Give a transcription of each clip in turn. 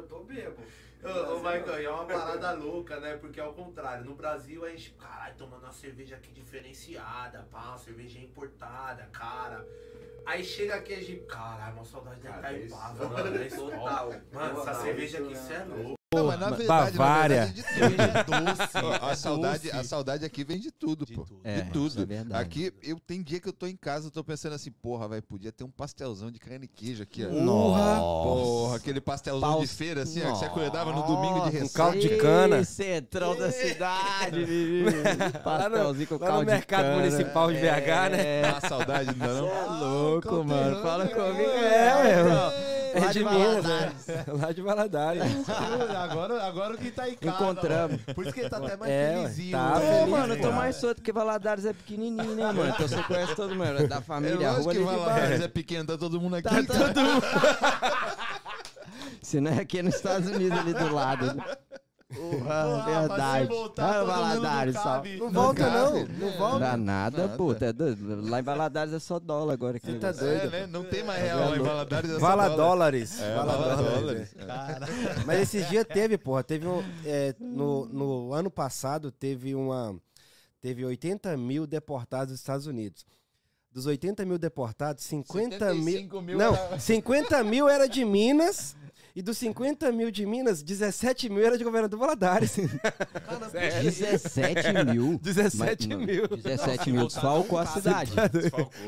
eu tô bebo. Ô, ô Michael, e é uma parada louca, né? Porque ao contrário, no Brasil a gente, caralho, tomando uma cerveja aqui diferenciada, pá, uma cerveja importada, cara. Aí chega aqui a gente, caralho, uma saudade da Cara, Itaipava, isso- mano. Skol. Total. Mano, essa cerveja isso, aqui, né? você é louco. Não, mas na verdade, Bavária. na verdade, é de tudo. doce. Ó, a, é saudade, doce. a saudade aqui vem de tudo, De pô. tudo. É, de tudo. isso é verdade. Aqui, eu tem dia que eu tô em casa, eu tô pensando assim, porra, vai, podia ter um pastelzão de carne e queijo aqui, ó. Nossa. Porra, aquele pastelzão Pau- de feira, assim, ó, que você acordava no domingo de Nossa, ressaca. caldo de cana. Ih, Centrão da cidade, menino. Pastelzinho com Lá caldo no de mercado cana. municipal de BH, né? Dá uma saudade, não dá não? Cê é louco, mano. Fala comigo. É, É, então. É Lá de de Valadares. né? Lá de Valadares. agora, agora o que tá em casa. Encontramos. ó. Por isso que ele tá até mais É, felizinho. tá né? Ô, feliz, mano, eu tô cara. mais solto porque Valadares é pequenininho, né, mano? Então você conhece todo mundo. é Da É família, a lógico rua que Valadares é pequeno, tá todo mundo aqui. Tá todo mundo. Se não é aqui nos Estados Unidos ali do lado. Porra, verdade. Ah, Valadares, só. Não volta, não. cabe. Não volta. Dá nada, Nada. pô. Tá doido. Lá em Valadares é só dólar agora. que Você tá doido. É, né? Não tem mais real lá em Valadares. é só Vala dólar. dólares. É, Vala vala dólares. dólares. Mas esses dias teve, porra, teve um. é, no, no ano passado teve uma. Teve 80 mil deportados dos Estados Unidos. Dos 80 mil deportados, 50 mil. 75 mil Não, era- 50 mil era de Minas. E dos 50 mil de Minas, 17 mil era de governador Valadares. 17 mil. 17 Mas, mil. 17 mil desfalcou a cidade.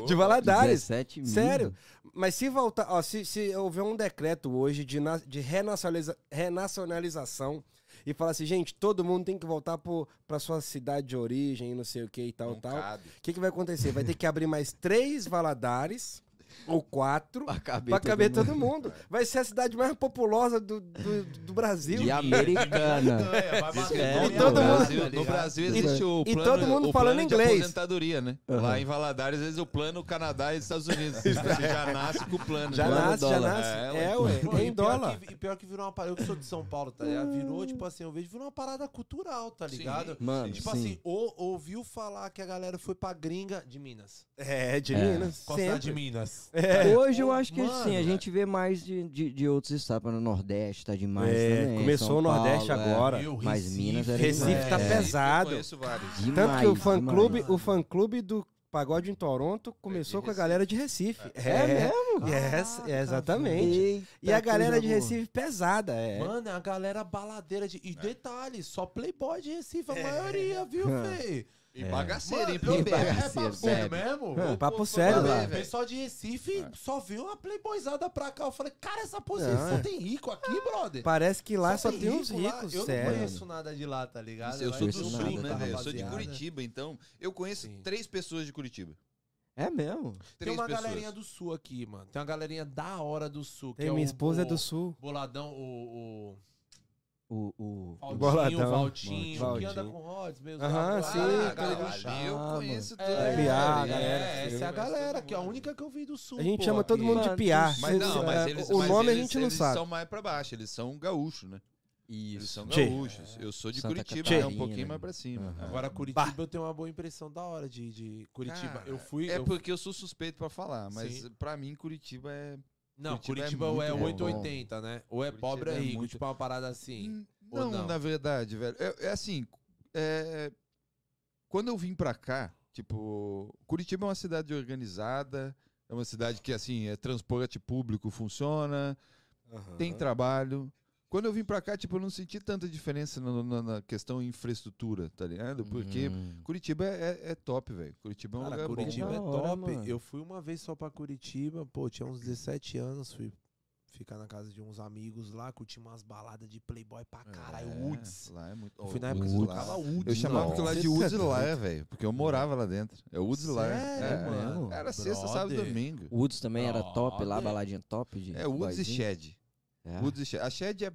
De Valadares. 17 mil. Sério. Mas se voltar, ó, se, se houver um decreto hoje de, na- de renacionaliza- renacionalização e falar assim, gente, todo mundo tem que voltar pro, pra sua cidade de origem, não sei o que e tal, Não tal. O que, que vai acontecer? Vai ter que abrir mais três Valadares ou quatro Pra caber, pra caber todo todo mundo. Vai ser a cidade mais populosa do, do, do Brasil. E americana. É e no todo mundo- Brasil, no? Brasil E- existe o e plano, todo mundo o falando plano de inglês. aposentadoria, né? Lá em Valadares, às vezes o plano Canadá e Estados Unidos. Você já nasce com o plano. Já Plano nasce, já nasce. É, É, ué. Pô, em e pior dólar. que- e pior que virou uma parada. Eu que sou de São Paulo, tá ligado? Virou, tipo assim, eu vejo, virou uma parada cultural, tá ligado? Mano, Tipo sim. assim, ou, ouviu falar que a galera foi pra gringa de Minas. É, de É. Minas. Cidade de. Minas? É. Hoje eu acho que Mano, sim, a gente vê mais de, de, de outros estados, no Nordeste, tá demais É, também. começou São o Nordeste Paulo, é. agora. Meu, Mas Minas era Recife demais. tá É. pesado. Eu conheço vários. Tanto que o Demais, fã demais. clube, o fã clube do Pagode em Toronto começou com a galera de Recife. É mesmo? Yes, Caraca, é, exatamente. Eita, E a galera de. Recife pesada, é. Mano, é a galera baladeira de. E detalhe, só playboy de Recife, a maioria, viu, véi? E bagaceiro, hein? Mano, Pô, é bagaceiro, papo sério. mesmo? Ô, papo sério, mano, lá, O velho. pessoal de Recife só viu uma playboyzada pra cá. Eu falei, cara, essa posição Não, é. tem rico aqui, brother? Parece que lá só, tem uns rico lá. ricos, Eu não sério. conheço nada de lá, tá ligado? Eu Lá sou do conheço sul, nada, né, tá, velho? Eu sou de rapaziada. Curitiba, então eu conheço Sim. três pessoas de Curitiba. É mesmo? Tem Três uma pessoas. galerinha do sul aqui, mano. Tem uma galerinha da hora do sul. Tem que é minha o- esposa é do sul. Boladão, o. O, o... o Valdinho, Boladão. o Valtinho, Valtinho. que anda com Rods mesmo. Aham, sim, lá, tá galera eu Ah, conheço tudo. É, Piá, é, galera, essa é a galera que é a única que eu vi do sul. A gente pô, chama todo aqui. mundo de piá. Mas não, mas é, eles, o mas nome eles, a gente não eles sabe. são mais pra baixo, eles são gaúchos, né? Eles Isso. são Tchê. gaúchos. Eu sou de Santa Curitiba, Catarina, é um pouquinho né? mais pra cima. Agora, Curitiba, eu tenho uma boa impressão da hora de, de Curitiba. Cara, eu fui. É eu- porque eu sou suspeito pra falar, mas Sim. pra mim Curitiba é. Não, Curitiba é Curitiba é, muito 880, né? Ou é Curitiba pobre ou é é rico. muito- Tipo uma parada assim. Hum, Não, não? na verdade, velho. É, é assim, é, quando eu vim pra cá, tipo, Curitiba é uma cidade organizada, é uma cidade que, assim, é transporte público funciona, Aham. tem trabalho. Quando eu vim pra cá, tipo, eu não senti tanta diferença no- na, na questão infraestrutura, tá ligado? Porque Hum. Curitiba é, é top, velho. Curitiba é um Cara, lugar Curitiba bom. é hora, top. mano. eu fui uma vez só pra Curitiba, pô, tinha uns 17 anos, fui ficar na casa de uns amigos lá, curti umas baladas de playboy pra caralho, É, Woods. Lá é muito. Eu fui na época que Woods tocava lá- Woods. Eu chamava aquilo lá de Woods tá Lair, velho. Porque eu morava lá dentro. É Woods Lair. Sério, É, mano? Era sexta, sábado e domingo. Woods também era top lá, baladinha top de É Woods e. Shed. É. Woods e Shed. A Shed é.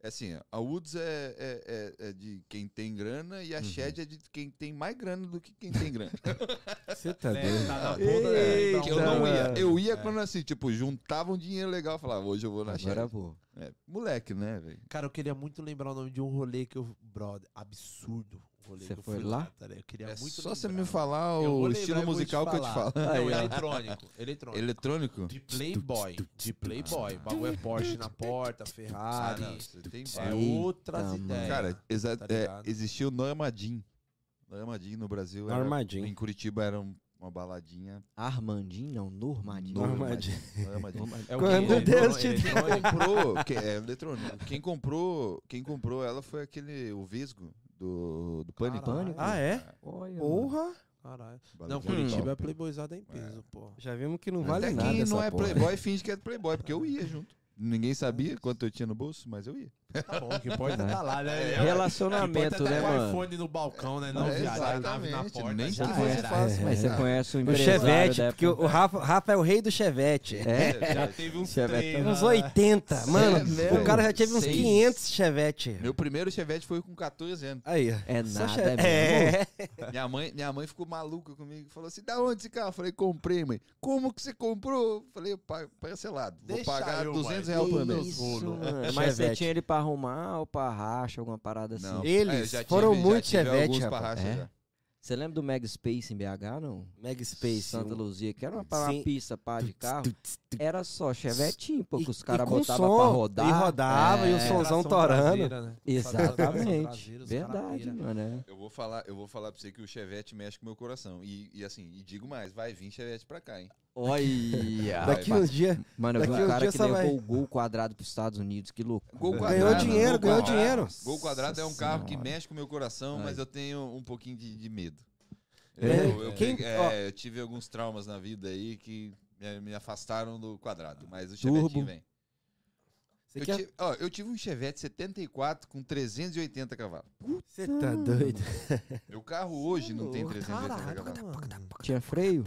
é assim, a Woods é, é, é- é de quem tem grana e a Uhum. Shed é de quem tem mais grana do que quem tem grana. Você tá É, doido. tá na ponta, Eita, né? que eu não ia. Eu ia É. quando assim, tipo, juntava um dinheiro legal e falava, hoje eu vou na Agora Shed. vou. É, moleque, né, velho? Cara, eu queria muito lembrar o nome de um rolê que eu. Brother, absurdo. Rolê Você foi lá? tá ligado? Eu queria É muito só você me falar o estilo te musical que eu te falo. Não, eletrônico. Eletrônico. Eletrônico? De Playboy. De Playboy. Bagulho é Porsche na porta, Ah, Ferrari. não, você tem é Eita, outras mano. ideias. Cara, exa tá é, existiu o Normadin. Normadin no Brasil. era- Normadin. em Curitiba era um- uma baladinha. Armandinho, não, Normadinho. Normadin. Normadin. É o Quando? Deus te Eletrônico? Quem comprou, que, é eletrônico. Quem comprou, quem comprou ela foi aquele o Vesgo do do Pânico. Pânico? Ah, é? Olha. Porra! Caralho. Não, Curitiba é playboyzada em peso, pô. Já vimos que não vale Até nada quem não é playboy finge que é playboy, porque eu ia junto. Ninguém sabia quanto eu tinha no bolso, mas eu ia. Tá bom, o que importa é tá lá, né? Relacionamento, né, o mano? iPhone no balcão, né? Não, É, viado. Nave na porta. nem já que era. fácil. Mas você conhece o O empresário Chevette, da porque o Rafa, Rafa é o rei do Chevette. É? Já teve uns Chevette. Uns lá, né? 80. Mano, o cara já teve uns Seis. 500 Chevette. Meu primeiro Chevette foi com 14 anos. Aí, ó. É nada, che- é é. Minha mãe, minha mãe ficou maluca comigo. Falou assim: da onde esse carro? Eu falei: comprei, mãe. Como que você comprou? Eu falei: "Pa- parcelado. Vou Deixa pagar eu, 200 mãe. reais. Isso, mano. Mas você tinha ele pra arrumar ou pra racha, alguma parada assim? Não. Eles É, eu já foram tive- muito Chevette, rapaz. É? já. Você lembra do Mega Space em BH, não? Meg Space. Santa Luzia, que era uma, pista pá, de carro. Era só chevetinho, pô, E- que os caras botavam pra rodar. E rodava, e o É, somzão torando. né? Exatamente. Traseira, Verdade, mano. é. Eu vou falar, eu vou falar pra você que o Chevette mexe com o meu coração. E, e assim, e digo mais, vai vir Chevette pra cá, hein? Olha! Daqui uns dias. Mano, eu vi um cara que levou vai. o gol quadrado pros Estados Unidos, que loucura. Gol Ganhou quadrado, dinheiro, gol ganhou quadrado. dinheiro. Gol quadrado é um carro que mexe com o meu coração, mas eu tenho um pouquinho de, de medo. É, Eu, eu quem- peguei- é, eu tive alguns traumas na vida aí que me, me afastaram do quadrado, mas o Turbo. Chevette vem. Eu, quer- tive, ó, eu tive um Chevette 74 com 380 cavalos. Você tá doido? Meu carro hoje não tem Ô, 380 Caraca, cavalos. Tinha freio?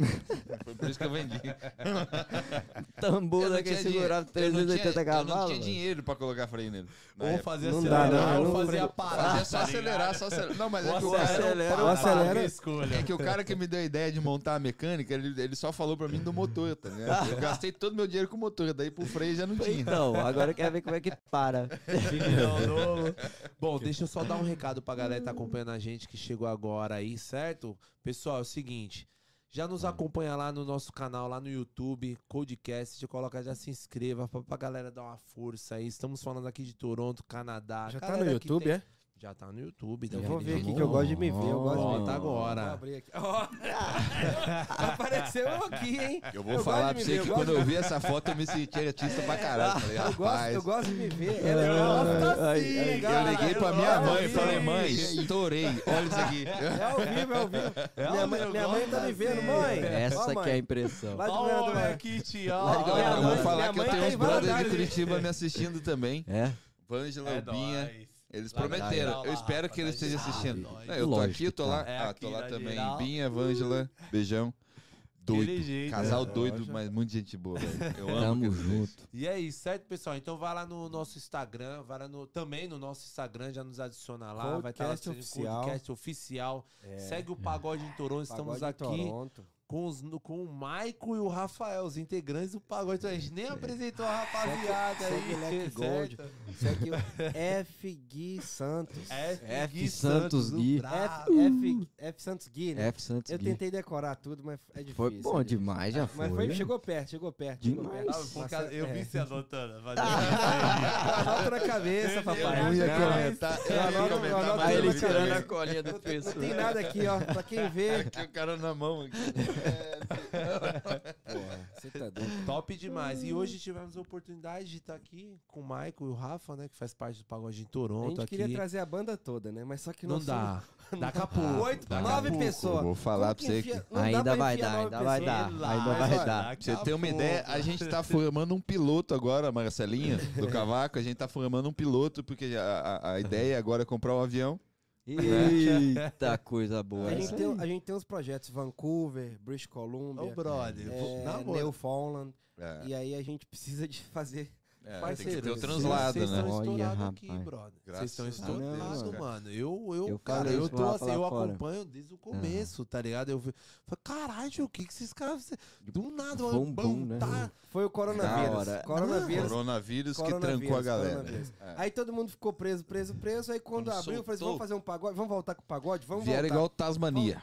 Foi por isso que eu vendi. Tambor tinha segurava dinheiro- eu não 380 tinha- Eu não cavalos. tinha dinheiro pra colocar freio nele. Ou fazer Não acelerar, dá, não, ou fazer a freio. parada. Fazia só tá acelerar, só acelerar. Não, mas é que o cara. acelera, acelera. escolha. É que o cara que me deu a ideia de montar a mecânica, ele, ele só falou pra mim do motor, tá ligado? Eu gastei todo meu dinheiro com o motor, daí pro freio já não tinha. Então, agora eu quero ver como é que para. Bom, deixa eu só dar um recado pra galera que tá acompanhando a gente que chegou agora aí, certo? Pessoal, é o seguinte. Já nos acompanha lá no nosso canal, lá no YouTube, Codecast. Já coloca, já se inscreva pra, pra galera dar uma força aí. Estamos falando aqui de Toronto, Canadá. Já tá no YouTube, tem- é? Já tá no YouTube. Eu né? vou ver aqui que eu gosto de me ver. Eu gosto de me Bota ver. Vou agora. abrir aqui. Ó. Apareceu aqui, hein? Eu vou Eu falar pra você me ver, que eu quando eu vi essa foto eu me senti artista pra caralho. Falei, Eu gosto, rapaz. eu gosto de me ver. Ela é gosta Ai, sim, ai, cara. Eu liguei pra Eu minha mãe e sim. falei, mãe, estourei. Olha isso aqui. É ao vivo, é ao vivo. minha mãe, minha mãe tá me vendo, mãe. Essa que é a impressão. Lá de aqui, tio. Eu, eu vou falar que eu tenho tá uns brothers de Curitiba me assistindo também. É? Vângela, É Binha. Eles Lá prometeram. geral, Eu lá, espero que eles estejam assistindo. Não, eu tô Lógico aqui, eu tô lá. É Ah, aqui tô lá na também. geral. Binha, Vângela, beijão. Doido. jeito, Casal né? doido, mas muito gente boa, velho. Eu amo Tamo junto. E é isso, certo, pessoal? Então vai lá no nosso Instagram, vai lá no, também no nosso Instagram, já nos adiciona lá, vai estar lá Podcast oficial. podcast oficial. É, Segue o Pagode em Toronto, estamos Pagode aqui Toronto. Com, os, com o Maico e o Rafael, os integrantes do Pagode. A gente nem apresentou a rapaziada aí. Leque Gold. Isso aqui é o F. Gui Santos. F, F. Gui Santos Gui. F, F, F Santos Gui, né? F Santos Eu Gui. tentei decorar tudo, mas é difícil. Foi bom é demais, já foi. Mas foi, chegou perto, chegou perto. chegou Demais. perto. Ah, eu vi é. você anotando. mas- Anota na cabeça, papai. Eu ia Não, comentar, eu anoto- comentar, anoto eu ele tirando a colinha do Não pescoço. tem nada aqui, ó. Pra quem vê. Aqui o cara na mão. Aqui. Porra, você tá doido. Top demais. E hoje tivemos a oportunidade de estar aqui com o Maico e o Rafa, né? Que faz parte do Pagode em A Toronto gente aqui. queria trazer a banda toda, né? Mas só que Não dá. Daqui a somos pouco. Oito, daqui a nove pessoas. Vou falar pra você que- dá Ainda vai dar, ainda vai dar. Ainda vai dar. Pra a você ter uma ideia, a gente tá formando um piloto agora, Marcelinha, do Cavaco. A gente tá formando um piloto, porque a, a, a ideia agora é comprar um avião. Eita, coisa boa. A gente, tem, a gente tem uns projetos Vancouver, British Ô, Columbia, brother. é. Newfoundland. É. E aí a gente precisa de fazer É, tem que ter o vocês- translado, Vocês né? estão Olha, estourados aqui, brother. Vocês Graças estão a Deus. estourados, mano. Eu, eu, Eu cara, eu tô assim, eu fora. acompanho desde o começo, tá ligado? Eu vi- falei, caralho, o que que esses caras... Do nada, um né? tá... Foi o coronavírus. Coronavírus. Coronavírus que Coronavírus, trancou a galera. É. Aí todo mundo ficou preso, preso, preso. Aí quando, Quando abriu, eu falei, soltou- vamos fazer um pagode, vamos voltar com o pagode? Vamos Vieram voltar. igual Tasmania.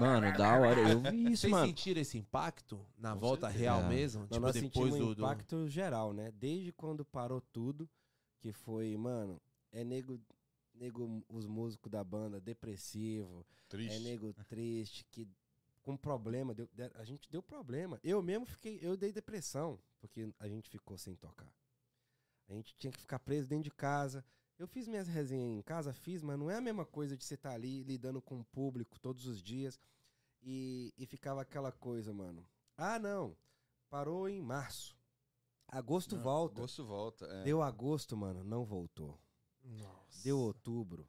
Mano, da hora. Eu vi isso, Vocês mano. sentiram esse impacto na Com volta certeza. real É. mesmo? Não, tipo, nós depois sentimos do... um do... impacto geral, né? Desde quando parou tudo, que foi, mano, é nego, nego os músicos da banda depressivo, é nego triste, que com problema, deu- de- a gente deu problema. Eu mesmo fiquei, eu dei depressão, porque a gente ficou sem tocar. A gente tinha que ficar preso dentro de casa. Eu fiz minhas resenhas em casa, fiz, mas não é a mesma coisa de você estar ali lidando com o público todos os dias. E, e ficava aquela coisa, mano. Ah, não. Parou em março. Agosto volta. Gosto volta. é. Deu agosto, mano, não voltou. Nossa. Deu outubro.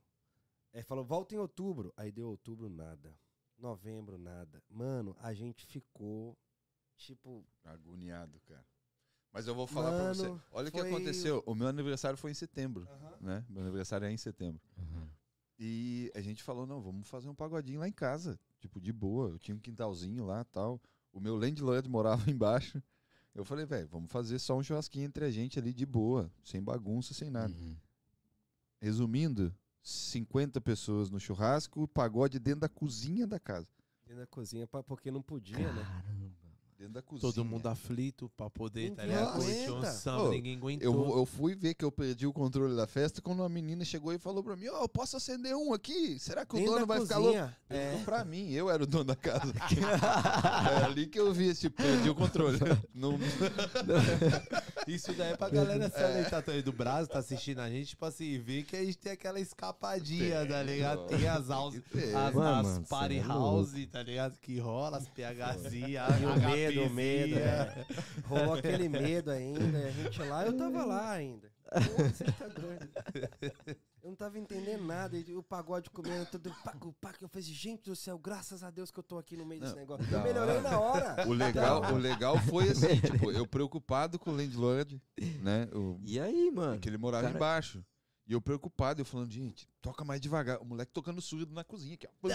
É, falou, volta em outubro. Aí deu outubro, nada. Novembro, nada. Mano, a gente ficou, tipo, Agoniado, cara. Mas eu vou falar pra você. Mano, Olha o que aconteceu. O meu aniversário foi em setembro, né? Meu aniversário é em setembro. E a gente falou, não, vamos fazer um pagodinho lá em casa. Tipo, de boa. Eu tinha um quintalzinho lá tal. O meu landlord morava embaixo. Eu falei, velho, vamos fazer só um churrasquinho entre a gente ali de boa. Sem bagunça, sem nada. Uhum. Resumindo, 50 pessoas no churrasco, pagode dentro da cozinha da casa. dentro da cozinha, porque não podia, né? Dentro da cozinha. Todo mundo aflito pra poder, tá ligado? Curtir um samba, Ô, ninguém aguentou. Eu, eu fui ver que eu perdi o controle da festa quando uma menina chegou e falou pra mim: Ó, eu posso acender um aqui? Será que o Dentro dono vai ficar louco? cozinha. É. É. Pra mim, eu era o dono da casa. é ali que eu vi esse tipo, perdi o controle. Não, Isso daí é pra galera se aleitar também do Brasil, tá assistindo a gente, tipo assim, ver que a gente tem aquela escapadinha, Tem, tá ligado? Tem as house, as, Mano, as mano, party é house, tá ligado? Que rola, as E o medo, o medo, né? Rolou aquele medo ainda. e A gente lá, eu tava lá ainda. Pô, Você tá doido. Eu não tava entendendo nada. E o pagode comendo tudo. Paco, paco. Eu falei, assim, gente do céu, graças a Deus que eu tô aqui no meio desse Não, negócio. da Eu melhorei hora. na hora. O legal, o legal foi assim, tipo, eu preocupado com o landlord, né? O, E aí, mano? que ele morava Cara- embaixo. E eu preocupado, eu falando, gente, toca mais devagar. O moleque tocando surdo na cozinha aqui, ó.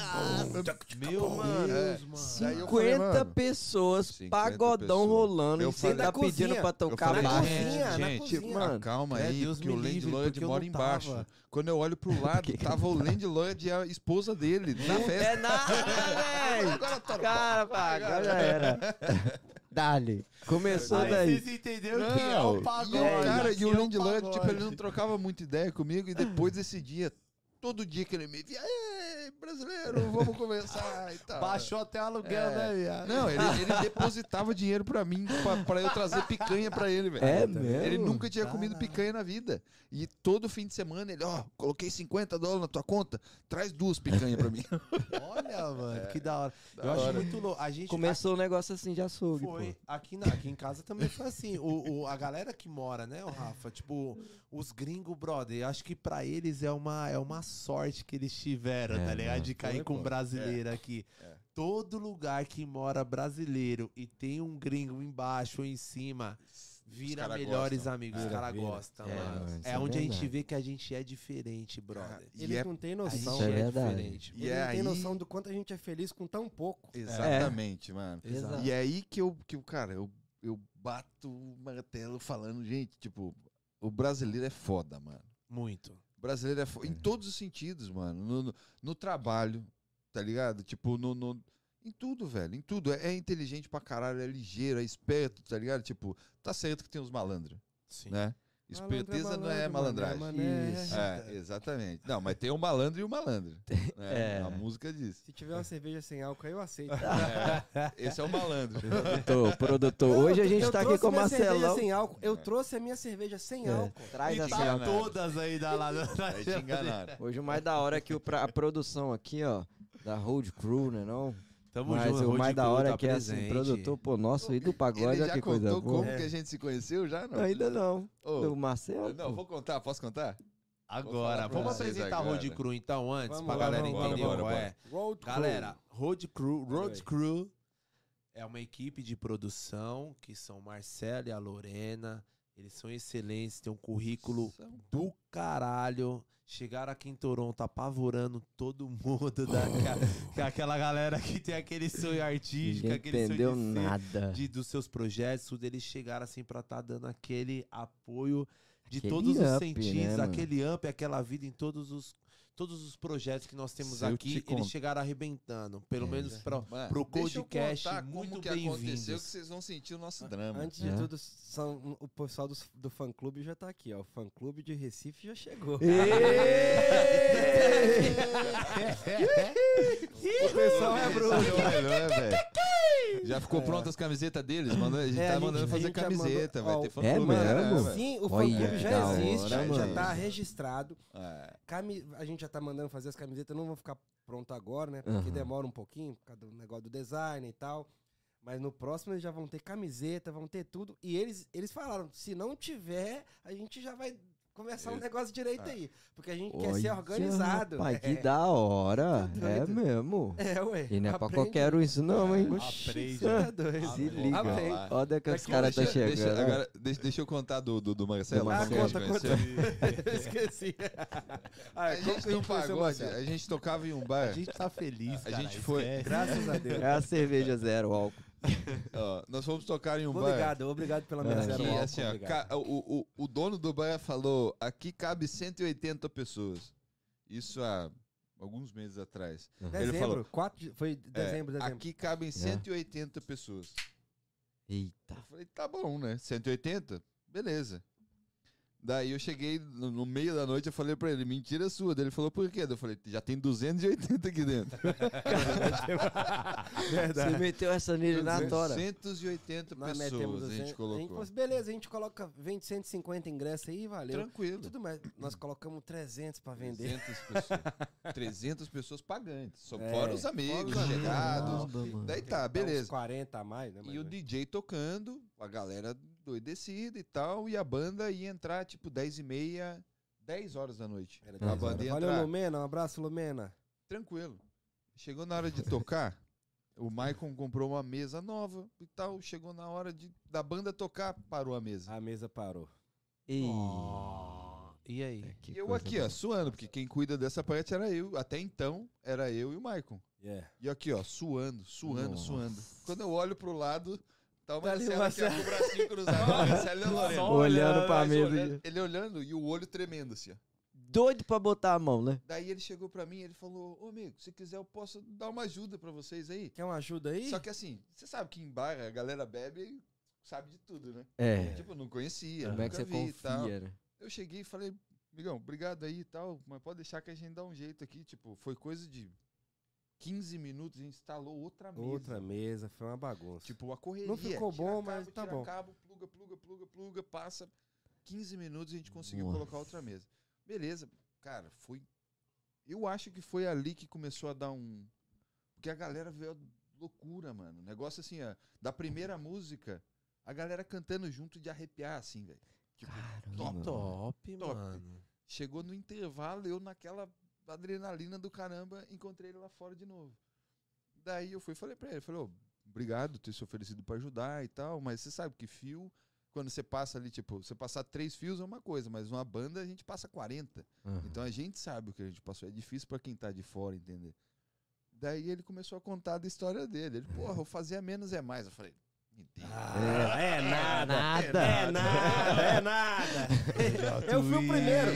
Meu Mano, Deus, é. mano. Daí eu falei, 50 mano, pessoas, 50 pagodão pessoas. rolando. Eu e você tá pedindo pra tocar falei, na baixo. cozinha, gente, cozinha. acalma É, aí, Deus porque o landlord mora embaixo. Quando eu olho pro lado, que que tava o landlord e a esposa dele na festa. É nada, velho. Cara, pá, agora já era. Dali. Começou Aí daí. vocês entenderam que é o Não, pagode. e o cara, e o é landlord, pagode. tipo, ele não trocava muita ideia comigo. E depois desse dia, todo dia que ele me via, brasileiro, vamos conversar e tal. Baixou até o aluguel, É. né, viado? Não, ele, ele depositava dinheiro pra mim, pra, pra eu trazer picanha pra ele, velho. É Tá mesmo? Ele nunca tinha Caralho. comido picanha na vida. E todo fim de semana ele, ó, coloquei 50 dólares na tua conta, traz duas picanhas pra mim. Olha, mano, que da hora. da eu acho hora. muito louco. A gente Começou o negócio assim de açougue, Foi. pô. Aqui, na- aqui em casa também foi assim. O, o- a galera que mora, né, o Rafa? Tipo, os gringos, brother, acho que pra eles é uma, é uma sorte que eles tiveram, É, tá ligado? De cair com brasileiro aqui. É. Todo lugar que mora brasileiro e tem um gringo embaixo ou em cima, vira cara melhores gostam. amigos. Os caras gostam, É, mano. É é onde a gente vê que a gente é diferente, brother. E Eles é- não têm A noção. gente é é verdade. diferente. E Eles é não têm aí- noção do quanto a gente é feliz com tão pouco. Exatamente, mano. Exato. E é aí que eu, que cara, eu, eu bato o martelo falando, gente, tipo, o brasileiro é foda, mano. Muito. Brasileiro é foda. Em todos os sentidos, mano. No, no, no trabalho, tá ligado? Tipo, no, no- Em tudo, velho. Em tudo. É, é inteligente pra caralho, é ligeiro, é esperto, tá ligado? Tipo, tá certo que tem os malandros, Sim. né? Esperteza não é malandro, malandragem. mané. Isso. É, exatamente. Não, mas tem o malandro e o malandro. né? É. A música diz. Se tiver uma cerveja sem álcool, aí eu aceito. É, esse é o malandro. Produtor, produtor. Hoje a gente eu tá aqui com o Marcelão. sem álcool. Eu trouxe a minha cerveja sem É, álcool. Traz assim, tá todas aí da lá. Aí te enganaram. Hoje o mais da hora é que o pra- a produção aqui, ó, da Road Crew, né não? Tamo Mas junto, o mais da hora tá é que é assim, produtor, pô, nosso e do pagode, Ele olha já que coisa contou boa. como que a gente se conheceu já, não? Ainda não. Ô, Do Marcelo. não, vou contar, posso contar? Agora, vamos apresentar a agora. Road Crew então antes, Vamos pra lá, galera entender bora, qual bora. é. Road. Galera, Road Crew, Road. Crew é uma equipe de produção que são Marcelo e a Lorena Eles são excelentes, têm um currículo São. do caralho. Chegaram aqui em Toronto apavorando todo mundo. Da, que- que aquela galera que tem aquele sonho artístico, Ninguém aquele entendeu sonho de nada. de- dos seus projetos, tudo, eles chegaram assim pra estar dando aquele apoio de Aquele todos os up, sentidos, né, aquele up, aquela vida em todos os, todos os projetos que nós temos Se aqui, te eles chegaram arrebentando. Pelo É. menos pra, Mano, pro deixa eu Codecast, muito que aconteceu que bem-vindos. vocês vão sentir o nosso drama. Antes de É. tudo, são, o pessoal do, do fã clube já tá aqui, ó. O fã clube de Recife já chegou. o pessoal é bruto. Já ficou pronta as camisetas deles? Manda, a gente É, tá a gente- mandando fazer camiseta, mandou- vai ter fã É clube, né, mesmo? velho? Sim, o fã clube já existe, já tá registrado. É. Cami- A gente já tá mandando fazer as camisetas, não vão ficar pronto agora, né? Porque Aham. demora um pouquinho, por causa do negócio do design e tal. Mas no próximo eles já vão ter camiseta, vão ter tudo. E eles, eles falaram, se não tiver, a gente já vai começar um negócio direito Ah. aí. Porque a gente quer ser Olha, organizado. Rapaz, que é. da hora. Tá É mesmo. É, ué. E não é pra qualquer um isso não, hein? Aprende. você tá doido. Se liga. Aprende. Olha que os caras tá Deixa- chegando. Deixa, agora, deixa, deixa eu contar do, do, do Marcelo. Ah, a conta, gente conta. conheceu. Esqueci. Ah, A como gente que tem conheceu o pagode, Marcelo? a gente tocava em um bar. A gente tá feliz, A cara, gente foi-. Graças a Deus. É a cerveja zero álcool. ó, nós fomos tocar em um bar. Obrigado, obrigado pela minha É. zero Que, álcool, assim, ó, obrigado. ca- o, o, o dono do bar falou: aqui cabe 180 pessoas. Isso há alguns meses atrás. Ele Dezembro, falou- 4 de, foi É, dezembro, dezembro. aqui cabem 180 pessoas. Eita. Eu falei, tá bom, né? 180? Beleza. Daí eu cheguei no, no meio da noite, eu falei pra ele, mentira sua. Daí ele falou, por quê? Daí Eu falei, já tem 280 aqui dentro. Você meteu essa nele na tora. 280 Nós metemos pessoas a gente 200, colocou. assim, beleza, a gente coloca 20, 150 ingressos aí, valeu. Tranquilo. Tudo mais. Nós colocamos 300 pra vender. 300 pessoas. 300 pessoas pagantes. Só É, fora os amigos, fora os chegados. Caramba, mano. Daí tá, beleza. 40 a mais, né? E mais o. DJ tocando, a galera doidecida e tal, e a banda ia entrar tipo 10 e meia, 10 horas da noite. Era a 10 banda horas. Valeu. Lumena. Um abraço, Lumena. Tranquilo. Chegou na hora de tocar, o Maicon comprou uma mesa nova e tal. Chegou na hora de, da banda tocar, parou a mesa. A mesa parou. Ih, Ó, E aí? que e eu aqui, ó, boa. suando, porque quem cuida dessa parte era eu. Até então, era eu e o Maicon. Yeah. E aqui, ó, suando, suando, Nossa. suando. Quando eu olho pro lado, tá o Tá o Marcelo aqui, ó, com o bracinho cruzado. o Marcelo e a Lorena. Olhando pra Mas mesa. olhando- Ele olhando e o olho tremendo assim, ó. Doido pra botar a mão, né? Daí ele chegou pra mim e ele falou: Ô amigo, se quiser eu posso dar uma ajuda pra vocês aí. Quer uma ajuda aí? Só que assim, você sabe que em bar a galera bebe e sabe de tudo, né? É. Tipo, eu não conhecia, Como é que você vi tal. confia, né? Eu cheguei e falei, amigão, obrigado aí e tal, mas pode deixar que a gente dá um jeito aqui. Tipo, foi coisa de 15 minutos, a gente instalou outra mesa. Outra mesa, foi uma bagunça. Tipo, a correria. Não ficou tira bom, cabo, mas tá tira bom. cabo, pluga, pluga, pluga, pluga, passa 15 minutos a gente conseguiu Nossa. colocar outra mesa. Beleza, cara, foi. Eu acho que foi ali que começou a dar um. Porque a galera veio a loucura, mano. Negócio assim, ó. Da primeira música, a galera cantando junto de arrepiar, assim, velho. Tipo, Caramba. Top, Top. mano. chegou no intervalo, eu naquela adrenalina do caramba, encontrei ele lá fora de novo. Daí eu fui e falei pra ele, falei, ô, obrigado por ter se oferecido pra ajudar e tal, mas você sabe que fio, quando você passa ali, tipo, você passar três fios é uma coisa, mas uma banda a gente passa 40. Aham. Então a gente sabe o que a gente passou, é difícil pra quem tá de fora entender. Daí ele começou a contar da história dele. Ele, porra, eu fazia menos é mais. Eu falei. Ah, é, nada. nada. É nada, é nada. Eu fui o primeiro.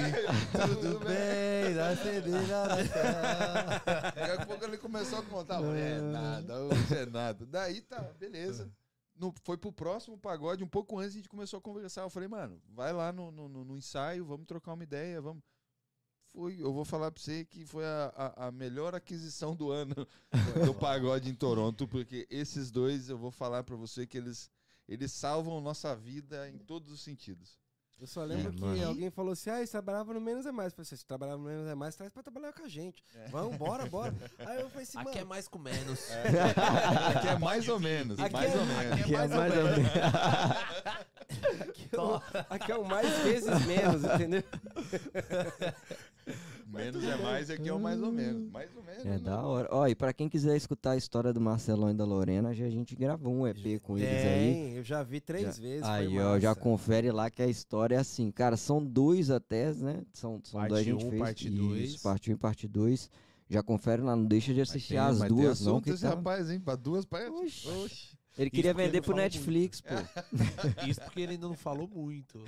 Tudo bem, dá cerveja na tela. Daqui a pouco ele começou a contar, é nada, hoje é nada. Daí tá, beleza. No, foi pro próximo pagode, um pouco antes a gente começou a conversar. Eu falei, mano, vai lá no, no, no- no ensaio, vamos trocar uma ideia, vamos. Foi, eu vou falar pra você que foi a, a, a melhor aquisição do ano do pagode em Toronto, porque esses dois eu vou falar pra você que eles, eles salvam nossa vida em todos os sentidos. Eu só lembro É, que mano. alguém falou assim: ah, eles trabalhavam no Menos é Mais. Eu falei, assim, se trabalhava no Menos é Mais, traz pra trabalhar com a gente. Vamos, bora, bora. Aí eu falei assim, Aqui é mano. mais com menos. Aqui é mais ou menos, Aqui mais é- ou menos. Aqui é mais ou menos. Aqui é, o, aqui é o mais vezes menos, entendeu? menos é mais, aqui é o mais ou menos. Mais ou menos. É né? da hora. Ó, e pra quem quiser escutar a história do Marcelão e da Lorena, já a gente gravou um EP com eles aí. Tem, eu já vi três Já- vezes. Aí, ó, já confere lá que a história é assim. Cara, são dois até, né? São, são Parte dois a gente um, fez. parte Isso, dois. parte 1 e parte 2. Já confere lá, não deixa de Mas assistir tem- as mas tem duas, não. Que esse tá... rapaz, hein? Pra duas, pra... Oxi. Oxi. Ele queria vender pro Netflix, pô. Isso porque ele ainda não falou muito.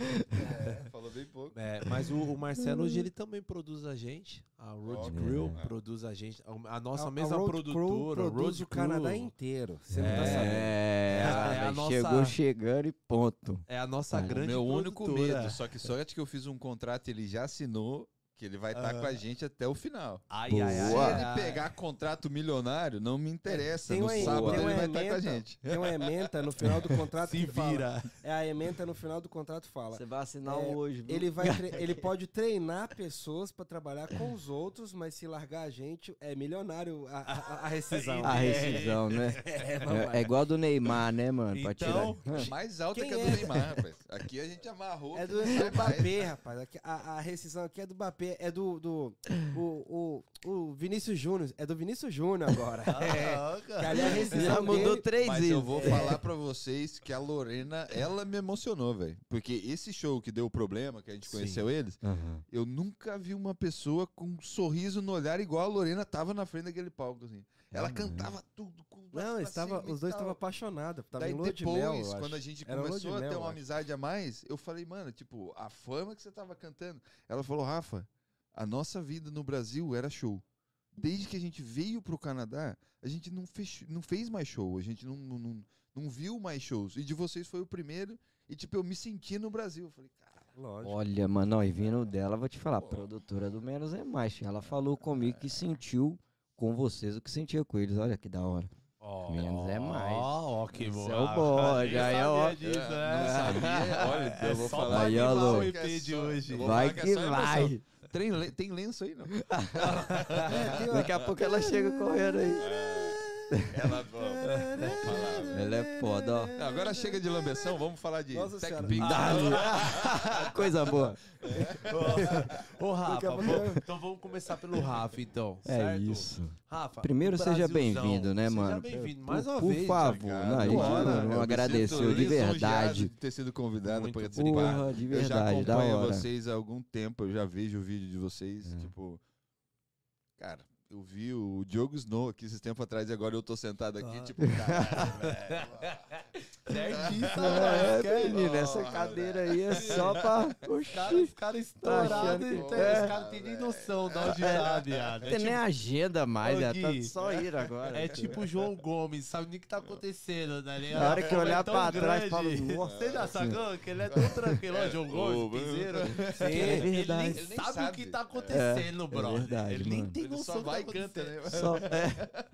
É, falou bem pouco. É, mas o, o Marcelo hoje ele também produz a gente. A Road Ok. Crew É. produz a gente. A, a nossa A- a mesma Road produtora, Crew produz Road o Canadá inteiro. Você não tá sabendo. É, É a- é a nossa- chegou chegando e ponto. É a nossa É. grande Meu único produtora. medo, só que sorte que eu fiz um contrato, ele já assinou, que ele vai estar Ah. com a gente até o final. Ai, Boa. ai, ai, Se ele pegar contrato milionário, não me interessa. Tem No sábado tem ele vai estar com a gente. Tem uma ementa no final do contrato Se que fala- vira. É a ementa no final do contrato fala. Você vai assinar É, hoje, viu? Ele, vai tre- ele pode treinar pessoas pra trabalhar com os outros, mas se largar a gente, é milionário a, a- a rescisão. A rescisão, né? É, É, é igual a do Neymar, né, mano? Então, tirar. Mais alta Quem que a do é? Neymar, rapaz. Aqui a gente amarrou. É do, é do. Mbappé, rapaz. Aqui- A, a rescisão aqui é do Mbappé. É do. do o, o, o Vinícius Júnior. É do Vinícius Júnior agora. é. Que ali a Já mudou três Mas vezes. eu vou falar pra vocês que a Lorena, ela me emocionou, velho. Porque esse show que deu o problema, que a gente Sim. conheceu eles, Aham. eu nunca vi uma pessoa com um sorriso no olhar igual a Lorena tava na frente daquele palco, assim. Ela Uhum. cantava tudo com Não, eles tava, cima e os dois estavam apaixonados. Tava Daí em lua de depois, mel, quando a gente Era começou a ter uma acho. amizade a mais, eu falei, mano, tipo, a fama que você tava cantando. Ela falou, Rafa, a nossa vida no Brasil era show. Desde que a gente veio pro Canadá, a gente não fez, não fez mais show, a gente não, não, não, não viu mais shows. E de vocês foi o primeiro, e tipo, eu me senti no Brasil. Eu falei, cara, Lógico. Olha, mano, ó, e vindo dela, vou te falar, produtora do Menos é Mais. Ela falou comigo que sentiu com vocês o que sentia com eles. Olha que da hora. Ó, Menos é mais. Ó, ó, que bom. é o bode, aí, ó. disso, É, não sabia. Olha, eu vou falar. Aí, ó, o é vou Vai que é vai. Tem, le- tem lenço aí, não? É, Daqui a pouco ela chega correndo aí. Ela. Ela é foda, ó. Não, Agora chega de lambeção, vamos falar de Nossa Tech. Pix. Ah, Coisa boa. Ô, Rafa, Daqui a pouco vamos- então vamos começar pelo Rafa, então. É certo? isso. Rafa, Primeiro, seja bem-vindo, né, mano? Seja bem-vindo. Por- Mais uma por vez. favor, cara. não, a gente Bora. não- agradeceu de verdade. de ter sido convidado para participar. Porra, de eu já verdade, acompanho vocês há algum tempo, eu já vejo o vídeo de vocês, É. tipo... Cara, eu vi o Diogo Snow aqui esses tempos atrás e agora eu tô sentado aqui, Ah. tipo, caralho, velho. Certíssimo, É, né? menino, essa cadeira aí é só pra. Os caras Oxi. ficaram Tá estourados. achando e que- tem- É. Os caras não têm nem noção de onde tá, viado. Não É tem nem tipo, agenda mais, já tá só ir agora. é tipo o João Gomes, sabe nem o que tá acontecendo, né? Ele- Na hora que olhar é pra trás, fala, nossa. Você já sacou que ele é tão tranquilo, ó, João Gomes, piseiro. Sim, é nem verdade. Ele nem sabe, o que tá acontecendo, É, é brother. verdade, ele nem tem noção do que vai tá acontecendo. né? Só, é,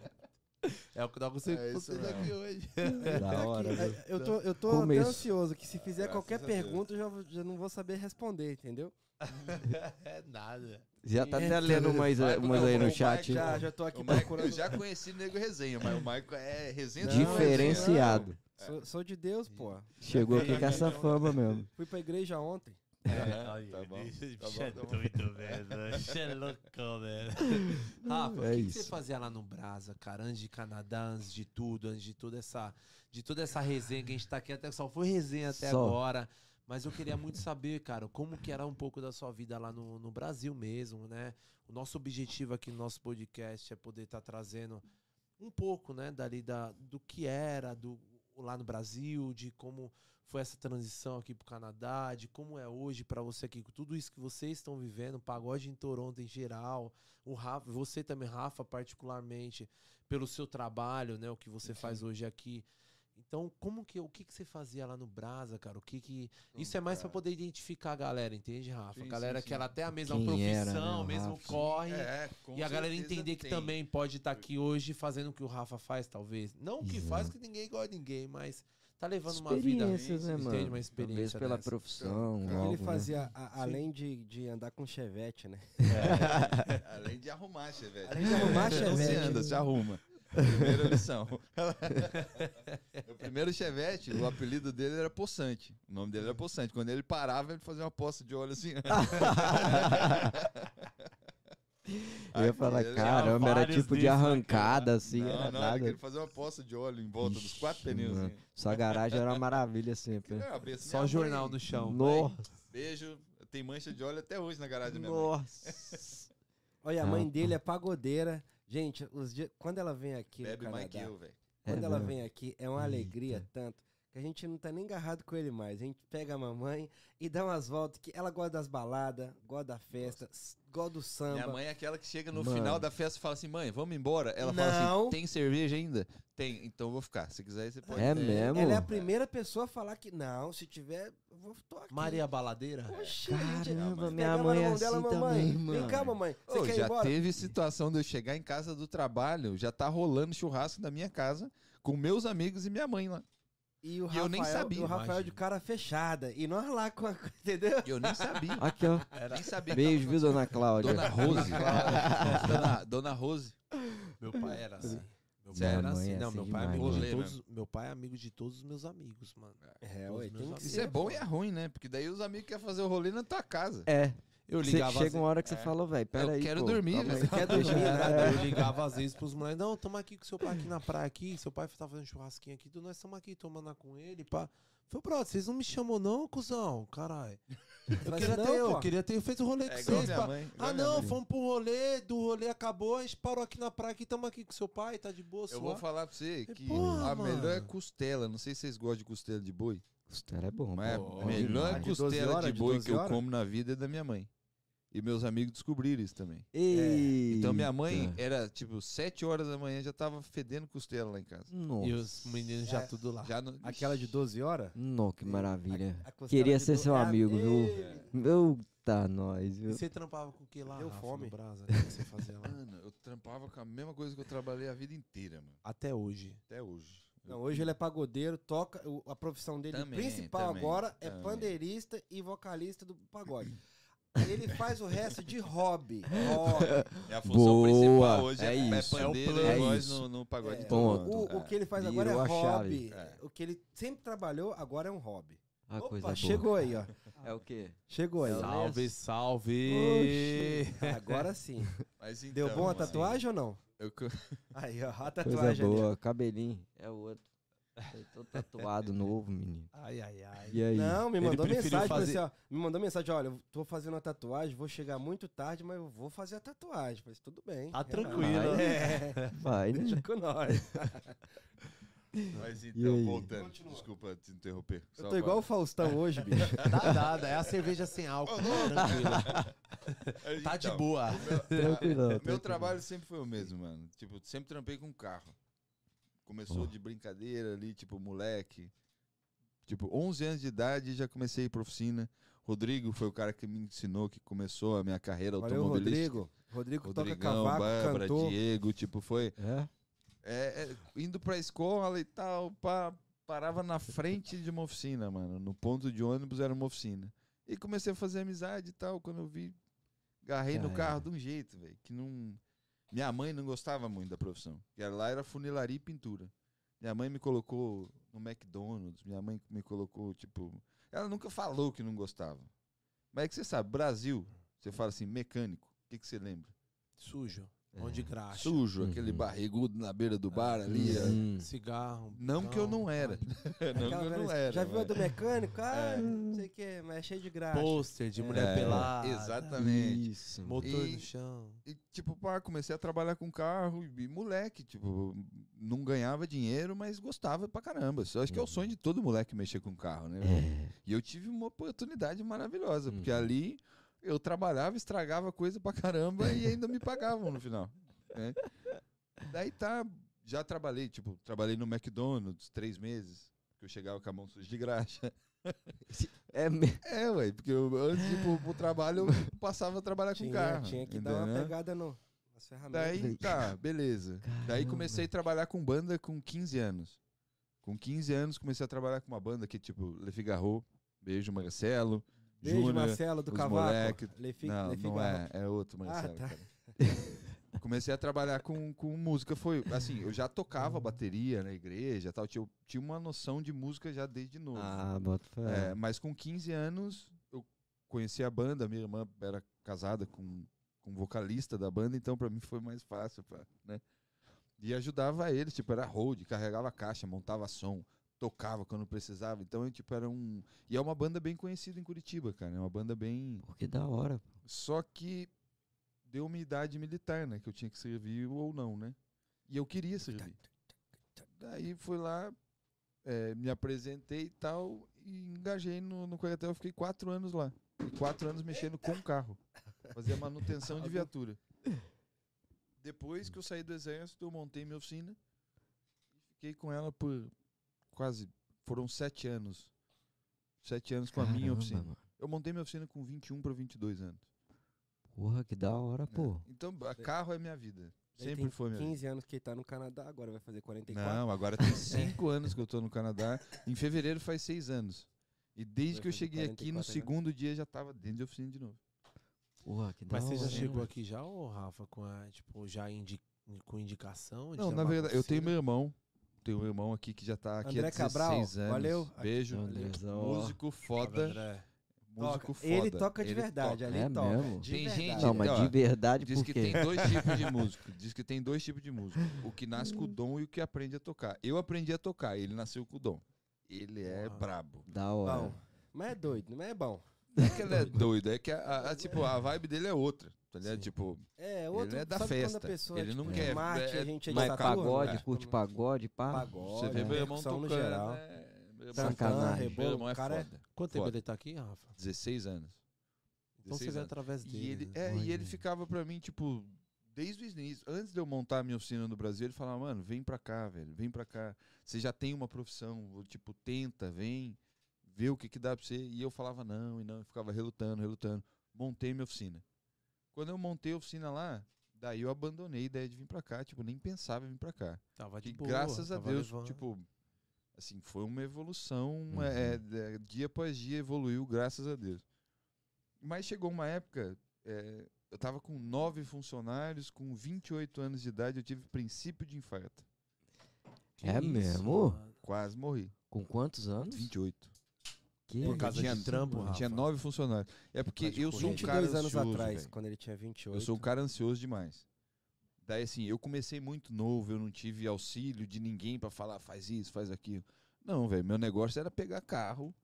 É o que nós conseguimos É mesmo. aqui hoje. da hora, viu? É, Eu tô, eu tô até ansioso que se fizer Graças qualquer pergunta eu já, já não vou saber responder, entendeu? É nada. Já tá É, até lendo umas, umas aí no Mike chat. Já, já tô aqui O Michael, procurando. eu já conheci o Nego Resenha, mas o Michael é resenha Não, de Diferenciado. Sou, sou de Deus, pô. Chegou aqui com essa fama mesmo. Fui pra igreja ontem. É, tá bom, tá Bicho é bom, tá bom. doido, velho. Bicho é loucão, velho. Rafa, É o que, que você fazia lá no Brasa, cara? Antes de Canadá, antes de tudo, antes de toda essa, de toda essa resenha que a gente tá aqui, até só foi resenha até Só. agora. Mas eu queria muito saber, cara, como que era um pouco da sua vida lá no, no Brasil mesmo, né? O nosso objetivo aqui no nosso podcast é poder estar trazendo um pouco, né, dali da, do que era do, lá no Brasil, de como foi essa transição aqui pro Canadá, de como é hoje para você aqui, com tudo isso que vocês estão vivendo, pagode em Toronto em geral, o Rafa, você também, Rafa, particularmente, pelo seu trabalho, né, o que você faz hoje aqui. Então, como que o que, que você fazia lá no Brasa, cara? O que que isso é mais para poder identificar a galera, entende, Rafa? Sim, a galera sim, que sim. ela até a mesma Quem era, né, profissão, o mesmo Rafa? corre. É, com E a galera entender que tem. também pode estar aqui hoje fazendo o que o Rafa faz, talvez. Não o que faz, Exato. que ninguém gosta de ninguém, mas tá levando uma vida. Experiências, né, entende? mano? Uma Talvez experiência pela dessa. profissão, Então, algo, ele né? fazia, a- além de, de andar com chevette, né? Além de arrumar, Chevette. Além de arrumar Não se chevette. anda, se arruma. Primeira lição. o primeiro Chevette, o apelido dele era Poçante. O nome dele era Poçante. Quando ele parava, ele fazia uma poça de óleo assim. Eu ia falar, caramba, era tipo de desses arrancada, assim, não, era não, nada. ele queria fazer uma poça de óleo em volta dos quatro Ixi, pneus. mano. assim. Sua garagem era uma maravilha sempre. A benção. Só jornal mãe, no chão. Nossa. Beijo. Tem mancha de óleo até hoje na garagem da minha mãe. Nossa. Olha, a mãe dele é pagodeira. Gente, os dias, quando ela vem aqui Bebe mais que eu, velho. quando É ela mesmo? vem aqui, é uma alegria tanto que a gente não tá nem agarrado com ele mais. A gente pega a mamãe e dá umas voltas que ela gosta das baladas, gosta da festa, s- gosta do samba. Minha mãe é aquela que chega no Mano. final da festa e fala assim: mãe, vamos embora. Ela fala Não. assim: tem cerveja ainda? Tem, então eu vou ficar. Se quiser, você pode. É mesmo? Ela é a primeira pessoa a falar que não, se tiver, eu vou tô aqui. Maria Baladeira? Oxi, a gente Caramba, minha na mãe é mão assim dela, mamãe. também, Vem mano. cá, mamãe. Você Ô, quer ir já embora? teve situação de eu chegar em casa do trabalho, já tá rolando churrasco na minha casa com meus amigos e minha mãe lá. E o E Rafael, eu nem sabia, e o Rafael de cara fechada. E nós lá com a. Entendeu? Eu nem sabia. Aqui, ó. nem sabia. Beijo, viu, dona Cláudia? Dona Rose. dona, dona Rose. Meu pai era assim. Meu pai era assim. é Não, assim meu pai, é amigo de né? todos, meu pai é amigo de todos os meus amigos, mano. É, ué, Isso é bom e é ruim, né? Porque daí os amigos querem fazer o rolê na tua casa. É. Eu Cê- ligava chega às uma hora que você É. fala, velho, pera Eu quero pô, dormir, velho. Quer dormir, né? É. Eu ligava às vezes pros moleques, não, tamo aqui com seu pai aqui na praia aqui, seu pai tá fazendo churrasquinho aqui, tu- nós estamos aqui tomando com ele, pá. Falei, brother, vocês não me chamam não, cuzão, caralho. Eu queria não, ter, eu queria ter feito rolê É com igual vocês, minha pá. mãe. igual Ah, não, mãe. fomos pro rolê, do rolê acabou, a gente parou aqui na praia, aqui tamo aqui com seu pai, tá de boa, Eu vou falar pra você que Porra, a melhor é mano. costela. Não sei se vocês gostam de costela de boi. Costela é bom, Mas pô. a melhor demais. De 12 costela horas, de de boi 12 que eu como na vida é da minha mãe. E meus amigos descobriram isso também. Eita. Então minha mãe era tipo 7 horas da manhã já tava fedendo costela lá em casa. Nossa. E os meninos já É. tudo lá. Já no... Aquela de 12 horas? Nó, que maravilha. A- a costela Queria de ser do- seu é, amigo, viu? ei. Eita, nós, E viu? você trampava com o que lá, Deu Rafa, fome. no Brasa? O que você fazia lá? Mano, eu trampava com a mesma coisa que eu trabalhei a vida inteira, mano. Até hoje. Até hoje. Não, hoje ele é pagodeiro, toca. o- A profissão dele Também, principal também, agora é também. pandeirista e vocalista do pagode. Ele faz o resto de hobby. hobby. É a função Boa, principal hoje é é, isso. pandeiro É e voz no, no pagode. É, Ponto. o, o que ele faz agora Virou é hobby. É. O que ele sempre trabalhou, agora é um hobby. A coisa Opa, boa. chegou aí, ó. É o quê? Chegou aí. Salve, salve! Oxi, Agora sim. Mas então, Deu bom a assim, tatuagem ou não? eu Aí, ó, a Coisa tatuagem ali. ó. boa. Cabelinho. É o outro. Eu tô tatuado novo, menino. Ai, ai, ai. E aí? Não, me mandou mensagem, fazer- assim, ó, me mandou mensagem, olha, eu tô fazendo a tatuagem, vou chegar muito tarde, mas eu vou fazer a tatuagem. Falei, tudo bem. Tá relaxa. tranquilo. É, Vai, né? deixa com nós. Mas então, voltando. Continua. Desculpa te interromper. Eu tô igual o pra- Faustão hoje, bicho. Dá nada, é a cerveja sem álcool. tranquilo. Tá de Então, boa. Meu tranquilão. trabalho sempre foi o mesmo, mano. Tipo, sempre trampei com carro. Começou Ó. de brincadeira ali, tipo, moleque. Tipo, 11 anos de idade já comecei a ir pra oficina. Rodrigo foi o cara que me ensinou, que começou a minha carreira Valeu, automobilística. Rodrigo. Rodrigo toca Rodrigão, cavaco, Bárbara, cantor. Diego, tipo, foi É? é, é, indo pra escola e tal, pá, parava na frente de uma oficina, mano. No ponto de ônibus era uma oficina. E comecei a fazer amizade e tal. Quando eu vi, agarrei no Já carro era. de um jeito, velho. Que não. Minha mãe não gostava muito da profissão. Era- lá era funilaria e pintura. Minha mãe me colocou no McDonald's. Minha mãe me colocou, tipo. Ela nunca falou que não gostava. Mas é que você sabe, Brasil, você fala assim, mecânico. O que, que você lembra? Sujo. Mão de graxa. Sujo, Uhum. aquele barrigudo na beira do bar ali. ó. Hum. Cigarro. Não que eu não era. não que eu não era. Já viu a do mecânico? Ah, É. não sei o que, mas é cheio de graxa. Pôster de mulher É, pelada. Exatamente. Isso. Motor E- no chão. E, tipo, pá, comecei a trabalhar com carro e, moleque, tipo, não ganhava dinheiro, mas gostava pra caramba. Isso acho que é o sonho de todo moleque mexer com carro, né? É. E eu tive uma oportunidade maravilhosa, porque Uhum. ali eu trabalhava, estragava coisa pra caramba e ainda me pagavam no final. né? Daí tá, já trabalhei, tipo, trabalhei no McDonald's três meses, que eu chegava com a mão suja de graxa. É me- É, ué, porque eu, antes de ir pro, pro trabalho eu passava a trabalhar com Tinha, carro. tinha que dar uma entendeu? pegada no, nas ferramentas. Daí, tá, beleza. Daí Caramba. comecei a trabalhar com banda com 15 anos. Com 15 anos comecei a trabalhar com uma banda que, tipo, Le Figaro, Beijo Marcelo, Beijo, Júnior. Marcelo do Cavaco. moleque- Le Fi- Não, Le não é, é outro Marcelo, tá. cara. Comecei a trabalhar com, com música, foi assim, eu já tocava bateria na igreja, tal, tinha, tinha uma noção de música já desde novo. Ah, bota fé. É, mas com 15 anos eu conheci a banda, minha irmã era casada com, com o vocalista da banda, então pra mim foi mais fácil, pra, né? E ajudava eles, tipo, era hold, carregava caixa, montava som, tocava quando precisava. Então, tipo, era um. E é uma banda bem conhecida em Curitiba, cara. É uma banda bem. Pô, que da hora. pô. Só que deu uma idade militar, né? Que eu tinha que servir ou não, né? E eu queria servir. Daí fui lá, eh, me apresentei e tal, e engajei no, no Coretel. Eu fiquei quatro anos lá. E quatro anos mexendo com o carro. Fazia manutenção de viatura. Depois que eu saí do exército, eu montei minha oficina. E fiquei com ela por quase. Foram sete anos. Sete anos com a minha Caramba, oficina. mano. Eu montei minha oficina com 21 para 22 anos. Porra, que da hora, pô. né? Então, a carro é minha vida. Ele Sempre tem foi minha vida. 15 anos que ele tá no Canadá, agora vai fazer 44. Não, agora tem cinco anos que eu tô no Canadá. Em fevereiro faz seis anos. E desde Vai que eu cheguei aqui, no 44 agora. segundo dia já tava dentro de oficina de novo. Porra, que da Mas hora. você já chegou aqui já, ô Rafa, com a, tipo, já indi com indicação? de Não, na verdade, eu tenho meu irmão. Tenho um irmão aqui que já tá aqui André há 16 Cabral, anos. valeu. Beijo. Andrezão. Músico foda. Músico Toca. foda. Ele toca de Ele verdade, toca. ali É toca. mesmo? De Tem verdade. gente- Não, mas ó, de verdade, Diz por que quê? tem dois tipos de músico. Diz que tem dois tipos de músico. O que nasce com o dom e o que aprende a tocar. Eu aprendi a tocar, ele nasceu com o dom. Ele é Uau. brabo. Da hora. Bom, mas é doido, mas é bom. Não é que ele é doido, é que a, a- a- tipo, a vibe dele é outra. Tá ligado? Tipo, É, outro, é da festa. Quando a pessoa Ele é, não tipo, quer- Marte, é- a gente é de Mas pagode, né? curte pagode, pá. Pagode, você vê meu irmão percussão tocando. no geral. É, meu irmão, Sacanagem. Rebolo, meu irmão é cara é- foda. Quanto tempo Foda. ele tá aqui, Rafa? 16 anos. Então você 16 vê anos. através dele. E ele, né? é, e ele ficava pra mim, tipo, desde o início, antes de eu montar a minha oficina no Brasil, ele falava, mano, vem pra cá, velho, vem pra cá. Você já tem uma profissão, tipo, tenta, vem, vê o que que dá pra você. E eu falava não, e não, eu ficava relutando, relutando. Montei minha oficina. Quando eu montei a oficina lá, daí eu abandonei a ideia de vir pra cá, tipo, nem pensava em vir pra cá. Tava de Que boa, graças a tava Deus, levando. tipo, assim, foi uma evolução, Uhum. é, é, dia após dia evoluiu, graças a Deus. Mas chegou uma época, é, eu tava com nove funcionários, com 28 anos de idade, eu tive princípio de infarto. Que É isso, mesmo? mano. Quase morri. Com quantos anos? 28. Que Por Eu causa tinha, de trampo, eu Rafa? tinha nove funcionários. É porque eu sou um 22 cara anos ansioso, atrás, velho. quando ele tinha 28. Eu sou um cara ansioso demais. Daí, assim, eu comecei muito novo, eu não tive auxílio de ninguém pra falar, faz isso, faz aquilo. Não, velho, meu negócio era pegar carro,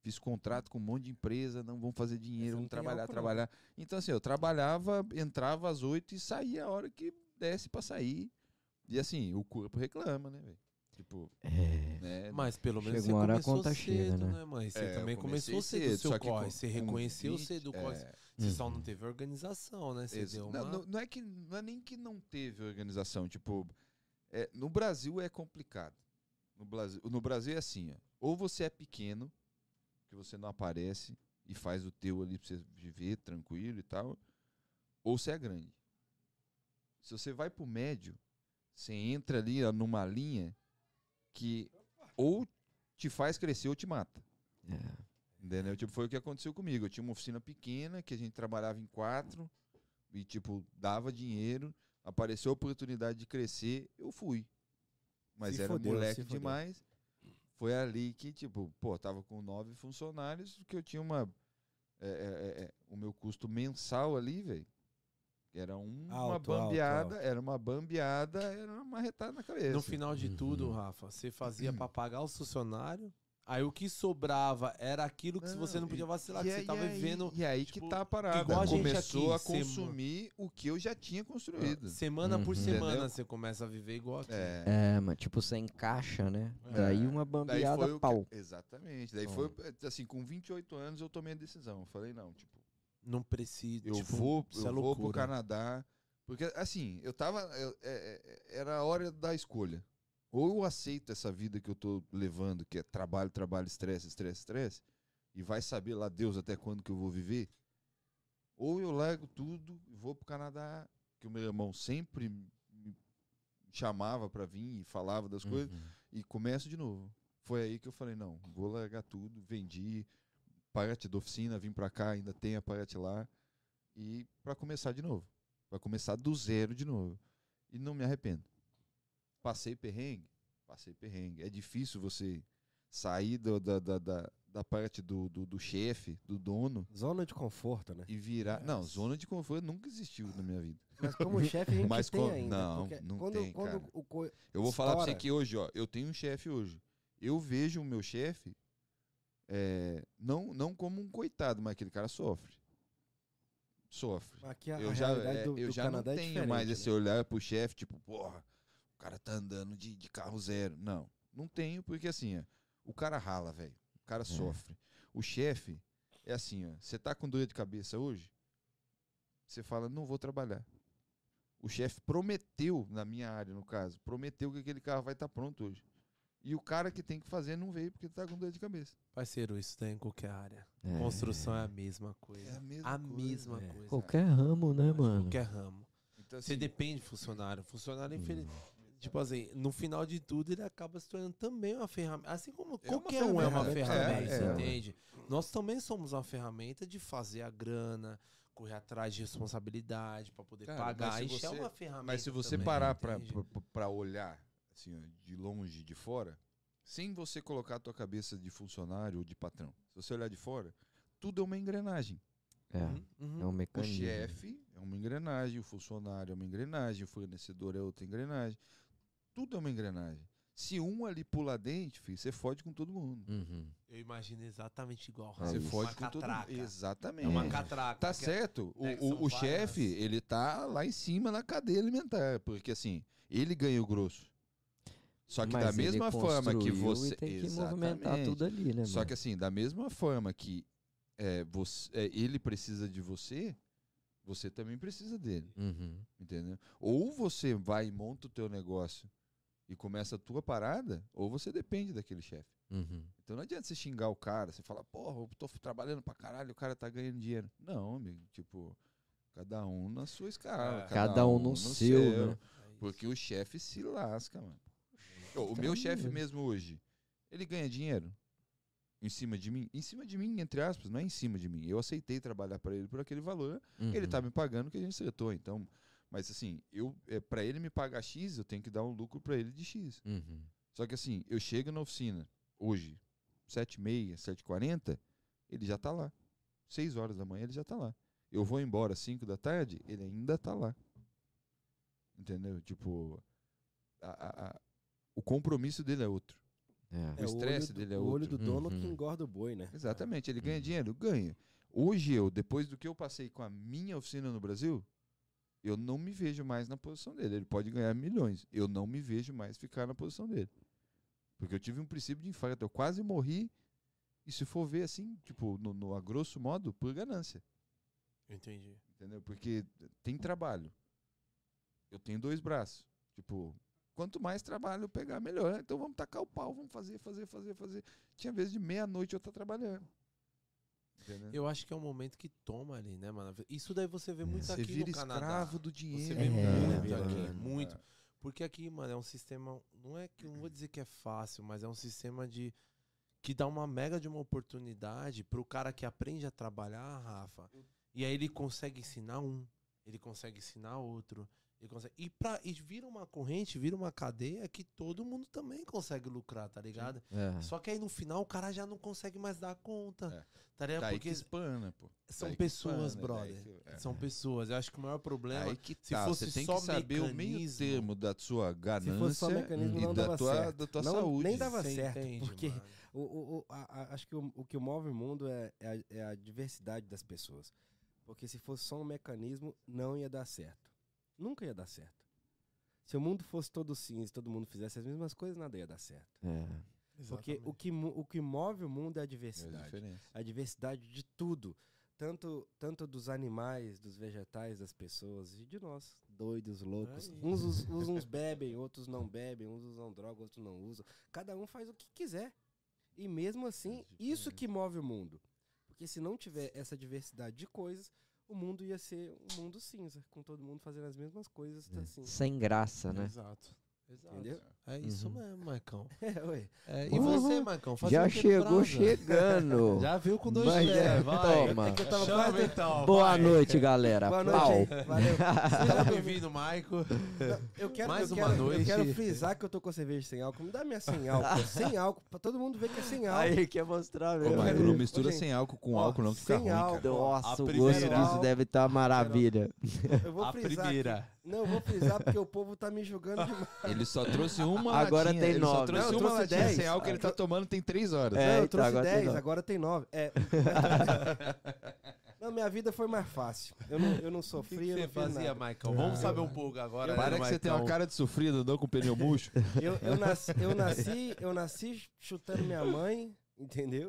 fiz contrato com um monte de empresa, não vão fazer dinheiro, vamos tem trabalhar, trabalhar. Então, assim, eu trabalhava, entrava às oito e saía a hora que desse pra sair. E assim, o corpo reclama, né, velho? Tipo, É. né? Mas pelo menos Chega uma você hora a começou conta cedo, chega, né? né, mãe? Você É, também começou cedo o cedo, seu só que corre. com- Você reconheceu 20, cedo o corre. é, Você só não Uhum. teve organização, né? Você deu não, uma... não, não é que não é nem que não teve organização, tipo, é, no Brasil é complicado. No Brasil, no Brasil é assim, ó, ou você é pequeno, que você não aparece e faz o teu ali pra você viver tranquilo e tal, ou você é grande. Se você vai pro médio, você entra ali ó, numa linha que ou te faz crescer ou te mata. É. Entendeu? Tipo, foi o que aconteceu comigo. Eu tinha uma oficina pequena, que a gente trabalhava em quatro, e, tipo, dava dinheiro, apareceu a oportunidade de crescer, eu fui. Mas Se era fodeu, moleque demais. Foi ali que, tipo, pô, tava com nove funcionários, que eu tinha uma. é, é, é, é, o meu custo mensal ali, velho. Era um- uma Alto, alto, bambeada, alto. era uma bambeada, era uma marretada na cabeça. No final de tudo, Uhum. Rafa, você fazia pra pagar o funcionário, aí o que sobrava era aquilo que você não podia vacilar, e que você aí- tava e aí- vivendo E aí tipo, que tá a parada. igual a gente Começou aqui, a sema- consumir o que eu já tinha construído. semana por Uhum. semana, Entendeu? você começa a viver igual aqui. É. É, mas tipo, você encaixa, né? Daí uma Daí bambeada foi o que- pau. Exatamente. Daí Bom. foi, assim, com 28 anos eu tomei a decisão. Eu falei, não, tipo, Não precisa. eu tipo, vou, eu é vou pro. Canadá. Porque, assim, eu tava. eu- é- é- era a hora da escolha. Ou eu aceito essa vida que eu tô levando, que é trabalho, trabalho, estresse, estresse, estresse, e vai saber lá Deus até quando que eu vou viver. Ou eu largo tudo e vou pro Canadá, que o meu irmão sempre me chamava pra vir e falava das coisas Uhum. e começo de novo. Foi aí que eu falei, não, vou largar tudo, vendi parte da oficina, vim pra cá, ainda tem a parte lá e pra começar de novo, Pra começar do zero de novo. E não me arrependo. Passei perrengue, passei perrengue. É difícil você sair do- da, da, da, da parte do, do, do chefe, do dono, Zona de conforto, né? e virar. Não, zona de conforto nunca existiu na minha vida. Mas como chefe a gente Mas tem com- ainda. não, não quando, tem, quando cara. co- Eu vou falar pra você que hoje, ó, eu tenho um chefe hoje. Eu vejo o meu chefe é, não, não como um coitado, mas aquele cara sofre. Sofre. Aqui a, eu a já, é, do, eu do já Canadá não é tenho mais né? esse olhar pro chefe, tipo, porra, o cara tá andando de, de carro zero. Não, não tenho, porque assim, ó, o cara rala, velho. O cara sofre. O chefe é assim, ó, você tá com dor de cabeça hoje, você fala, não vou trabalhar. O chefe prometeu, na minha área, no caso, prometeu que aquele carro vai estar pronto hoje. E o cara que tem que fazer não veio porque tá com dor de cabeça. Parceiro, isso tem em qualquer área. É. Construção é a mesma coisa. É a mesma a coisa, mesma é. coisa. Qualquer ramo, né, mano? Qualquer ramo. Então, Você assim, depende de funcionário. Funcionário, infeliz... Hum. tipo assim, no final de tudo, ele acaba se tornando também uma ferramenta. Assim como É qualquer um é uma ferramenta, é, é. entende? Nós também somos uma ferramenta de fazer a grana, correr atrás de responsabilidade para poder Cara, pagar. Isso é você- uma ferramenta. Mas se você também, parar pra olhar, assim, de longe, de fora, sem você colocar a tua cabeça de funcionário ou de patrão, se você olhar de fora, tudo é uma engrenagem. É, Uhum, uhum. é um O mecanismo. chefe é uma engrenagem, o funcionário é uma engrenagem, o fornecedor é outra engrenagem. Tudo é uma engrenagem. Se um ali pula dente, filho, você fode com todo mundo. Uhum. Eu imagino exatamente igual. É Você isso. fode Uma com todo catraca. mundo. Exatamente. É uma É. catraca. Tá que- certo. O, é o- são o várias- chefe, ele tá lá em cima na cadeia alimentar. Porque assim, ele ganha o grosso. Só que Mas da mesma forma que você. E tem que movimentar Exatamente. tudo ali, né, Só mano? que assim, da mesma forma que é, você, é, ele precisa de você, você também precisa dele. Uhum. Entendeu? Ou você vai e monta o teu negócio e começa a tua parada, ou você depende daquele chefe. Uhum. Então não adianta você xingar o cara, você fala, porra, eu tô trabalhando pra caralho, o cara tá ganhando dinheiro. Não, amigo, tipo, cada um na sua escala. É. Cada um no seu, né? É. Porque o chefe se lasca, mano. O Tá meu chefe mesmo hoje, ele ganha dinheiro em cima de mim? Em cima de mim, entre aspas, não é em cima de mim. Eu aceitei trabalhar pra ele por aquele valor, ele Uhum. tá me pagando que a gente acertou. Então, mas assim, eu é, para ele me pagar X, eu tenho que dar um lucro pra ele de X. Uhum. Só que assim, eu chego na oficina hoje, 7h30, 7h40, ele já tá lá. 6 horas da manhã ele já tá lá. Eu vou embora 5 da tarde, ele ainda tá lá. Entendeu? Tipo, a- a- o compromisso dele é outro. É. O estresse do- dele é O olho outro. do dono que Uhum. engorda o boi, né? Exatamente, ele ganha Uhum. dinheiro? Ganha. Hoje eu, depois do que eu passei com a minha oficina no Brasil, eu não me vejo mais na posição dele. Ele pode ganhar milhões. Eu não me vejo mais ficar na posição dele. Porque eu tive um princípio de infarto. Eu quase morri. E se for ver assim, tipo, no, no- a grosso modo, por ganância. Entendi. Entendeu? Porque tem trabalho. Eu tenho dois braços. Tipo, quanto mais trabalho eu pegar, melhor. Então vamos tacar o pau, vamos fazer, fazer, fazer, fazer. Tinha vezes de meia-noite eu estar trabalhando. Entendeu? Eu acho que é um momento que toma ali, né, mano? Isso daí você vê muito Você aqui vira no Canadá. escravo do dinheiro. Você vê É, muito mano. aqui, muito. É. Porque aqui, mano, é um sistema. Não é que não vou dizer que é fácil, mas é um sistema de. que dá uma mega de uma oportunidade pro cara que aprende a trabalhar, Rafa. E aí ele consegue ensinar um, ele consegue ensinar outro. Ele consegue, e, pra, e vira uma corrente, vira uma cadeia que todo mundo também consegue lucrar, tá ligado? É. Só que aí no final o cara já não consegue mais dar conta. É. Tá ligado? Daí Porque que espana, pô. são daí que pessoas, espana, brother. que- é. São pessoas. Eu acho que o maior problema. Aí que se tá, fosse você tem só que saber o meio mecanismo- termo da sua Se ganância fosse só mecanismo, e não da dava tua, certo. da tua Não- saúde. nem dava Você certo, entende, porque. O, o- o- a- a- acho que o, o que move o mundo é, é a, é a diversidade das pessoas. Porque se fosse só um mecanismo, não ia dar certo. Nunca ia dar certo. Se o mundo fosse todo cinza e todo mundo fizesse as mesmas coisas, nada ia dar certo. É. Porque o que, o que move o mundo é a É a diversidade. a diversidade de tudo. Tanto, tanto dos animais, dos vegetais, das pessoas e de nós, doidos, loucos. Uns, uns, uns bebem, outros não bebem, uns usam droga, outros não usam. Cada um faz o que quiser. E mesmo assim, isso que move o mundo. Porque se não tiver essa diversidade de coisas, o mundo ia ser um mundo cinza, com todo mundo fazendo as mesmas coisas. É. Assim. Sem graça, né? Exato. Exato. Entendeu? É isso Uhum. mesmo, Maicão. É, ué. É, e Porra, você? Fazia Já chegou chegando. Já viu com dois Mas pés, é, vai. toma. É que eu tava Chama então, Boa vai. noite, galera. Boa Pau. noite. Valeu. Seja bem-vindo, Maico. Eu quero, Mais eu uma quero, noite. Eu quero frisar que eu tô com cerveja sem álcool. Me dá minha sem álcool. sem álcool, pra todo mundo ver que é sem álcool. Aí quer mostrar Ô, mesmo. Michael, Ô, não mistura gente, sem álcool com ó, álcool, não, que fica sem ruim, álcool. Nossa, A o gosto disso deve estar tá maravilha. Eu vou A frisar primeira. Não, eu vou frisar porque o povo tá me julgando demais. Ele só trouxe uma Agora latinha, tem ele só nove. trouxe Não, eu uma trouxe latinha dez. sem álcool que ele tá tomando tem três horas. É, não, eu então, trouxe agora tem 10, nove. agora tem 9. É. não, minha vida foi mais fácil. Eu não, eu não O que, sofri, que eu você não fiz fazia, nada. Maicão? Vamos saber um pouco agora. Eu- né, Para que você tem uma Maicão? cara de sofrido, andou com pneu murcho. Eu, eu, nasci, eu, nasci, eu nasci chutando minha mãe, entendeu?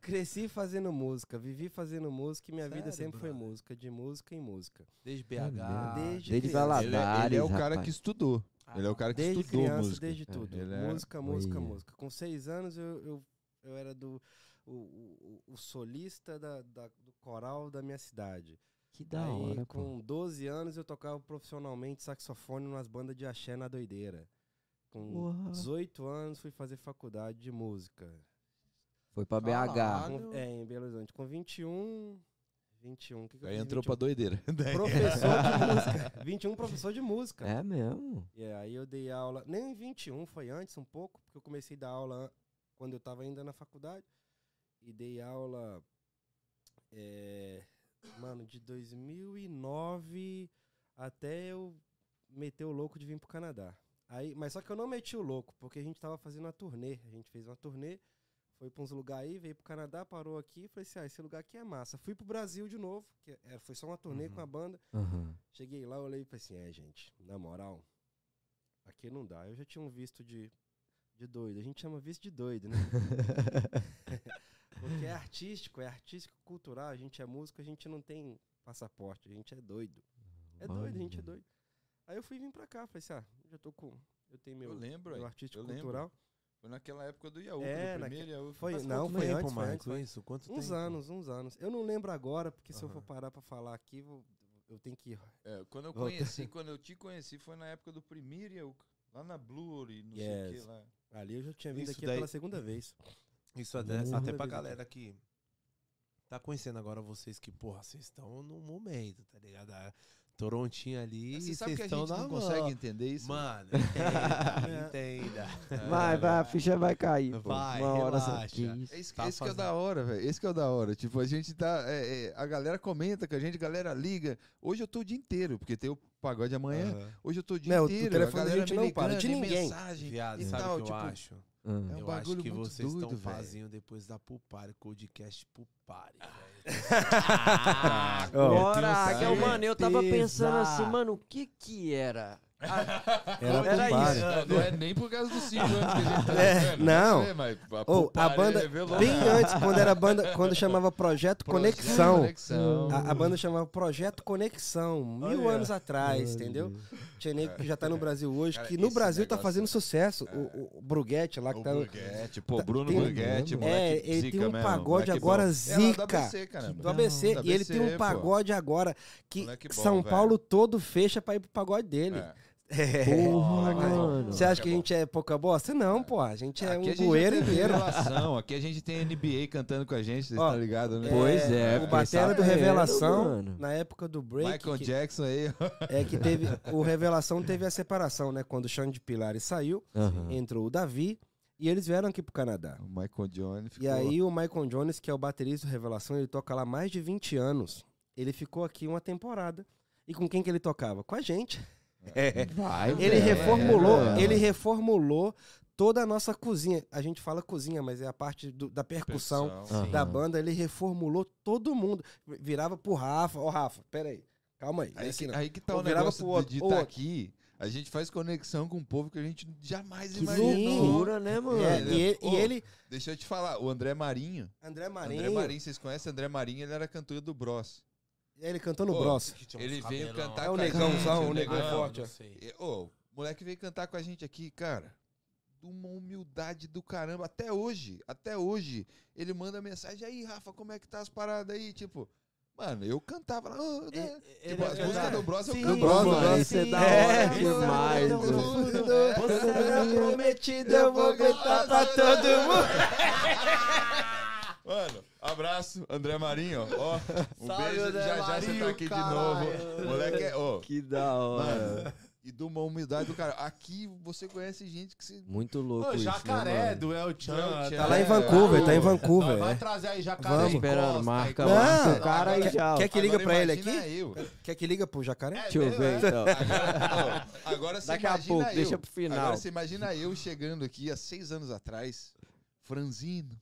Cresci fazendo música, vivi fazendo música e minha vida Sério, sempre foi brother? música, de música em música. Desde BH. Desde Desde criança. Ele, é- ele é Valadares, o cara rapaz. que estudou. Ele é o cara que Desde estudou criança, música. desde tudo. é- Música, música, Olha. música. Com seis anos eu, eu, eu era do o, o, o solista da, da- do coral da minha cidade. Que da Aí, hora, pô. com 12 anos eu tocava profissionalmente saxofone nas bandas de axé na doideira. Com Porra. 18 anos fui fazer faculdade de música. Foi pra Caralho. BH. É, em Belo Horizonte. Com 21. 21. O que, que eu Aí fiz? entrou pra 21? doideira. Professor de música. 21 professor de música. É mesmo? E aí eu dei aula, nem em 21, foi antes um pouco, porque eu comecei a dar aula an- quando eu estava ainda na faculdade. E dei aula, é, mano, de 2009 até eu meter o louco de vir pro Canadá. Aí, mas só que eu não meti o louco, porque a gente tava fazendo uma turnê. A gente fez uma turnê, foi pra uns lugares aí, veio pro Canadá, parou aqui. Falei assim, ah, esse lugar aqui é massa. Fui pro Brasil de novo, que é, foi só uma turnê com a banda. Aham. Cheguei lá, olhei e falei assim, é, gente, na moral, aqui não dá. Eu já tinha um visto de, de doido. A gente chama visto de doido, né? Porque é artístico, é artístico, cultural. A gente é músico, a gente não tem passaporte, a gente é doido. É doido, a gente é doido. Aí eu fui vir pra cá, falei assim, ah, já tô com. Eu tenho meu, Eu lembro, meu artístico eu lembro. Foi naquela época do Yahoo, É, do naque- primeiro Yahoo. Foi, não, foi tempo, antes, foi Maico, antes. isso? Quanto Uns tempo? anos, uns anos. Eu não lembro agora, porque se eu for parar pra falar aqui, vou- eu tenho que. É, quando eu Volta. conheci, quando eu te conheci, foi na época do primeiro Yahoo. Lá na Blur e não sei o Yes. que lá. Ali eu já tinha vindo Isso aqui daí- pela segunda vez. Isso até, até pra vida. galera que tá conhecendo agora vocês que, porra, vocês estão no momento, tá ligado? Torontinho ali Você e sabe vocês que a gente não mão. consegue entender isso? Mano, entenda, entenda. Vai, vai, a ficha vai cair. pô. Vai, Uma hora relaxa. Que isso? É Tá esse que é o fazendo. da hora, velho. Esse que é o da hora. Tipo, a gente tá. é, é, a galera comenta com a gente, a galera liga. Hoje eu tô o dia inteiro, porque tem o pagode amanhã. Aham. Hoje eu tô o dia Meu, o inteiro. telefone a gente me não para, de ninguém. Mensagem Viado, e sabe tal, o que eu tipo, acho? Ah. É um eu acho bagulho que muito vocês estão doido, velho. fazinho depois da Pupari, podcast Pupari, velho. Agora, é o mano, eu tava pensando assim, mano, o que que era? Era, Era isso. Não, não é nem por causa dos cinco anos que a gente tá É, vivendo, não. sei, mas a, Ou a Pupari banda, revelou. bem antes, quando era banda, quando chamava Projeto Conexão. Conexão. A, a banda chamava Projeto Conexão, mil Olha. anos atrás, entendeu? Tinha nego que já tá no Brasil hoje, Cara, que no Brasil tá fazendo sucesso. O, o Bruguete lá que O tá no. Burguete, pô, Tá- Bruno tem- Burguete, É, ele tem um mesmo, pagode moleque agora bom. É do zica. Do ABC. E ele tem um pagode agora que São velho. Paulo todo fecha pra ir pro pagode dele. É. É. Porra, mano. Você acha que a gente é pouca bosta? Não, pô. A gente é Aqui um bueiro inteiro. revelação, aqui a gente tem NBA cantando com a gente, vocês Ó, estão ligados, né? Pois é, O fiquei Batera do Revelação, na época do break, Michael que- Jackson aí. é que teve. O Revelação teve a separação, né? Quando o Xande Pilares saiu, entrou o Davi e eles vieram aqui pro Canadá. O Michael Jones ficou... E aí o Michael Jones, que é o baterista do Revelação, ele toca lá há mais de 20 anos. Ele ficou aqui uma temporada. E com quem que ele tocava? Com a gente. Vai, Ele velho. reformulou, É. ele reformulou toda a nossa cozinha. A gente fala cozinha, mas é a parte do- da percussão Aham. da banda. Ele reformulou todo mundo. Virava pro Rafa. Ó, Rafa, peraí. Calma aí. Aí, Aí, que, aí que tá Ou o virava negócio pro outro, de estar outro. aqui. A gente faz conexão com um povo que a gente jamais Que imaginou. Loucura, né, mano? É, Mano, e, ele, ô, e ele, Deixa eu te falar, o André Marinho. André Marinho, André Marinho, vocês conhecem André Marinho? Ele era cantor do Bros. Ele cantou no Ô, Bros. Ele veio cantar É o com a negãozão, o negão negão. forte, ó. E, Ô, o moleque veio cantar com a gente aqui, cara. De uma humildade do caramba. Até hoje, até hoje, ele manda mensagem aí, Rafa, como é que tá as paradas aí? Tipo, Mano, eu cantava lá. "Oh, É, né?" é, Tipo, é as músicas do Bros eu Sim, canto. Bros, do mano, Bros. isso é da É. hora demais, Você mano. Você é me prometido, eu vou cantar pra todo mundo. Mano, abraço, André Marinho, ó. Um Salve, beijo, André já já você tá aqui de caralho. novo. Moleque é, ó. Que da hora. Mano, e de uma humildade do cara. Aqui você conhece gente que se. Muito louco Ô, isso, jacaré né, do El Chan. Chan. Tá lá em É, Vancouver, tá em Vancouver. vai é. trazer aí jacaré Vamos. de Esperando, marca, Não, marca o cara aí quer- já. quer que liga pra ele imagina aqui? Eu. Quer que liga pro jacaré? Deixa eu ver, então. Agora, ó, agora você Daqui a imagina pouco, eu. deixa pro final. Agora você imagina eu chegando aqui há seis anos atrás, franzino,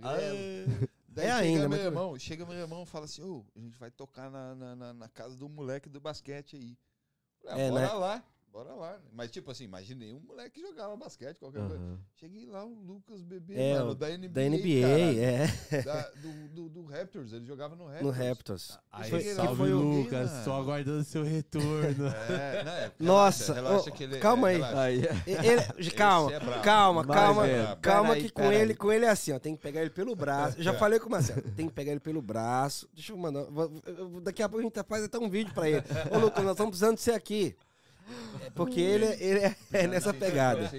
magrelo. Daí É chega ainda, meu mas- irmão, chega meu irmão e fala assim, ô, a gente vai tocar na, na, na- na casa do moleque do basquete aí. Falei, ah, É, bora né? lá, bora lá. Mas tipo assim, imaginei um moleque que jogava basquete, qualquer coisa. Aham. Cheguei lá, o Lucas Bebê, É, mano, da NBA, Da NBA, caralho. é. Da- do, do, do Raptors, ele jogava no Raptors. No Raptors. Aí, Foi- salve, foi o- Lucas. Tô aguardando seu retorno. É, né? Nossa, relaxa, relaxa ele- calma é, aí. Ele, calma, é calma, calma, calma que com ele, com ele é assim, ó, tem que pegar ele pelo braço. Já falei com o Marcelo, tem que pegar ele pelo braço. Deixa eu mandar, daqui a pouco a gente faz até um vídeo pra ele. Ô Lucas, nós estamos precisando de você aqui. É Porque ele, ele é, é nessa pegada.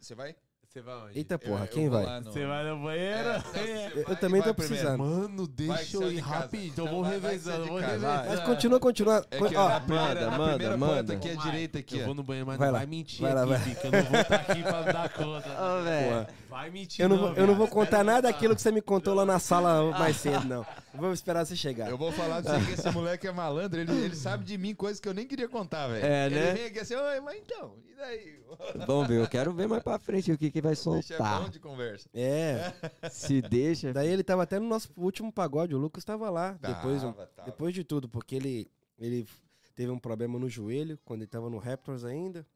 Você vai? Você vai onde? Eita porra, Eu- eu quem vou vai? Você vai no banheiro? É, Eu- eu também tô primeiro. precisando. Mano, deixa eu ir rapidinho. Vou vai- vai que revezando, vou revezando. Mas continua, continua. É que Ó, a primeira, manda, a manda, primeira manda. aqui à direita aqui, Eu vou no banheiro, mas Vai vai mentir Vai lá, aqui, vai. Que eu não vou estar aqui pra me dar conta. Ô, velho. Vai mentir eu não, vou- eu não vou contar nada eu daquilo que você me contou lá na sala mais cedo, não. Vou esperar você chegar. Eu vou falar pra você que esse moleque é malandro, ele, ele sabe de mim coisas que eu nem queria contar, velho. É, ele né? vem aqui assim, oi, mas então, daí? Vamos ver, eu quero ver mais pra frente o que, que vai Deixa é bom soltar. de conversa. É, Se deixa. daí ele tava até no nosso último pagode, o Lucas tava lá, depois, Tava, tava. depois de tudo, porque ele, ele teve um problema no joelho, quando ele tava no Raptors ainda.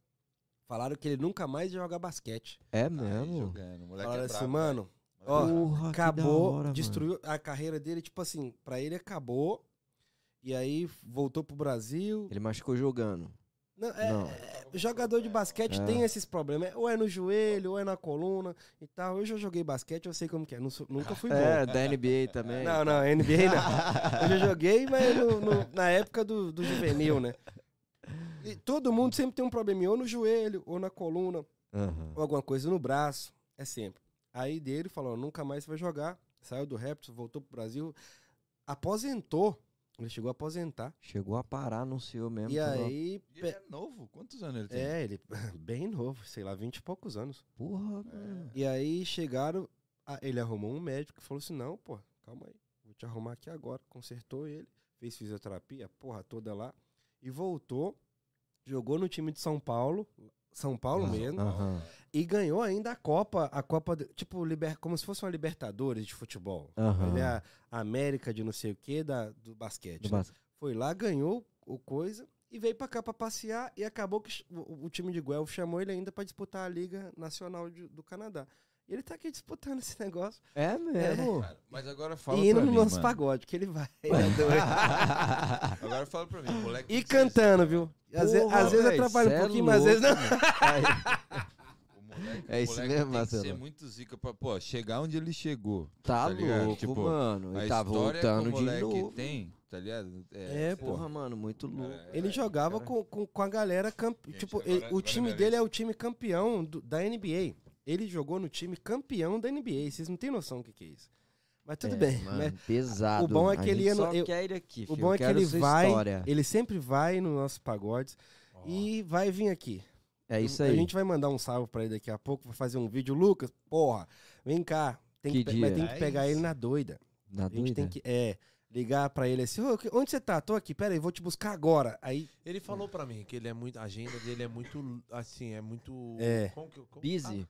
Falaram que ele nunca mais ia jogar basquete. É mesmo? o moleque Falaram é assim, mano, velho. ó, Porra, acabou, hora, mano. destruiu a carreira dele, tipo assim, pra ele acabou. E aí voltou pro Brasil. Ele machucou jogando. Não, é, Não. é, jogador de basquete É. tem esses problemas. Ou é no joelho, ou é na coluna e tal. Eu já joguei basquete, eu sei como que é. Não nunca fui bom. É, da NBA também. Não, não, NBA não. Eu já joguei, mas no- no- na época do, do juvenil, né? E todo mundo sempre tem um probleminha, ou no joelho, ou na coluna, Aham. ou alguma coisa no braço. É sempre. Aí dele falou: nunca mais vai jogar. Saiu do Raptors, voltou pro Brasil. Aposentou. Ele chegou a aposentar. Chegou a parar no seu mesmo. E aí. E ele é novo? Quantos anos ele tem? É, ele bem novo, sei lá, vinte e poucos anos. Porra, mano. E aí chegaram, a- ele arrumou um médico que falou assim: não, pô, calma aí, vou te arrumar aqui agora. Consertou ele, fez fisioterapia, porra toda lá, e voltou, jogou no time de São Paulo, São Paulo mesmo, Aham. e ganhou ainda a Copa, a Copa, tipo, liber, como se fosse uma Libertadores de futebol. Aham. Ele é a a América de não sei o que da, do basquete. Do né? bas- Foi lá, ganhou o coisa e veio pra cá pra passear e acabou que o, o time de Guelph chamou ele ainda pra disputar a Liga Nacional de- do Canadá. E ele tá aqui disputando esse negócio É mesmo. Cara, mas agora fala e indo pra no mim, nosso mano. pagode, que ele vai. ele é. Agora fala pra mim, moleque. e cantando, viu? Às, Porra, às vezes atrapalha um é pouquinho, mas às vezes não. O moleque, É isso moleque mesmo, tem que Marcelo. ser muito zica pra, pô, chegar onde ele chegou. Tá, Tá louco, Tipo, mano. a E tá voltando que o de moleque novo. tem, tá ligado? É, pô. Porra, mano, muito louco. É, Ele jogava cara. com, com, com a galera campe... Gente, Tipo, agora- ele- o agora é time dele é o time campeão do- da NBA. Ele jogou no time campeão da NBA. Vocês não têm noção do que, que é isso. Mas tudo É, bem. Mano, né? pesado. O bom é A que ele ia no- só eu- quer ir aqui, O bom é que ele vai, História. ele sempre vai nos nossos pagodes e vai vir aqui. É isso A aí. gente vai mandar um salve pra ele daqui a pouco, vai fazer um vídeo. Lucas, porra, vem cá. Tem que, Que mas tem que É pegar isso. ele na doida. Na A gente dúvida? tem que, é, ligar pra ele assim, "Ô, que- onde você tá? Tô aqui, pera aí, vou te buscar agora. Aí, Ele falou pra mim que ele é muito. A agenda dele é muito. Assim, é muito. É. Como que, como Busy?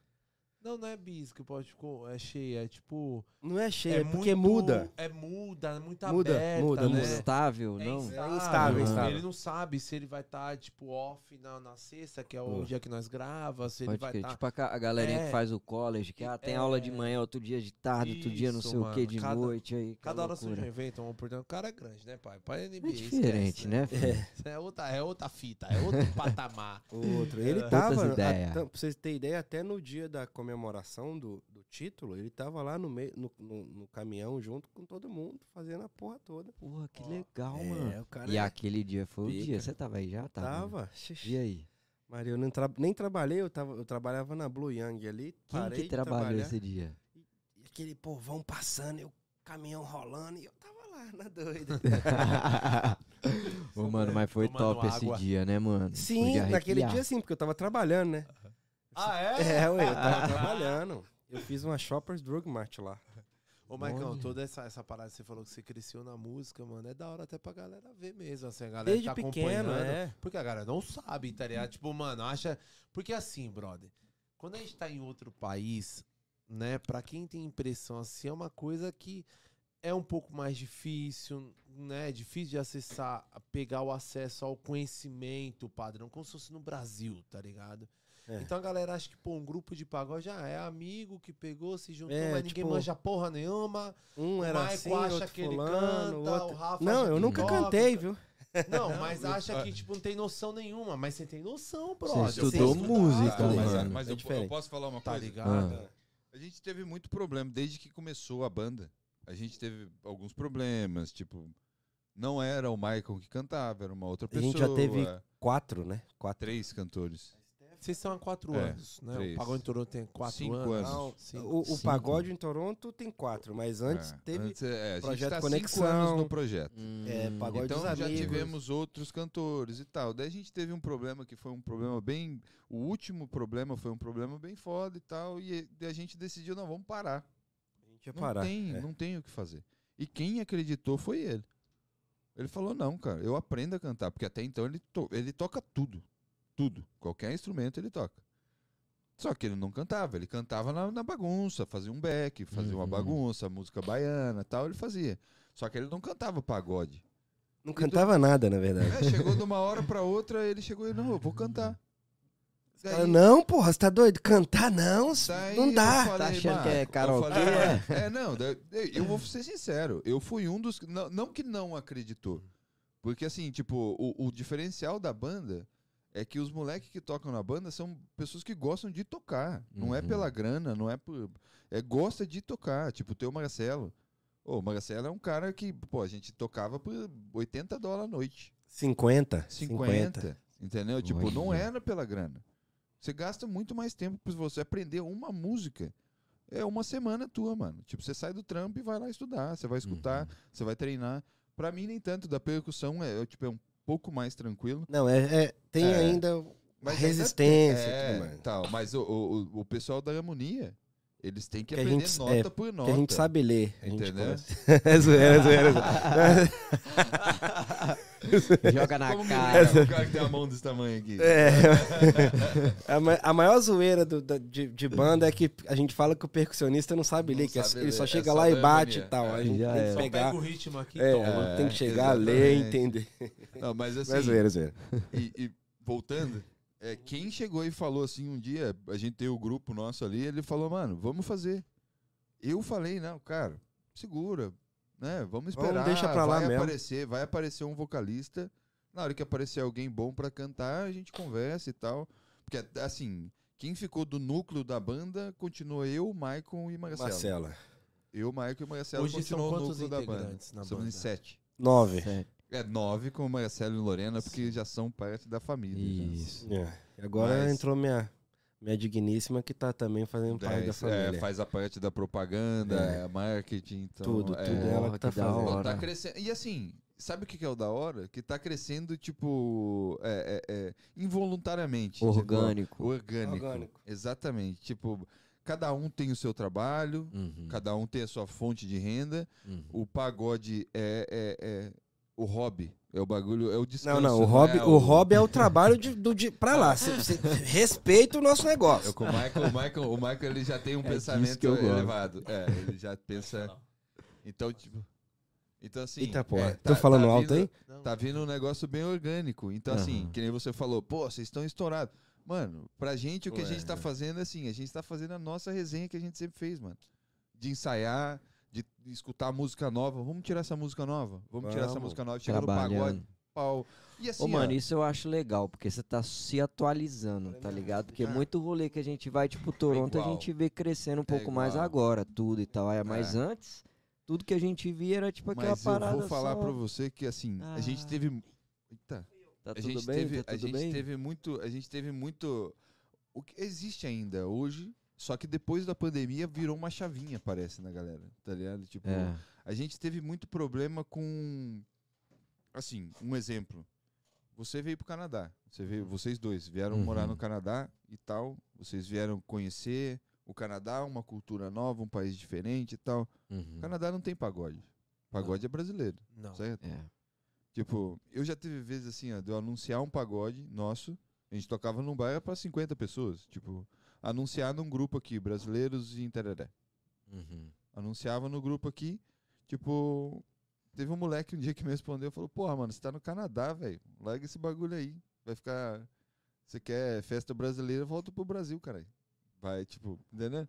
Não, não é busy, que pode ficar. É cheio, é tipo. não é cheio, é, é porque muito- muda. É muda, é muito Muda, aberta, muda, né? muda. Instável, É não? instável, instável, né? instável. Ele não sabe se ele vai estar, tipo, off na, na sexta, que é o dia que nós grava, se ele Pode vai crer. estar. Tipo a, a galerinha É. que faz o college, que ah, tem É. aula de manhã, outro dia de tarde, outro dia não Isso, sei o que mano. de Cada- noite aí. Cada hora surge um evento, uma oportunidade. O cara é grande, né, pai? Pai é NBA. É diferente, né? filho? Isso é outra, é outra fita, é outro patamar. Outro. Ele É. tava, pra vocês terem ideia, até no dia da comemoração do, do título, ele tava lá no, meio, no, no, no caminhão junto com todo mundo, fazendo a porra toda. Porra, que legal, É, mano. o cara E é- aquele dia foi o pica. dia. Você tava aí já? Tava. né? tava. E aí? Maria, eu nem, tra- nem trabalhei, eu, tava, eu trabalhava na Blue Young ali. Quem parei que trabalhou esse dia? E aquele povão passando, e o caminhão rolando, e eu tava lá, na doida. Ô, mano, mas foi Tomando top esse água. dia, né, mano? Sim, naquele dia sim, porque eu tava trabalhando, né? Ah, é? É, ué, eu tava trabalhando. Eu fiz uma Shoppers Drug Mart lá. Ô, Maicão, Olha. toda essa, essa parada que você falou que você cresceu na música, mano, é da hora até pra galera ver mesmo, assim, a galera Desde tá pequeno, acompanhando. é. Porque a galera não sabe, tá ligado? Tipo, mano, acha... Porque assim, brother, quando a gente tá em outro país, né, pra quem tem impressão assim, é uma coisa que é um pouco mais difícil, né, é difícil de acessar, pegar o acesso ao conhecimento padrão, como se fosse no Brasil, tá ligado? É. Então a galera acha que, pô, um grupo de pagode já é amigo que pegou, se juntou, É, mas ninguém tipo, manja porra nenhuma. Um O era Maico assim, acha outro que ele canta, outro... o Rafa Não, eu nunca toca. cantei, viu? Não, mas acha ah. que, tipo, não tem noção nenhuma. Mas você tem noção, brother. Você estudou música, tá mas, ligado? mano. mas É eu, posso falar uma Tá coisa? ligado? Ah. A gente teve muito problema desde que começou a banda. A gente teve alguns problemas, tipo, não era o Michael que cantava, era uma outra A pessoa. gente já teve- Quatro, né? Quatro. três cantores. Vocês estão há quatro É, anos, né? três. O Pagode em Toronto tem quatro Cinco anos. anos. Cinco. O, o Cinco. pagode em Toronto tem quatro, mas antes É, teve. antes, é, a gente Projeto tá Conexão. cinco anos no projeto. É, Hum, pagode então já amigos. tivemos outros cantores e tal. Daí a gente teve um problema que foi um problema bem. O último problema foi um problema bem foda e tal. E a gente decidiu, não, vamos parar. A gente ia Não parar. tem, é. não tem o que fazer. E quem acreditou foi ele. Ele falou, não, cara, eu aprendo a cantar. Porque até então ele, to- ele toca tudo. Tudo. Qualquer instrumento ele toca. Só que ele não cantava, ele cantava na, na bagunça, fazia um back, fazia uma Uhum. bagunça, música baiana e tal, ele fazia. Só que ele não cantava pagode. Não cantava nada, na verdade. É, chegou de uma hora pra outra, ele chegou e, não, eu vou cantar. Daí- Cara, não, porra, você tá doido? Cantar não, daí não eu dá. falei, Tá achando que é karaokê, falei, é? É, não, daí- eu vou ser sincero, eu fui um dos. Não, não que não acreditou. Porque assim, tipo, o, o diferencial da banda é que os moleques que tocam na banda são pessoas que gostam de tocar. Não é Uhum. pela grana, não é por. É gosta de tocar. Tipo, tem o Marcelo. Ô, o Marcelo é um cara que, pô, a gente tocava por 80 dólares a noite. 50. 50. Entendeu? Tipo, não era pela grana. Você gasta muito mais tempo pra você aprender uma música. É uma semana tua, mano. Tipo, você sai do trampo e vai lá estudar. Você vai escutar, Uhum. você vai treinar. Pra mim, nem tanto. Da percussão é, é, tipo, é um pouco mais tranquilo. Não, é, é- tem É. ainda Mas resistência e é, tudo tal. Mas o, o, o pessoal da harmonia, eles têm que Que aprender gente- nota é, por nota. que a gente sabe ler. Gente Entendeu? começa- é zoeira, é zoeira. é zoeira. Joga na Como cara. é o cara que tem a mão desse tamanho aqui? É. a, ma- a maior zoeira do- da- de, de banda é que a gente fala que o percussionista não sabe Não ler, que é- sabe ele ler, só é chega só lá e bate e tal. É. A gente Já tem é. que Só pegar. pega o ritmo aqui É, tem que chegar, ler, exatamente. entender. Não, mas assim, Mas é zoeira, zoeira. E, e voltando, é, quem chegou e falou assim um dia, a gente tem o grupo nosso ali, ele falou, mano, vamos fazer. Eu falei, não, cara, segura, né? Vamos Vamos, esperar. deixa pra lá vai mesmo. aparecer, vai aparecer um vocalista. Na hora que aparecer alguém bom pra cantar, a gente conversa e tal. Porque assim, quem ficou do núcleo da banda continua eu, Maicon e Marcelo. Marcela. Eu, Maicon e Marcelo Hoje são quantos núcleo da banda. na Somos em sete. Nove. É nove com o Marcelo e Lorena, porque já são parte da família. Isso. É. E Agora Mas- entrou minha, minha digníssima que tá também fazendo parte da Dez, família. é, faz a parte da propaganda, É. marketing, então, Tudo, é, tudo ela que tá que fazendo. Tá crescendo. E assim, sabe o que que é o da hora? Que tá crescendo, tipo, é, é, é, involuntariamente. tipo, Orgânico. orgânico. Orgânico. Exatamente. Tipo, cada um tem o seu trabalho, Uhum, cada um tem a sua fonte de renda. uhum. O pagode é, é, é o hobby. É o bagulho, é o descanso. Não, não, o é hobby, o hobby é o trabalho de, do, de, pra lá. Cê, cê respeita o nosso negócio. Eu, com o Michael, o Michael, o Michael ele já tem um É pensamento que eu gosto. elevado. É, ele já pensa. Então, tipo. Então, assim. Eita porra, é, tô falando tá alto vindo- aí? Tá vindo um negócio bem orgânico. Então, assim, Aham. que nem você falou, pô, vocês estão estourados. Mano, pra gente o que a Ué. gente tá fazendo é assim, a gente tá fazendo a nossa resenha que a gente sempre fez, mano. De ensaiar, de escutar música nova. Vamos tirar essa música nova? Vamos, tirar essa Vamos. música nova. Chegou no pagode. Trabalhando. pau. E assim, Ô, mano, ó, isso eu acho legal, porque você tá se atualizando, tá ligado? Porque muito rolê que a gente vai, tipo, Toronto, a igual. gente vê crescendo um pouco mais igual. agora, tudo e tal. É, Mas É. antes, tudo que a gente via era, tipo, aquela mas eu parada vou falar só... pra você que assim, a gente Ah. teve. Eita. Tá a tudo gente bem? teve, tá a tudo gente bem? teve muito, a gente teve muito o que existe ainda hoje, só que depois da pandemia virou uma chavinha, parece na galera, tá ligado? Tipo, É. a gente teve muito problema com assim, um exemplo. Você veio pro Canadá, você veio, vocês dois vieram morar Uhum. no Canadá e tal, vocês vieram conhecer o Canadá, uma cultura nova, um país diferente e tal. Uhum. O Canadá não tem pagode. Pagode é brasileiro, Não. certo? É. Tipo, eu já teve vezes assim, ó, de eu anunciar um pagode nosso, a gente tocava num bairro pra 50 pessoas, tipo, anunciar num grupo aqui, brasileiros e Tereré. Uhum. Anunciava no grupo aqui, tipo, teve um moleque um dia que me respondeu, falou, porra, mano, você tá no Canadá, velho, larga esse bagulho aí, vai ficar, você quer festa brasileira, volta pro Brasil, cara. Vai, tipo, entendeu?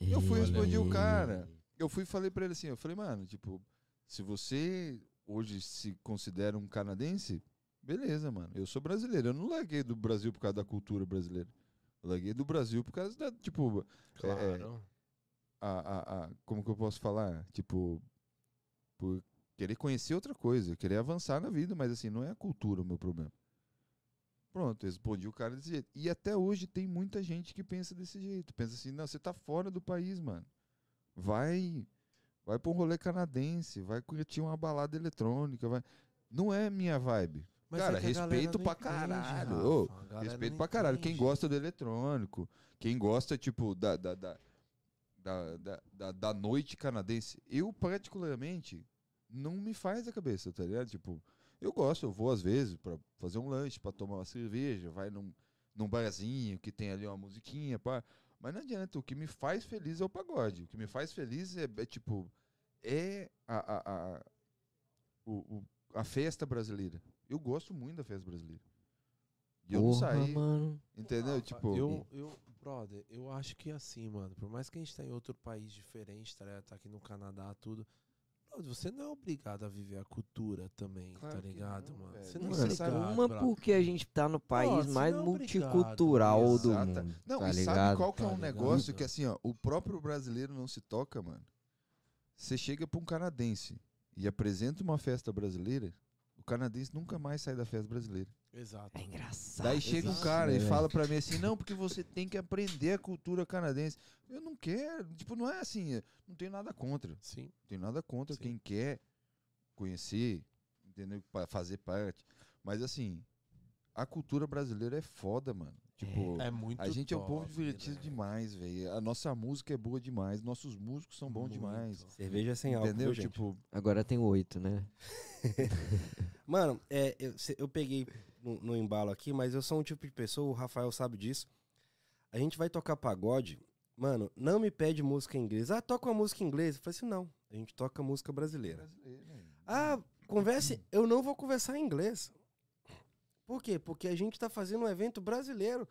Eu fui respondi o cara. Eu fui e falei pra ele assim, eu falei, mano, tipo, se você hoje se considera um canadense, beleza, mano. Eu sou brasileiro. Eu não larguei do Brasil por causa da cultura brasileira. Larguei do Brasil por causa da, tipo, é, é, Claro. a, a, a- como que eu posso falar? Tipo, por querer conhecer outra coisa, querer avançar na vida, mas assim, não é a cultura o meu problema. Pronto, respondi o cara desse jeito. E até hoje tem muita gente que pensa desse jeito. Pensa assim, não, você tá fora do país, mano. Vai, vai pra um rolê canadense, vai curtir uma balada eletrônica, vai... Não é minha vibe. Mas Cara, é respeito pra entende, caralho. Galera Respeito pra caralho. Quem entende. gosta do eletrônico, quem gosta, tipo, da, da, da, da, da, da- da noite canadense. Eu, particularmente, não me faz a cabeça, tá ligado? Tipo, eu gosto, eu vou às vezes pra fazer um lanche, pra tomar uma cerveja, vai num, num barzinho que tem ali uma musiquinha, pá. Mas não adianta, o que me faz feliz é o pagode. O que me faz feliz é, é, tipo, é a, a, a, o, o- a festa brasileira. Eu gosto muito da festa brasileira. E eu não Porra, saí, mano. entendeu? Tipo, Eu, eu, brother, eu acho que assim, mano, por mais que a gente tá em outro país diferente, tá, ligado? tá aqui no Canadá, tudo. brother, você não é obrigado a viver a cultura também, Claro tá ligado, não, mano? velho. Você não Mano, é obrigado, uma brother. porque a gente tá no país Nossa, mais não é obrigado. multicultural do Exata. mundo. Não, tá e ligado? sabe qual que é Tá um ligado? negócio que assim, ó, o próprio brasileiro não se toca, mano. Você chega pra um canadense e apresenta uma festa brasileira, canadense nunca mais sai da festa brasileira. Exato. É engraçado. Daí chega um exato, cara né, e velho? fala pra mim assim, não, porque você tem que aprender a cultura canadense. Eu não quero, tipo, não é assim, não tenho nada contra. Sim. Não tenho nada contra Sim. quem quer conhecer, entendeu? Fazer parte. Mas assim, a cultura brasileira é foda, mano. Tipo, É muito a gente é um povo top, divertido né? demais, velho. A nossa música é boa demais, nossos músicos são bons Muito. demais. Cerveja sem álcool, Entendeu? gente? Tipo, Agora tem oito, né? Mano, é, eu, eu peguei no, no embalo aqui, mas eu sou um tipo de pessoa, o Rafael sabe disso. A gente vai tocar pagode, mano, não me pede música em inglês. Ah, toca uma música em inglês. Eu falei assim, não, a gente toca música brasileira. Ah, converse, eu não vou conversar em inglês. Por quê? Porque a gente tá fazendo um evento brasileiro.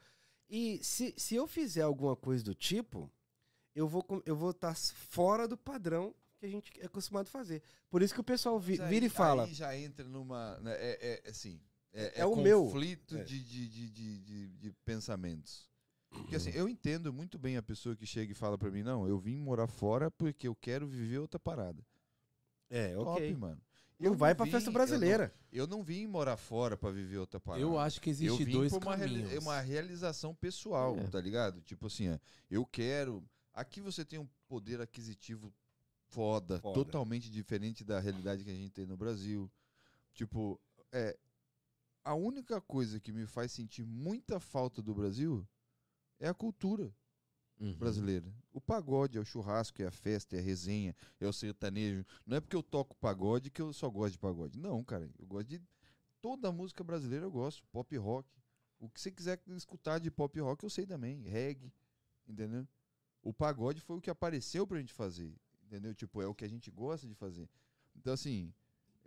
E se, se eu fizer alguma coisa do tipo, eu vou eu vou estar fora do padrão que a gente é acostumado a fazer. Por isso que o pessoal vi- Mas vira e aí- fala. Aí já entra numa. né, É, é, assim. É, É o meu. conflito É. De, de, de, de, de- pensamentos. Porque assim, eu entendo muito bem a pessoa que chega e fala pra mim, não, eu vim morar fora porque eu quero viver outra parada. É, ok. Top, Não Eu vai pra vim- festa eu brasileira. não- Eu não, vim morar fora pra viver outra parada. Eu acho que eu existe vim dois por uma, reali- caminhos. uma realização pessoal, É. tá ligado? Tipo assim, ó, eu quero. Aqui você tem um poder aquisitivo foda, Foda. totalmente diferente da realidade que a gente tem no Brasil. Tipo, é. A única coisa que me faz sentir muita falta do Brasil é a cultura Uhum. brasileira. O pagode é o churrasco, é a festa, é a resenha, é o sertanejo. Não é porque eu toco pagode que eu só gosto de pagode. Não, cara. Eu gosto de. Toda a música brasileira eu gosto. Pop rock. O que você quiser escutar de pop rock eu sei também. Reggae. Entendeu? O pagode foi o que apareceu pra gente fazer. Entendeu? Tipo, é o que a gente gosta de fazer. Então, assim.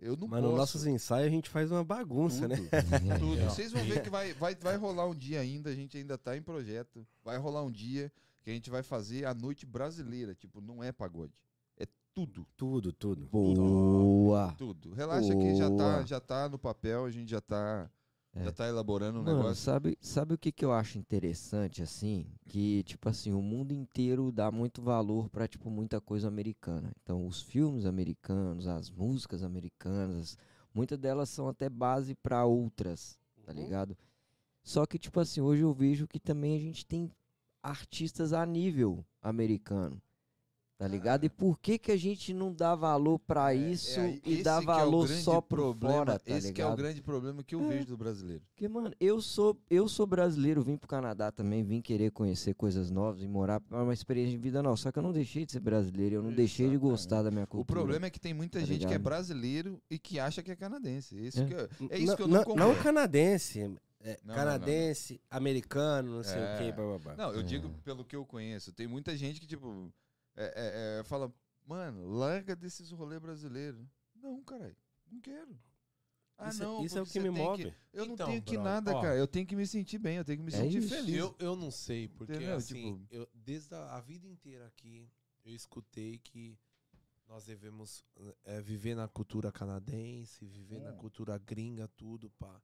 Eu não Mas posso. nos nossos ensaios a gente faz uma bagunça, né? tudo, É, tudo. Ó. Vocês vão ver que vai, vai, vai rolar um dia ainda, a gente ainda tá em projeto. Vai rolar um dia que a gente vai fazer a noite brasileira. Tipo, não é pagode. É tudo. Tudo, tudo. Boa. Tudo. Relaxa que já tá, Boa. já tá no papel, a gente já tá, É. já tá elaborando um Mano, negócio. sabe, sabe o que, que eu acho interessante, assim? Que, tipo assim, o mundo inteiro dá muito valor pra, tipo, muita coisa americana. Então, os filmes americanos, as músicas americanas, muitas delas são até base pra outras, tá Uhum. ligado? Só que, tipo assim, hoje eu vejo que também a gente tem artistas a nível americano. Tá ligado? E por que que a gente não dá valor pra É, isso é aí- e dá é o valor grande só pro problema, fora, tá Esse que é o ligado? grande problema que eu vejo do brasileiro. Porque, mano, eu sou, eu sou brasileiro, vim pro Canadá também, vim querer conhecer coisas novas e morar, é uma experiência de vida nova. Só que eu não deixei de ser brasileiro, eu não deixei de Exatamente. gostar da minha O cultura. problema é que tem muita Tá gente que é ligado? brasileiro e que acha que é canadense. Esse É. que é, é isso que eu não, não concordo. não canadense. É, Não, não, canadense, americano, não sei É. o que, blá, blá, blá. Não, eu É. digo pelo que eu conheço. Tem muita gente que, tipo, é, é, é, fala, mano, larga desses rolê brasileiro. Não, caralho, não quero. Ah, isso, é- não, isso é o que me move. Eu não Então, tenho que brother, nada, ó. cara. Eu tenho que me sentir bem, eu tenho que me É sentir isso. feliz. Eu, eu não sei, porque Entendeu? assim, Tipo- eu, desde a, a vida inteira aqui, eu escutei que nós devemos é, viver na cultura canadense, viver na Hum. cultura gringa, tudo, pá.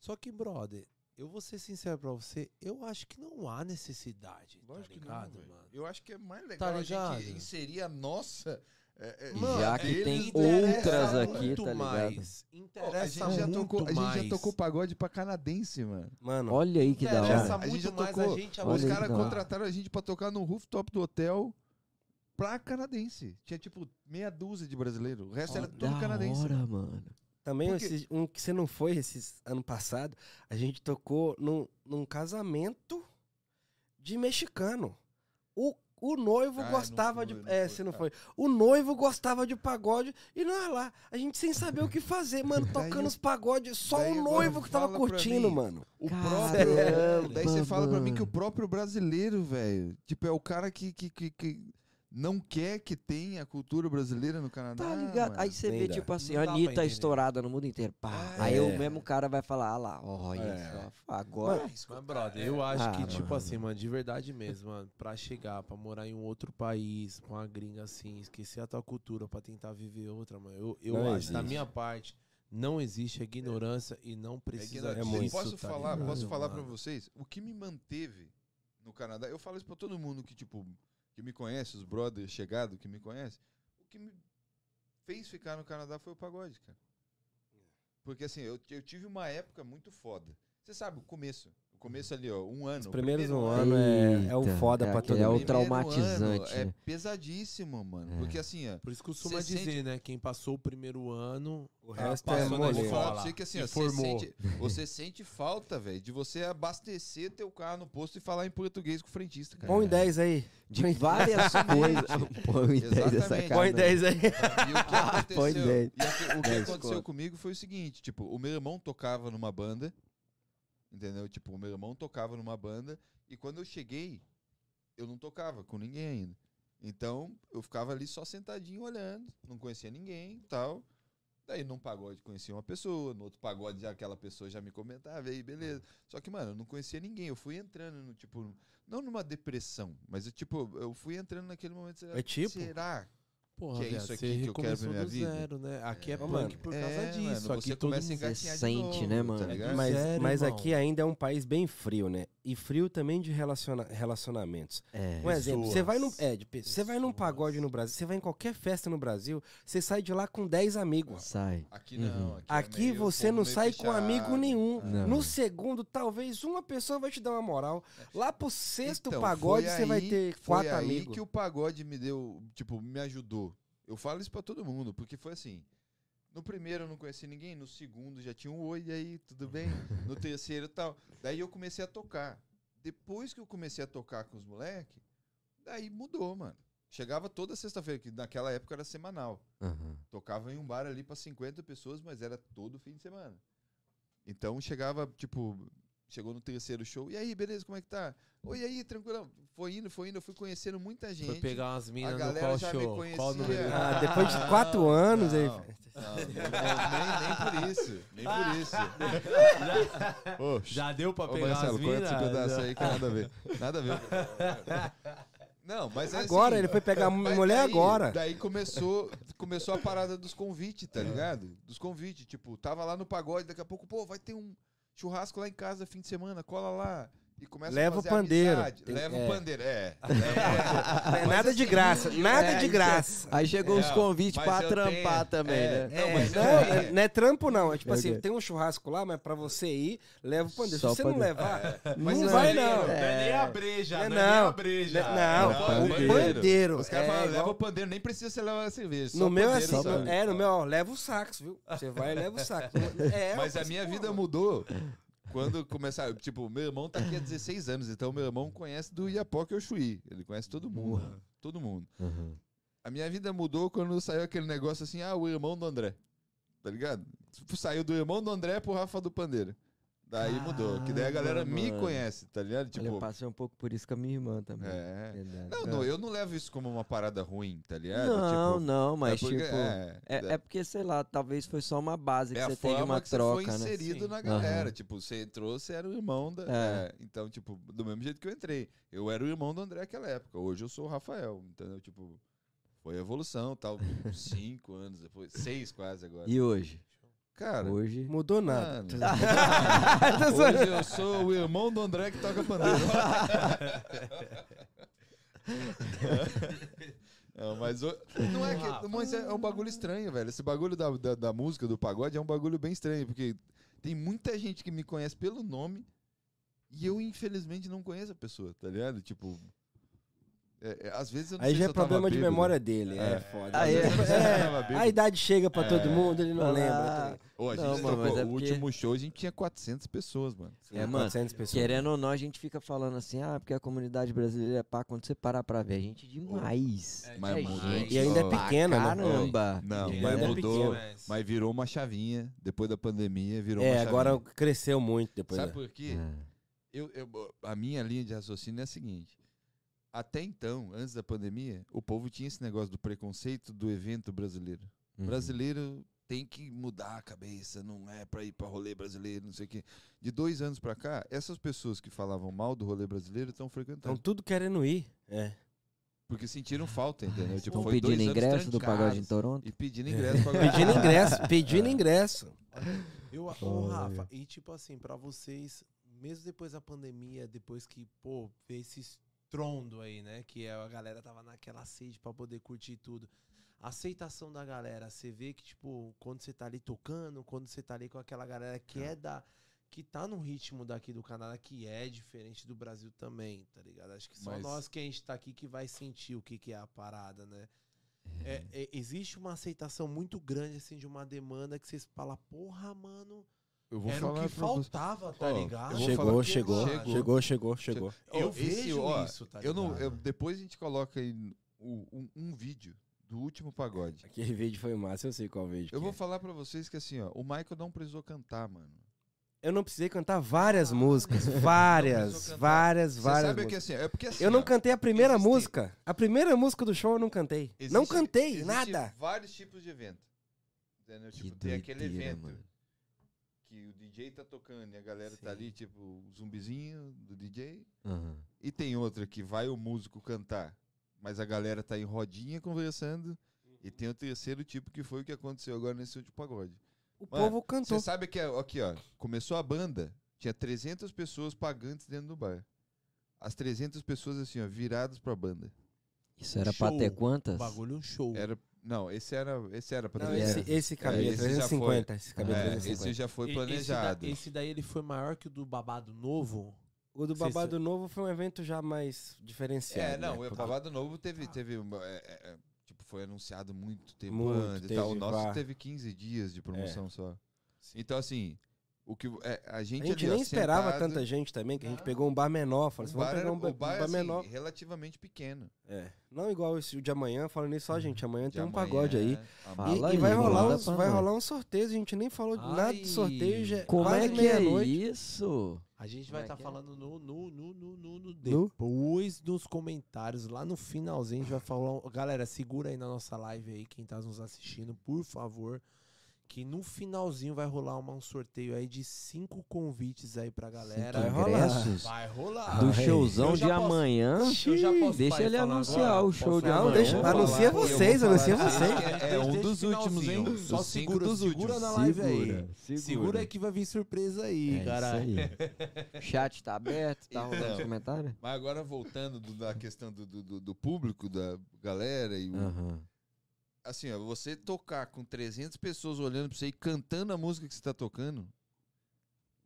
Só que, brother, eu vou ser sincero pra você, eu acho que não há necessidade, Lógico tá que ligado, não, velho. mano? Eu acho que é mais legal a ligado? gente inserir a nossa... é, é, E já que ele tem interessa outras Interessa aqui, muito tá ligado? mais, Pô, a Interessa gente, já muito tocou, a gente mais. já tocou pagode pra canadense, mano. Mano, Olha aí que da Interessa hora. A gente já mais tocou- a gente Os que caras contrataram a gente pra tocar no rooftop do hotel pra canadense. Tinha tipo meia dúzia de brasileiro. O resto era tudo da canadense. hora, mano. Também Porque- esses- um que você não foi esses ano passado, a gente tocou num, num casamento de mexicano. O, o noivo Ah, não gostava fui, de. não é, você não Ah. foi. O noivo gostava de pagode e não é lá. A gente sem saber o que fazer, mano. Tocando os pagodes. Só o noivo que tava curtindo, mim. mano. O Caramba, próprio. Daí você fala pra mim que o próprio brasileiro, velho, tipo, é o cara que, que, que, que não quer que tenha a cultura brasileira no Canadá. Tá ligado? mano. Aí você vê, tipo assim, a Anitta estourada no mundo inteiro. Pá. É. Aí o mesmo cara vai falar, ah lá, olha É. só. Agora. Mas, brother, eu acho Ah, que, tipo mano. assim, mano, de verdade mesmo, mano, pra chegar, pra morar em um outro país, com a gringa assim, esquecer a tua cultura pra tentar viver outra, mano, eu, eu Não acho, da existe. minha parte, não existe ignorância e não É precisa muito, disso, posso tá falar, ligado, posso falar pra mano? vocês, o que me manteve no Canadá, eu falo isso pra todo mundo que tipo que me conhece, os brothers chegados que me conhecem, o que me fez ficar no Canadá foi o pagode, cara. Porque assim, eu, eu tive uma época muito foda. Você sabe, o começo. O começo ali, ó, um ano. Os o primeiros primeiro um ano é, é o foda é pra todo é o mundo. tra- Primeiro traumatizante, É pesadíssimo, mano. É. Porque assim, ó. Por isso costuma Você dizer, sente- né, quem passou o primeiro ano, O cara resto é você que assim, se ó, você formou. sente, você sente falta, velho, de você abastecer teu carro no posto e falar em português com o frentista, cara. Põe 10 aí. De várias coisas. Põe ideia dessa Exatamente. cara. Põe 10 aí. E o que aconteceu, e o que- o aconteceu comigo foi o seguinte, tipo, o meu irmão tocava numa banda, entendeu? Tipo, o meu irmão tocava numa banda e quando eu cheguei, eu não tocava com ninguém ainda. Então, eu ficava ali só sentadinho olhando, não conhecia ninguém e tal. Daí num pagode conhecia uma pessoa, no outro pagode já aquela pessoa já me comentava, aí beleza. Só que, mano, eu não conhecia ninguém. Eu fui entrando no, tipo, não numa depressão, mas eu, tipo, eu fui entrando naquele momento. Será, É tipo? será porra, Que é isso aqui você que eu quero recomeçou pra minha do vida? zero, né? Aqui é, É, punk mano. por causa É, disso, mano, aqui você todo começa a mundo... de sente, novo, né, mano? Tá? Mas, Sério, mas aqui ainda é um país bem frio, né? E frio também de relaciona relacionamentos. É. Um exemplo, você vai num, é, de você vai num pagode no Brasil, você vai em qualquer festa no Brasil, você sai de lá com 10 amigos. Sai. Aqui não. Uhum. Aqui, é Aqui meio você não sai com fechado. amigo nenhum. Não. No segundo, talvez uma pessoa vai te dar uma moral. Lá pro sexto Então, pagode, foi você vai aí- ter foi quatro aí amigos. que o pagode me deu, tipo, me ajudou. Eu falo isso pra todo mundo, porque foi assim. No primeiro eu não conheci ninguém, no segundo já tinha um oi, e aí, tudo bem? No terceiro tal. Daí eu comecei a tocar. Depois que eu comecei a tocar com os moleques, daí mudou, mano. Chegava toda sexta-feira, que naquela época era semanal. Aham. Tocava em um bar ali pra 50 pessoas, mas era todo fim de semana. Então chegava, tipo, chegou no terceiro show. E aí, beleza, como é que tá? Oi, e aí, tranquilão. Foi indo, foi indo, eu fui conhecendo muita gente. Foi pegar umas minas no galera qual já me show? conhecia. Qual número? Ah, depois de quatro anos, aí. Não, nem, nem por isso. Nem por isso. Ô, Já deu pra Ô, pegar Marcelo, as corta minas? esse pedaço aí que nada a ver. Nada a ver. Não, mas é Agora, assim, ele foi pegar a mulher daí- agora. Daí começou, começou a parada dos convites, tá ligado? Dos convites. Tipo, tava lá no pagode, daqui a pouco, pô, vai ter um churrasco lá em casa fim de semana, cola lá. E começa Leva a o fazer pandeiro. amizade. Tem- Leva é. o pandeiro, é. Não é Mas nada de graça, nada É, de graça. Aí chegou os Não, convites mas pra eu trampar tenho- também, é, né? Não, É, mas não, eu é- tenho- não é trampo, não. É tipo É o assim, tem um churrasco lá, mas pra você ir, leva o pandeiro. Se Só você não pandeiro. levar, Mas não vai não. Não é nem a breja, Não é não, é nem não. a breja. Não, É o o pandeiro. pandeiro. Os caras é falam, igual- leva o pandeiro, nem precisa você levar a cerveja. só No o meu é pandeiro, assim, sabe? é, no meu, ó, leva o sax, viu? Você vai e leva o sax. É, Mas a mas, minha vida mudou quando começar. Tipo, meu irmão tá aqui há 16 anos, então meu irmão conhece do Iapoque ao Chuí. Ele conhece todo mundo. Todo mundo. Uhum. A minha vida mudou quando saiu aquele negócio assim, ah, o irmão do André. Tá ligado? Tipo, Saiu do irmão do André pro Rafa do Pandeiro. Daí mudou. Que daí a galera Caramba, me mano. conhece, tá ligado? Olha, eu Tipo, passei um pouco por isso com a minha irmã também. é. Verdade. Não, não, eu não levo isso como uma parada ruim, tá ligado? Não, tipo, não, mas é porque- tipo. é, É, é porque, sei lá, talvez foi só uma base que é você forma uma que você troca, foi né? inserido Sim. na galera. Aham. Tipo, você entrou, você era o irmão da. É. é, então, tipo, do mesmo jeito que eu entrei. Eu era o irmão do André naquela época. Hoje eu sou o Rafael. Entendeu? Tipo, foi evolução, tal. cinco anos depois. Seis quase agora. E hoje? Cara. Hoje. Mudou nada. Tá hoje eu sou o irmão do André que toca pandeiro. Não, mas o- não é que. Mas é, é um bagulho estranho, velho. Esse bagulho da, da, da música, do pagode, é um bagulho bem estranho, porque tem muita gente que me conhece pelo nome e eu, infelizmente, não conheço a pessoa, tá ligado? Tipo. É- é, às vezes eu não Aí sei já se é problema de bêbado. memória dele, é, É. foda. Ah, é? é, a idade chega pra todo É. mundo, ele não Ah, lembra. Ô, a gente Não, mano, trocou- mas é o porque- último show a gente tinha 400 pessoas, mano. É, É, mano, 400 pessoas. Querendo ou não, a gente fica falando assim, ah, porque a comunidade brasileira é pá, quando você parar pra ver, a gente demais. É Mas é gente E ainda é pequena, né? Caramba. Não, mas é mudou. Mas virou uma chavinha. Depois da pandemia, virou É, uma agora chavinha. cresceu muito depois. Sabe por quê? É. Eu, eu- a minha linha de raciocínio é a seguinte. Até então, antes da pandemia, o povo tinha esse negócio do preconceito do evento brasileiro. Uhum. Brasileiro tem que mudar a cabeça, não é pra ir pra rolê brasileiro, não sei o quê. De dois anos pra cá, essas pessoas que falavam mal do rolê brasileiro estão Estão frequentando. tudo querendo ir. É. Porque sentiram falta, entendeu? Tipo, Estão dois pedindo anos ingresso do pagode em Toronto? E pedindo ingresso pra Pedindo ingresso, pedindo É. ingresso. Eu, ô. Rafa, e tipo assim, pra vocês, mesmo depois da pandemia, depois que, pô, veio esse estrondo aí, né? Que a galera tava naquela sede pra poder curtir tudo. A aceitação da galera, você vê que, tipo, quando você tá ali tocando, quando você tá ali com aquela galera que é da. Que tá no ritmo daqui do Canadá, que é diferente do Brasil também, tá ligado? Acho que só Mas- nós que a gente tá aqui que vai sentir o que, que é a parada, né? É, é, existe uma aceitação muito grande, assim, de uma demanda que vocês falam, porra, mano, Eu vou era o falar que pra você. faltava, tá ligado? Chegou, falar- chegou, Chegou. chegou, chegou, chegou. Eu vejo ó, isso, tá eu não, depois a gente coloca aí o- um, um vídeo do último pagode. Aquele vídeo foi massa, eu sei qual vídeo. Eu que vou é. falar pra vocês que assim, ó, o Michael não precisou cantar, mano. Eu não precisei cantar várias músicas. Não Várias, cantar. várias, Você várias. sabe que músicas. assim, é porque assim, Eu não ó, cantei a primeira existe- música. A primeira música do show eu não cantei. não existe- cantei, existe nada. vários tipos de evento. Entendeu? Que Tipo, tem aquele doideira, evento mano. Que o DJ tá tocando e a galera tá Sim. ali, tipo, o zumbizinho do DJ. Aham. E tem outra que vai o músico cantar, mas a galera tá em rodinha conversando. E tem o terceiro tipo que foi o que aconteceu agora nesse último pagode. O Mano, povo cantou. Você sabe que, é- aqui, ó, começou a banda, tinha 300 pessoas pagantes dentro do bar. As 300 pessoas, assim, ó, viradas pra banda. Isso era pra ter Show. quantas? O bagulho é um show. Era, não, esse era, esse era 300. esse, esse cabia É, esse já 350. Esse cabia É, 350. esse já foi planejado. Esse, da- esse daí ele foi maior que o do Babado Novo. O do Sei se- Babado Novo foi um evento já mais diferenciado. É, não, né? o Babado Novo teve, teve uma- é, é, é, tipo, foi anunciado muito tempo Muito, antes e tal. O teve, nosso vá. teve 15 dias de promoção só. Então, assim, o que é, a gente, A gente ali, ó, nem esperava sentado, tanta gente também, que a gente pegou um bar menor. Falou assim, vamos pegar um, bar, um bar assim, menor. relativamente pequeno. É. Não igual esse o de amanhã, falando isso, ó, gente, amanhã De tem um amanhã, pagode aí. E, Fala e vai, aí, rolar uns, vai rolar um sorteio, a gente nem falou de nada de Ai. sorteio, já é Como é que é meia-noite. isso? A gente vai é estar que é? falando no, no, no, no, no, no- depois dos comentários, lá no finalzinho a gente vai falar. Galera, segura aí na nossa live aí, quem tá nos assistindo, por favor. Que no finalzinho vai rolar uma- um sorteio aí de cinco convites aí pra galera. Vai rolar. ingressos Vai rolar. do showzão de posso- amanhã. Deixa ele anunciar agora? o show Posso de amanhã. deixa- anuncia vocês, anuncia vocês. É um dos últimos, hein? Só segura, dos segura últimos. na live aí. Segura, Segura. segura. que vai vir surpresa aí, É caralho. isso aí. O chat tá aberto, tá rolando Então. os comentários? Mas agora voltando do- da questão do, do, do- público, da galera e o- Aham. Assim, ó, você tocar com 300 pessoas olhando pra você e cantando a música que você tá tocando,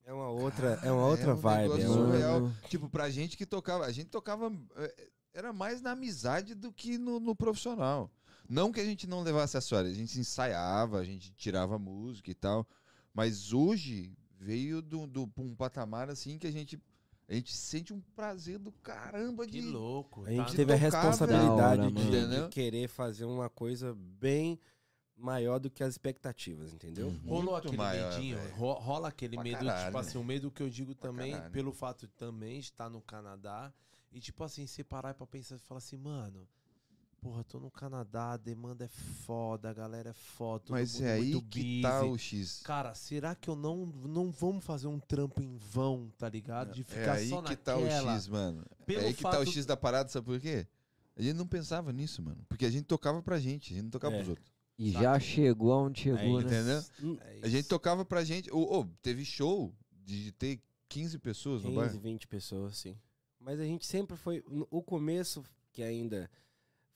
É uma outra, é uma Cara, outra é um vibe. negócio é surreal. Tipo, pra gente que tocava, a gente tocava eh, era mais na amizade do que no, no profissional. Não que a gente não levasse a sério, a gente ensaiava, a gente tirava música e tal, mas hoje veio do, do pra um patamar assim que a gente a gente sente um prazer do caramba Que de louco. A gente tá? teve a responsabilidade de, hora, de mano. querer fazer uma coisa bem maior do que as expectativas, entendeu? Uhum. Rolou Muito aquele maior, medinho, ro- rola aquele Pra medo, caralho. tipo assim, o medo que eu digo também, caralho. pelo fato de também estar no Canadá, e tipo assim, você parar pra pensar e falar assim, mano, porra, tô no Canadá, a demanda é foda, a galera é foda, Mas mundo é aí muito que tá busy. o X. Cara, será que eu não, não vamos fazer um trampo em vão, tá ligado? De É ficar aí só que tá naquela. o X, mano. Pelo é aí que tá o fato- X da parada, sabe por quê? A gente não pensava nisso, mano. Porque a gente tocava pra gente, a gente não tocava É. pros outros. E já chegou aonde chegou, É, né? Entendeu? É A gente tocava pra gente. Ô, ô, teve show de ter 15 pessoas no 15, bar. 20 pessoas, sim. Mas a gente sempre foi. no- O começo, que ainda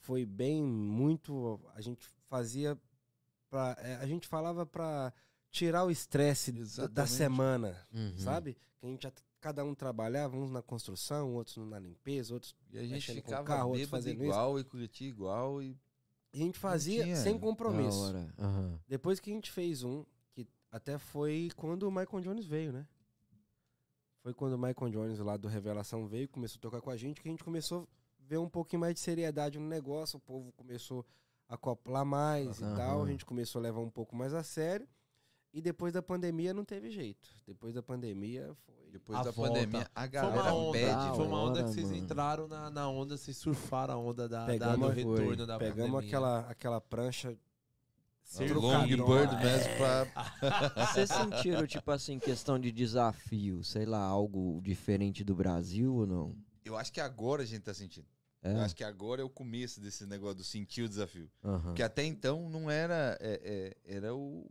foi bem muito. A gente fazia. Pra, é, a gente falava pra tirar o estresse da- semana, Uhum. sabe? Que a gente já, cada um trabalhava, uns na construção, outros na limpeza, outros. E a gente Mexendo com ficava carro, outros fazendo igual e curtia igual. E... A gente fazia sem compromisso. Aham. Depois que a gente fez um, que até foi quando o Michael Jones veio, né? Foi quando o Michael Jones lá do Revelação veio, começou a tocar com a gente, que a gente começou ver um pouquinho mais de seriedade no negócio, o povo começou a acoplar mais Aham. e tal, a gente começou a levar um pouco mais a sério. E depois da pandemia não teve jeito. Depois da pandemia foi. Depois A da volta. pandemia, a Foi galera uma onda, pede. Da foi uma onda que vocês mano. entraram na, na onda, vocês surfaram a onda da, da, Pegamos- do retorno da Pegamos pandemia. aquela, aquela prancha. Ser Long trocadão. Bird É. mesmo pra. Vocês sentiram, tipo assim, questão de desafio, sei lá, algo diferente do Brasil ou não? Eu acho que agora a gente tá sentindo. É? Eu acho que agora é o começo desse negócio do sentir o desafio. Aham. Porque até então não era. é- é- era o,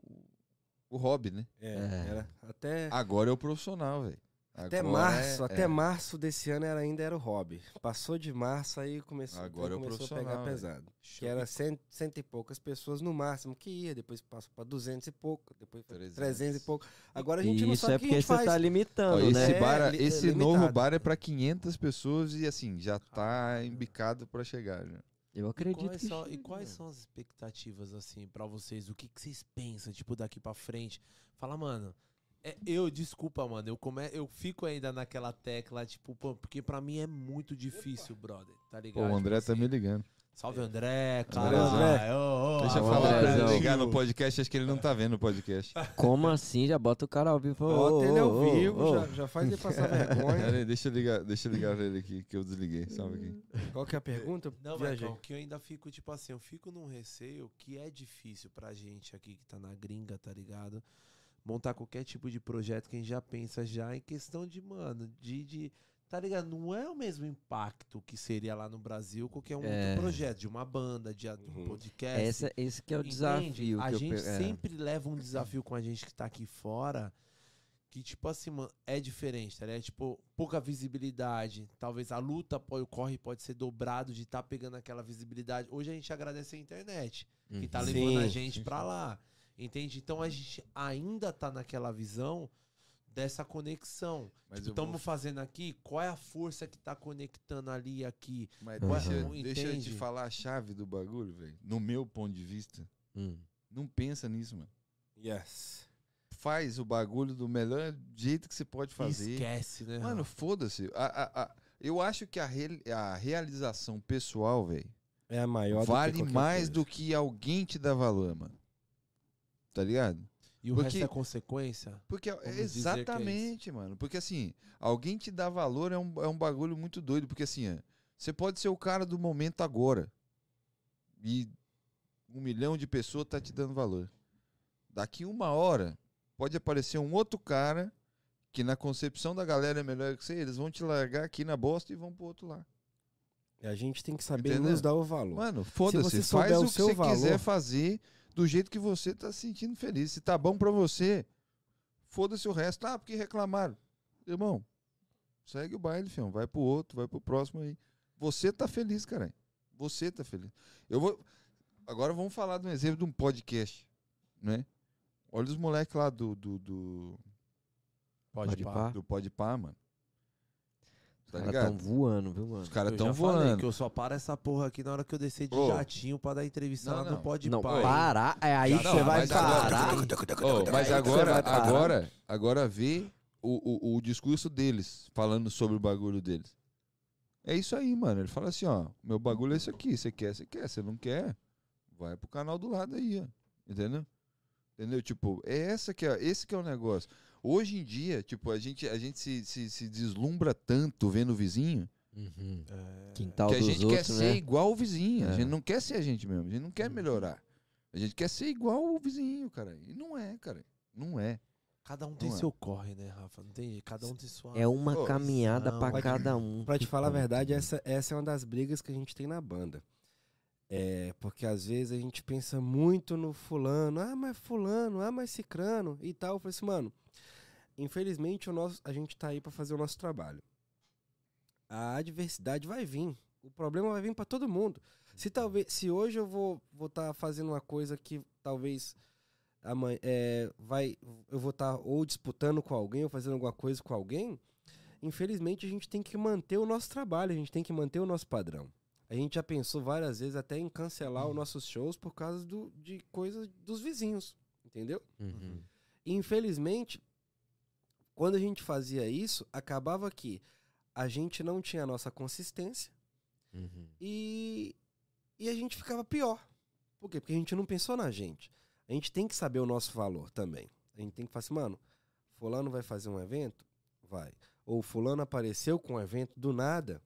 o hobby, né? É, É. Era até. Agora é o profissional, velho. Até Agora março, é- até é. março desse ano era, ainda era o hobby. Passou de março, aí começou, Agora é o começou a profissional, pegar velho. pesado. Que era cento, cento e poucas pessoas no máximo que ia, depois passou pra 200 e pouco, depois foi 300. 300 e pouco. Agora a gente E não isso sabe é o que a porque gente você faz. tá Ó, limitando, esse né? É, bar, li- esse limitado. novo bar é pra 500 pessoas e assim, já tá embicado pra chegar. né? Eu E acredito quais, que são, e quais são as expectativas, assim, pra vocês? O que, que vocês pensam, tipo, daqui pra frente? Fala, mano, é, eu, desculpa, mano, eu, come, eu fico ainda naquela tecla, tipo, pô, porque pra mim é muito difícil, brother, tá Pô, ligado? o André Tipo tá assim, me ligando. Salve, André, cara. André. Deixa eu falar pra ele ligar no podcast, acho que ele não tá vendo o podcast. Como assim? Já bota o cara ao vivo. Bota ele ao vivo, ô. Já, já faz ele passar vergonha. Pera aí, deixa eu ligar, deixa eu ligar pra ele aqui, que eu desliguei. Salve aqui. Qual que é a pergunta? Não, Viajei. Marcão, que eu ainda fico, tipo assim, eu fico num receio que é difícil pra gente aqui que tá na gringa, tá ligado? Montar qualquer tipo de projeto que a gente já pensa já em questão de, mano, de, de tá ligado? Não é o mesmo impacto que seria lá no Brasil qualquer um É. outro projeto, de uma banda, de a- um Uhum. podcast. Essa, esse que é o Entende? desafio. A que eu gente pe- é. sempre leva um desafio com a gente que tá aqui fora. Que, tipo assim, mano, é diferente, tá ligado? Tipo, pouca visibilidade. Talvez a luta, pô, o corre pode ser dobrado de estar pegando aquela visibilidade. Hoje a gente agradece a internet, que tá Uhum. levando a Sim. gente pra lá. Entende? Então a gente ainda tá naquela visão dessa conexão. Mas Tipo, vou- estamos fazendo aqui, qual é a força que tá conectando ali e aqui? Mas Uhum. deixa, eu- deixa eu te falar a chave do bagulho, velho. No meu ponto de vista, Hum. não pensa nisso, mano. Yes. Faz o bagulho do melhor jeito que você pode fazer. Esquece, né? Mano, foda-se. A- a- a- eu acho que a, re- a realização pessoal, velho, É a maior do que vale qualquer mais coisa. do que alguém te dá valor, mano. Tá ligado? e o porque- resto é consequência? Porque é isso. exatamente, mano. Porque assim, alguém te dá valor é um, é um bagulho muito doido. Porque assim, ó, você pode ser o cara do momento agora. E um milhão de pessoas tá te dando valor. Daqui uma hora, pode aparecer um outro cara que na concepção da galera é melhor que você, eles vão te largar aqui na bosta e vão pro outro lá. A gente tem que saber Entendeu? nos dar o valor. Mano, você foda-se, faz o o que seu você valor- quiser fazer do jeito que você tá se sentindo feliz. Se tá bom pra você, foda-se o resto. Ah, porque reclamaram. Irmão, segue o baile, fião. Vai pro outro, vai pro próximo aí. Você tá feliz, caralho. Você tá feliz. Eu vou. Agora vamos falar de um exemplo de um podcast, né? Olha os moleques lá do, do, do, Pode, Pode pá. pá. do Podpah, mano. Os Tá caras ligado? tão voando, viu, mano? Os caras Eu tão já falei voando. que eu só paro essa porra aqui na hora que eu descer de Ô. jatinho pra dar entrevista Não, lá não. no Pode Não, Pá. parar. É aí Já que não, você vai mas agora- parar. Mas agora, agora, agora vê o, o, o discurso deles, falando sobre o bagulho deles. É isso aí, mano. Ele fala assim, ó, meu bagulho é isso aqui. Você quer, você quer. Você não quer, vai pro canal do lado aí, ó. Entendeu? Entendeu? Tipo, é essa que é, esse que é o negócio. Hoje em dia, tipo, a gente, a gente se, se, se deslumbra tanto vendo o vizinho Uhum. É, Quintal que a dos gente outros, quer né? ser igual o vizinho. A É. gente não quer ser a gente mesmo. A gente não quer melhorar. A gente quer ser igual o vizinho, cara. E não é, cara. Não é. Cada um tem Não é. seu corre, né, Rafa? Não tem. Cada um tem sua. É uma Ô, caminhada não, pra pode- cada um. Pra te Que falar a verdade, essa, essa é uma das brigas que a gente tem na banda. É, porque às vezes a gente pensa muito no fulano, ah, mas fulano, ah, mas cicrano e tal. Eu falei assim, mano, infelizmente o nosso, a gente tá aí pra fazer o nosso trabalho. A adversidade vai vir. O problema vai vir pra todo mundo. Se talvez, se hoje eu vou vou estar fazendo uma coisa que talvez amanhã é, vai, eu vou estar ou disputando com alguém ou fazendo alguma coisa com alguém, infelizmente a gente tem que manter o nosso trabalho, a gente tem que manter o nosso padrão. A gente já pensou várias vezes até em cancelar os nossos shows por causa do, de coisas dos vizinhos, entendeu? Uhum. Infelizmente, quando a gente fazia isso, acabava que a gente não tinha a nossa consistência Uhum. e, e a gente ficava pior. Por quê? Porque a gente não pensou na gente. A gente tem que saber o nosso valor também. A gente tem que falar assim, mano, fulano vai fazer um evento? Vai. Ou fulano apareceu com um evento do nada.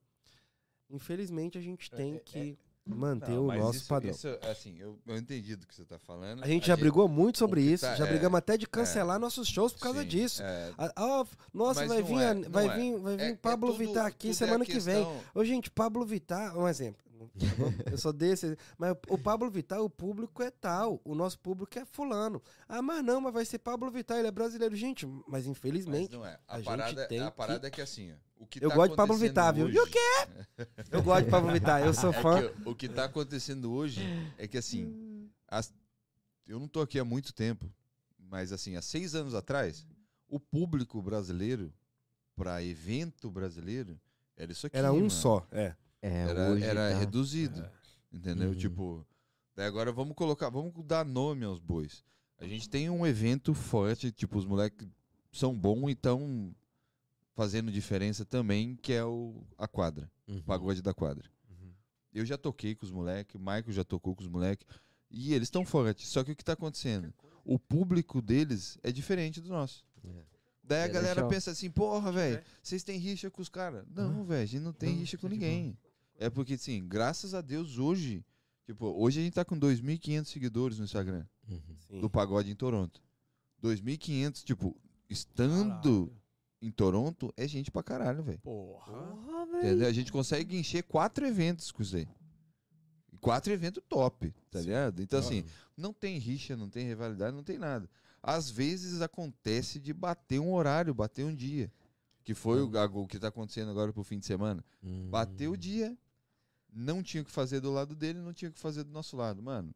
Infelizmente, a gente tem é- que manter Não, o mas nosso isso- padrão. isso, assim, eu, eu entendi do que você tá falando. A gente já brigou muito sobre que isso, tá- já é, brigamos até de cancelar nossos shows por causa Sim, disso. é, Ah, nossa, Mas vai vir, é, a- vai é. vir, vai vir é- é Pablo tudo- Vittar aqui é semana que vem. Ô, gente, Pablo Vittar, um exemplo. tá? Eu sou desse, mas o Pablo Vittar, o público é tal, o nosso público é fulano. Ah, mas não, mas vai ser Pablo Vittar, ele é brasileiro. Gente, mas Mas infelizmente, não é. a A, gente parada, tem a que- parada é que assim, ó, que Eu tá gosto de Pablo Vittar, viu? E o hoje- eu gosto de Pablo Vittar, eu sou É fã. que o que tá acontecendo hoje é que assim, as- eu não tô aqui há muito tempo, mas assim, há seis anos atrás, o público brasileiro para evento brasileiro era isso aqui. Era um mano. só, é. É, Era, hoje era tá- reduzido, entendeu? Uhum. Tipo, daí agora vamos colocar, vamos dar nome aos bois. A gente tem um evento forte, tipo, os moleques são bons e estão fazendo diferença também, que é o a quadra, Uhum. o pagode da quadra. Uhum. Eu já toquei com os moleques, o Michael já tocou com os moleques, e eles estão fortes. Só que o que tá acontecendo? O público deles é diferente do nosso. É. Daí a É galera legal. pensa assim, porra, velho, vocês têm rixa com os caras. Não, velho, a gente não tem Não, rixa com ninguém. É porque, assim, graças a Deus, hoje, tipo, hoje a gente tá com 2.500 seguidores no Instagram, Uhum. Sim. do Pagode em Toronto. 2.500, tipo, estando Caralho. Em Toronto, é gente pra caralho, velho. Porra. Porra, velho. Entendeu? A gente consegue encher quatro eventos com isso aí. Quatro eventos top, tá ligado? Então, assim, não tem rixa, não tem rivalidade, não tem nada. Às vezes acontece de bater um horário, bater um dia. Que foi o, a- o que tá acontecendo agora pro fim de semana. Hum. Bateu o dia, não tinha o que fazer do lado dele, não tinha o que fazer do nosso lado. Mano,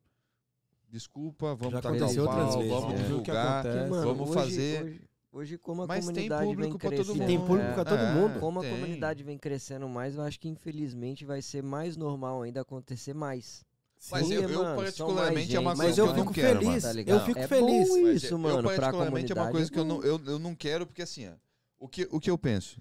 desculpa, vamos Já tacar o aconteceu outras pau, vezes, vamos o que divulgar. acontece. Porque, mano, vamos hoje- fazer- Hoje, hoje como a Mas tem comunidade vem crescendo. mundo. Tem público pra todo É, mundo. Como a tem. comunidade vem crescendo mais, eu acho que infelizmente vai ser mais normal ainda acontecer mais. Mas Sim, eu, eu mano, particularmente, é uma coisa Mas que eu eu não fico quero, feliz, tá eu fico É feliz. bom Mas isso, eu, mano, eu pra particularmente é uma coisa é que eu não, bom. eu, eu não quero, porque assim, ó, o que, o que eu penso?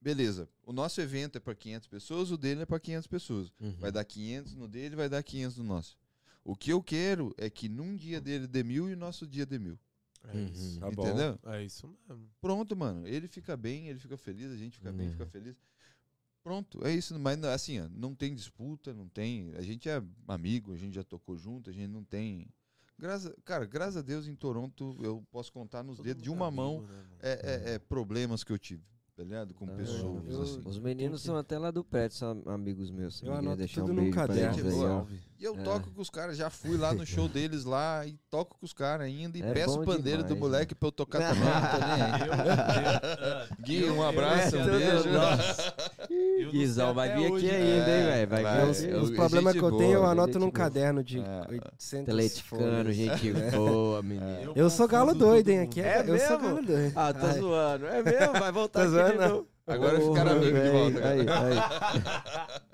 Beleza, o nosso evento é para 500 pessoas, o dele é para 500 pessoas. Uhum. Vai dar 500 no dele, vai dar 500 no nosso. O que eu quero é que num dia dele dê mil e o nosso dia dê mil. É isso. Uhum. Tá bom. entendeu? É isso mesmo. Pronto, mano. Ele fica bem, ele fica feliz, a gente fica bem, Uhum. fica feliz. Pronto, é isso. Mas assim, ó, não tem disputa, não tem. A gente é amigo, a gente já tocou junto, a gente não tem. Graças, cara, graças a Deus em Toronto eu posso contar nos Todo dedos de uma amigo, mão né, é, é- é problemas que eu tive, tá ligado? Com Tá pessoas, vendo? assim. Os meninos são até lá do prédio, são amigos meus. Eu anoto deixar tudo um num caderno. E eu É. toco com os caras, já fui lá no show deles lá e toco com os caras ainda e É peço o pandeiro do demais, moleque pra eu tocar também. Gui, um abraço, É, um beijo. nossa. Guizão sei vai vir aqui hoje, ainda, né? hein, velho? Vai vir Os, os problemas que eu boa, tenho, eu anoto num boa. caderno de É. 800 Atleticano, gente boa, menino. Eu sou galo doido, hein? Aqui É é, eu sou mesmo? galo doido. Ah, tá Ai, zoando. É mesmo? Vai voltar Tá aqui zoando, de novo. Agora ficaram Porra, amigos de volta. Aí, aí.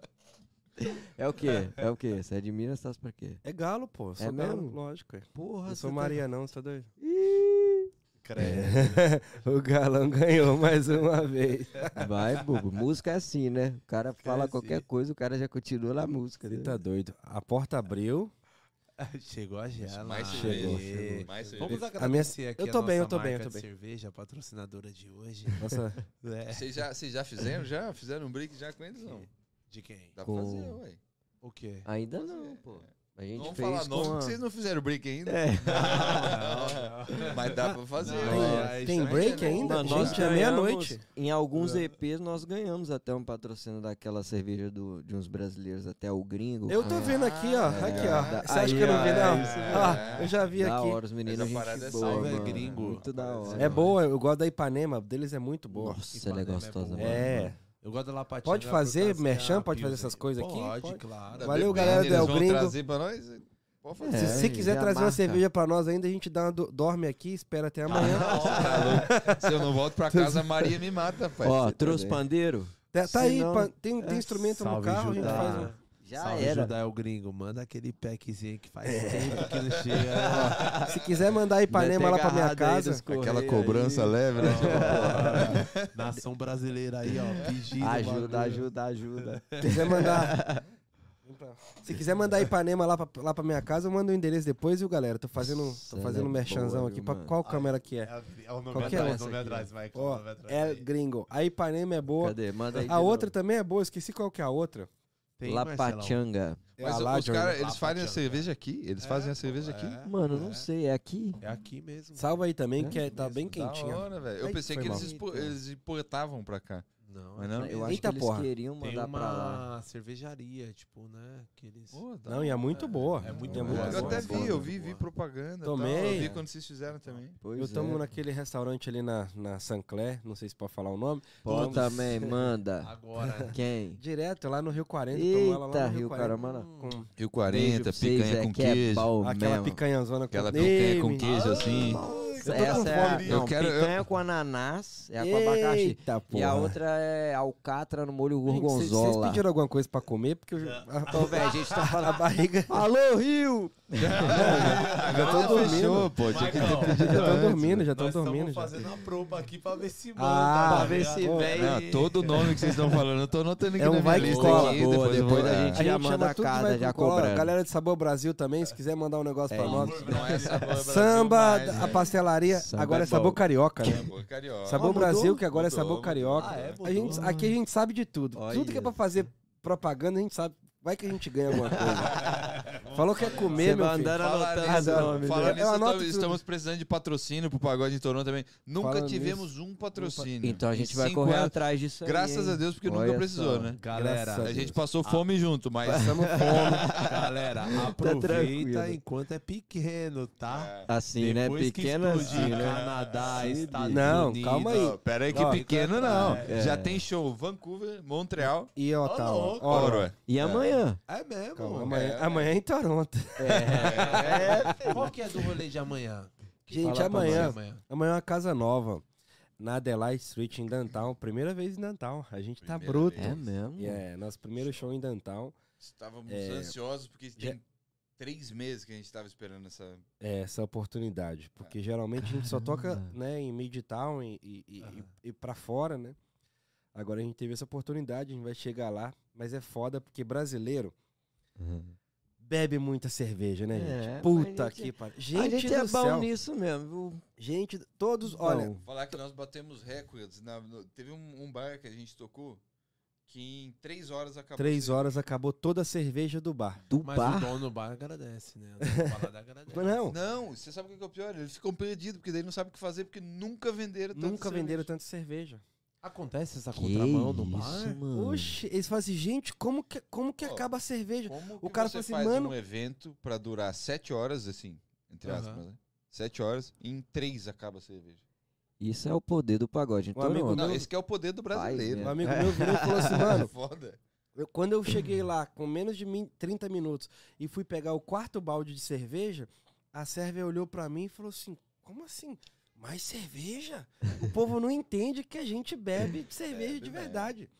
É o quê? É o quê? Você é de Minas, tá pra quê? É galo, pô. Sou É galo, mesmo? lógico. é. Porra, Não sou tá- Maria, não, você tá doido? Ih, o galão ganhou mais uma vez. Vai, bobo. Música é assim, né? O cara fala assim. qualquer coisa, o cara já continua na música. Você né? tá doido. A porta abriu. Chegou a gela. Mais Chegou, cerveja. Chegou. Mais cerveja. Vamos agradecer aqui eu tô a bem, eu tô bem, eu tô bem. cerveja, patrocinadora de hoje. Nossa, É. Vocês já, vocês já fizeram? Já? Fizeram um break já com eles? Não. De quem? Dá pra Com- fazer, ué. O quê? Ainda Fazer. não, pô. A gente Não vamos fez falar com nome a... porque vocês não fizeram break ainda. É. Mas dá pra fazer. Não, é, tem aí break é ainda? Mano, nós Gente, é meia-noite. Em alguns EPs nós ganhamos até um patrocínio daquela cerveja do, de uns brasileiros, até o gringo. Eu tô vendo aqui, ó. Ah, Aqui, é. ó. Você acha que eu não vi, Aí, não? mesmo. Ah, eu já vi da aqui. hora, os meninos, Essa gente parada é boa, salve, é mano. gringo. Muito da hora. É boa, eu gosto da Ipanema, deles é muito boa. Nossa, ela é Ipanema é gostosa, boa. mano. É. Eu gosto da lapatinha. Pode fazer merchan? é Pode fazer essas coisas aqui? Pode, claro. Valeu, galera do El Gringo. trazer pra nós? Pode fazer. Se É, você quiser já trazer uma marca. cerveja pra nós ainda, a gente dá uma do- dorme aqui, espera até amanhã. Tá louco? Se eu não volto pra casa, a Maria me mata, pai. Ó, tá trouxe pandeiro? Tá, tá aí, Senão- pa- tem, tem instrumento no carro, a gente faz um. Já Salve, era. Judá é o gringo. Manda aquele packzinho que faz É. tempo que não chega. Se quiser mandar Ipanema lá pra minha casa, Aquela cobrança leve, né? Nação brasileira aí, ó. Pedindo. Ajuda, ajuda, ajuda. se quiser mandar. Se quiser mandar Ipanema lá pra, lá pra minha casa, eu mando o endereço depois, viu, galera? Tô fazendo, tô Nossa, fazendo um é merchanzão boa, aqui. Pra qual câmera que é? É, é o nome atrás, nome atrás, atrás é aí. gringo. A Ipanema é boa. Cadê? Manda aí. A outra novo. também é boa, esqueci qual que é a outra. Tem, La Marcelão? Pachanga. É Mas os caras, eles fazem a cerveja aqui? Eles fazem a cerveja aqui? É, Mano, não é. sei, é aqui? É aqui mesmo. Salva aí também, É? que é- tá bem Da quentinha. hora, velho. Eu pensei que eles, expo- eles importavam pra cá. Não, Mas não? Eu acho Eita que eles porra. queriam Tem mandar pra lá. uma cervejaria, tipo, né? Que eles... Pô, Não, e é muito boa. É muito é boa. muito Eu boa. até boa, vi, eu boa, vi, boa. vi propaganda. Também. Tal. Eu vi quando vocês fizeram também. Pois Eu tamo é. naquele restaurante ali na, na Sancler, não sei se pode falar o nome. Pô, também, manda. Agora. Quem? Direto, lá no Rio 40. tomo ela lá Eita, no Rio Rio 40. Caramana. Com Rio Beijo 40, pra vocês, picanha é com que é queijo. aquela mesmo. picanhazona com Aquela picanha com Ei, queijo assim. Eu Essa é a, Eu quero- eu- picanha com ananás, é a com abacaxi. Eita, E a outra é alcatra no molho Gente, Vocês gorgonzola. pediram alguma coisa pra comer? Porque eu, a, Ô, velho, a gente tá a falando... barriga... Alô, Rio! Já tô dormindo. Fechou, pô. Tinha que ter pedido Já estão dormindo, já estão Nós dormindo. estamos Já. fazendo a prova aqui pra ver se manda. Ah, tá pra ver ligado? se Pô, vem. Não, todo nome que vocês estão falando, eu tô anotando aqui É um na minha vai que lista cola. aqui, Boa, depois, a é. gente- Já manda chama a vai já cobrando. Galera de Sabor Brasil também, se quiser mandar um negócio É pra nós. é sabor Brasil Samba, a velho. pastelaria, agora é é sabor carioca, né? Sabor carioca. Sabor Ah? Brasil, que agora é sabor carioca. Ah, é? aqui a gente sabe de tudo. Tudo que é pra fazer propaganda, a gente sabe. Vai que a gente ganha alguma coisa. Falou que é comer, Você meu filho. Falar anotando nisso, né? Eu nisso, anoto estamos, precisando de patrocínio pro Pagode em Toronto também. Nunca Falando tivemos um patrocínio. Então a Em gente vai correr anos. atrás disso aí, Graças hein? a Deus, porque Olha nunca precisou, só. né? Galera, Graças A gente passou fome junto, mas... Passamos fome. galera, tranquilo. aproveita enquanto é pequeno, tá? Assim, né? Depois Pequena explodir assim, né? Canadá, Estados Não, Unidos. calma aí. Não, pera aí que Ó, pequeno não. É. Já tem show Vancouver, Montreal, E Ottawa. Ó, Ottawa. E amanhã? É mesmo? calma, amanhã, É. amanhã é. Qual que é do rolê de amanhã? Gente, amanhã, amanhã. amanhã é uma casa nova. Na Adelaide Street, em Downtown. Primeira vez em Downtown. A gente tá Primeira bruto. vez. É mesmo? É, nosso primeiro show em Downtown. Estávamos É, ansiosos porque já- tem três meses que a gente estava esperando essa. é, essa oportunidade. Porque geralmente a gente só toca Caramba. né, em Midtown e, e, e, e pra fora, né? Agora a gente teve essa oportunidade, a gente vai chegar lá. Mas é foda porque brasileiro Uhum. Bebe muita cerveja, né, É, gente? mas Puta a gente- que pariu. a Gente, gente do é bom céu. nisso mesmo, viu? Gente, todos, Bom. olha, Falar que nós batemos recordes. na- no- teve um, um bar que a gente tocou que em três horas acabou. Três horas acabou toda a cerveja do bar. Do Mas o bar. dono do bar agradece, né? O agradece. Mas não, Não, você sabe o que é o pior? Eles ficam perdidos, porque daí não sabem o que fazer, porque nunca venderam tanto nunca venderam tanta cerveja. Acontece essa Que contramão no isso, bar? mano. Oxe, eles falam assim, gente, como que, como que Ó, acaba a cerveja? Como O que cara você fala assim, faz mano- um evento pra durar sete horas, assim, entre Aham. aspas, né? Sete horas, e em três acaba a cerveja. Isso é o poder do pagode. Então, Um amigo não, esse que é o poder do brasileiro. Um amigo meu virou e falou assim, mano, Foda. eu- quando eu cheguei lá com menos de min- 30 minutos e fui pegar o quarto balde de cerveja, a Sérvia olhou pra mim e falou assim, como assim? Mais cerveja? O povo não entende que a gente bebe cerveja Bebe de verdade.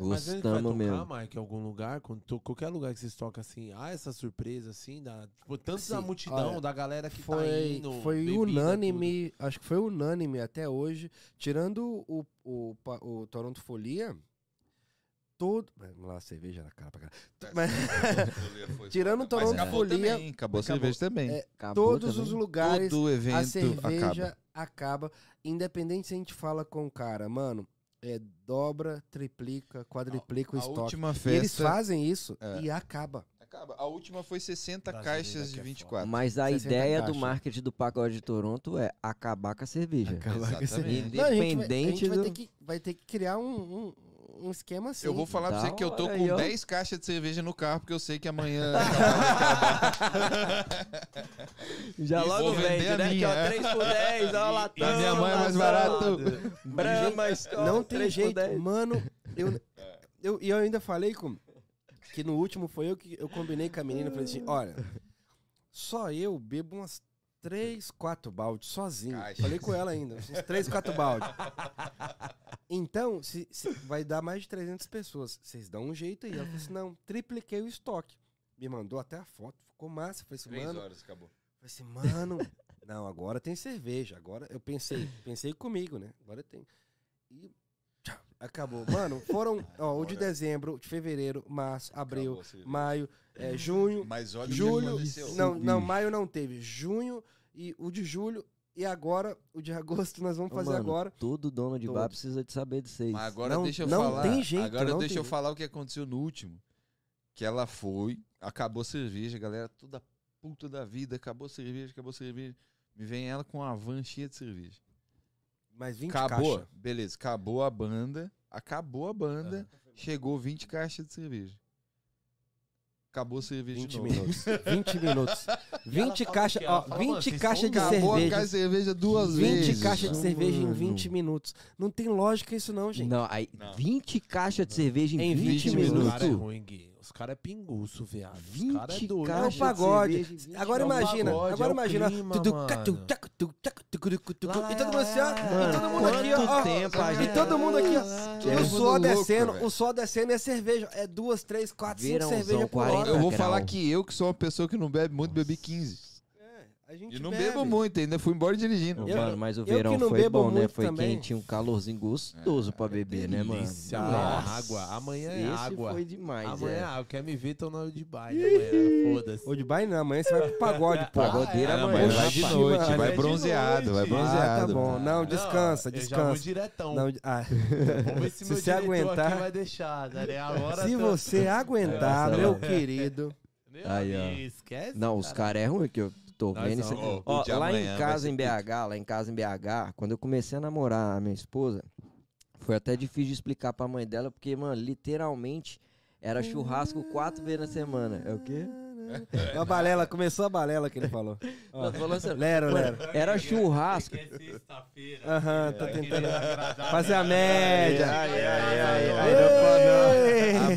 Mas ele vai tocar, mesmo. Mike, em algum lugar? Quando qualquer lugar que vocês tocam assim, há essa surpresa assim, da, tipo, tanto da Sim, multidão, olha, da galera que tá Foi, indo. foi bebida, unânime, acho que foi unânime até hoje, tirando o, o, o Toronto Folia, todo... Vamos lá, cerveja na cara pra cara. Mas- Tirando o Mas Toronto acabou Folia, também, acabou a cerveja também. É, Acabou todos também. os lugares Todo evento a cerveja acaba. acaba. Independente se a gente fala com o cara, mano, é dobra, triplica, quadriplica o A estoque. última E eles festa... fazem isso É. e acaba. Acaba. A última foi 60 Brasileiro caixas de é 24. Mas a 60 ideia do caixas. marketing do pagode de Toronto é acabar com a cerveja. Acabar com a cerveja. Não, a gente vai- a Independente gente vai, do- ter que, vai ter que criar um, um, um esquema assim. Eu vou falar pra você que eu tô com aí, ó. 10 caixas de cerveja no carro, porque eu sei que amanhã. Já E logo vende, né? Que minha, ó, é. 3 por 10, ó, latão. Da minha mãe é mais barato. Brahma, Skol, Não tem 3 por jeito. 10. Mano, eu, eu, e eu ainda falei com. Que no último foi eu que eu combinei com a menina. Falei assim: olha, só eu bebo umas 3, 4 baldes sozinho. Caixa. Falei com ela ainda, uns 3, 4 baldes. Então, se, se- vai dar mais de 300 pessoas. Vocês dão um jeito aí. Ela falou assim: não, tripliquei o estoque. Me mandou até a foto, ficou massa. Falei assim, 3 mano. horas, acabou. Falei assim, mano, não, agora tem cerveja. Agora eu pensei, pensei comigo, né? Agora tem. E tchau, acabou. Mano, foram, ó, o de dezembro, de fevereiro, março, abril, Acabou a cerveja. É, junho, Mas olha o que julho. aconteceu. Não, não, maio não teve. Junho e o de julho. E agora, o de agosto, nós vamos fazer mano, agora. Todo dono de bar Todos. precisa de saber de vocês. Mas agora Não- deixa eu não falar. tem jeito, agora não deixa tem eu jeito. falar o que aconteceu no último. Que ela foi, acabou a cerveja, galera toda puta da vida, acabou a cerveja, acabou a cerveja. Me vem ela com uma van cheia de cerveja. Mais 20 acabou, caixas. beleza, acabou a banda, acabou a banda, chegou 20 caixas de cerveja. Acabou a cerveja 20 de novo. minutos. 20 minutos. E ela 20 fala caixas, ó, fala, 20 mano, vocês caixas de estão Acabou a cerveja. caixa de cerveja duas 20 vezes. caixas de cerveja em Mano. 20 minutos. Não tem lógica isso não, gente. Não, aí Não. 20 caixas de cerveja em, Em 20, 20 Os minutos. caras é ruim, Gui. Os caras é pinguço, viado. Os caras é 20 doido. É o pagode. cerveja em 20 Agora É imagina, pagode, agora é imagina. clima, tudu, mano. catu, tacu, tu, tacu, tucu, tucu, tucu, Lá, E todo mundo assim, ó. E todo mundo aqui, quanto ó. tempo a E todo mundo aqui, ó. E o suor descendo, o suor descendo é cerveja. É duas, três, quatro, cinco cervejas por 40 hora. Eu vou falar que eu, que sou uma pessoa que não bebe muito, bebi 15. É, a gente E não bebe. bebo muito, ainda fui embora dirigindo. Eu- mano, mas o verão foi bom, né? Foi também. quente, um calorzinho gostoso pra beber, né, mano? Delícia. Nossa. Água. Amanhã é Esse água. foi demais, Amanhã é é. água. Quer me ver, tô na hora de baile amanhã. Foda-se. Ou de baile não, amanhã você vai pro pagode, pô. Pagodeira Ah, é, amanhã. mas vai de noite, vai é bronzeado, vai noite. Ah, bronzeado. tá bom. Não, descansa, eu Já vou descansa. diretão. Não, ah, Vamos ver se, Se meu você aguentar- aqui vai deixar, né? Agora se tô- você aguentar, Nossa, meu querido. Meu Aí, ó. esquece. Não, os cara. caras é ruim que eu tô Nós vendo. não. isso- Ó, lá amanhã em casa em. BH, lá em casa em BH, quando eu comecei a namorar a minha esposa, foi até difícil de explicar pra mãe dela, porque, mano, literalmente era churrasco quatro vezes na semana. É o quê? A balela, começou a balela que ele falou. Ó, Não. Lero, lero. Era churrasco. É sexta-feira. Aham, tá tentando fazer a média. Ai, ai, ai, Ei! ai, não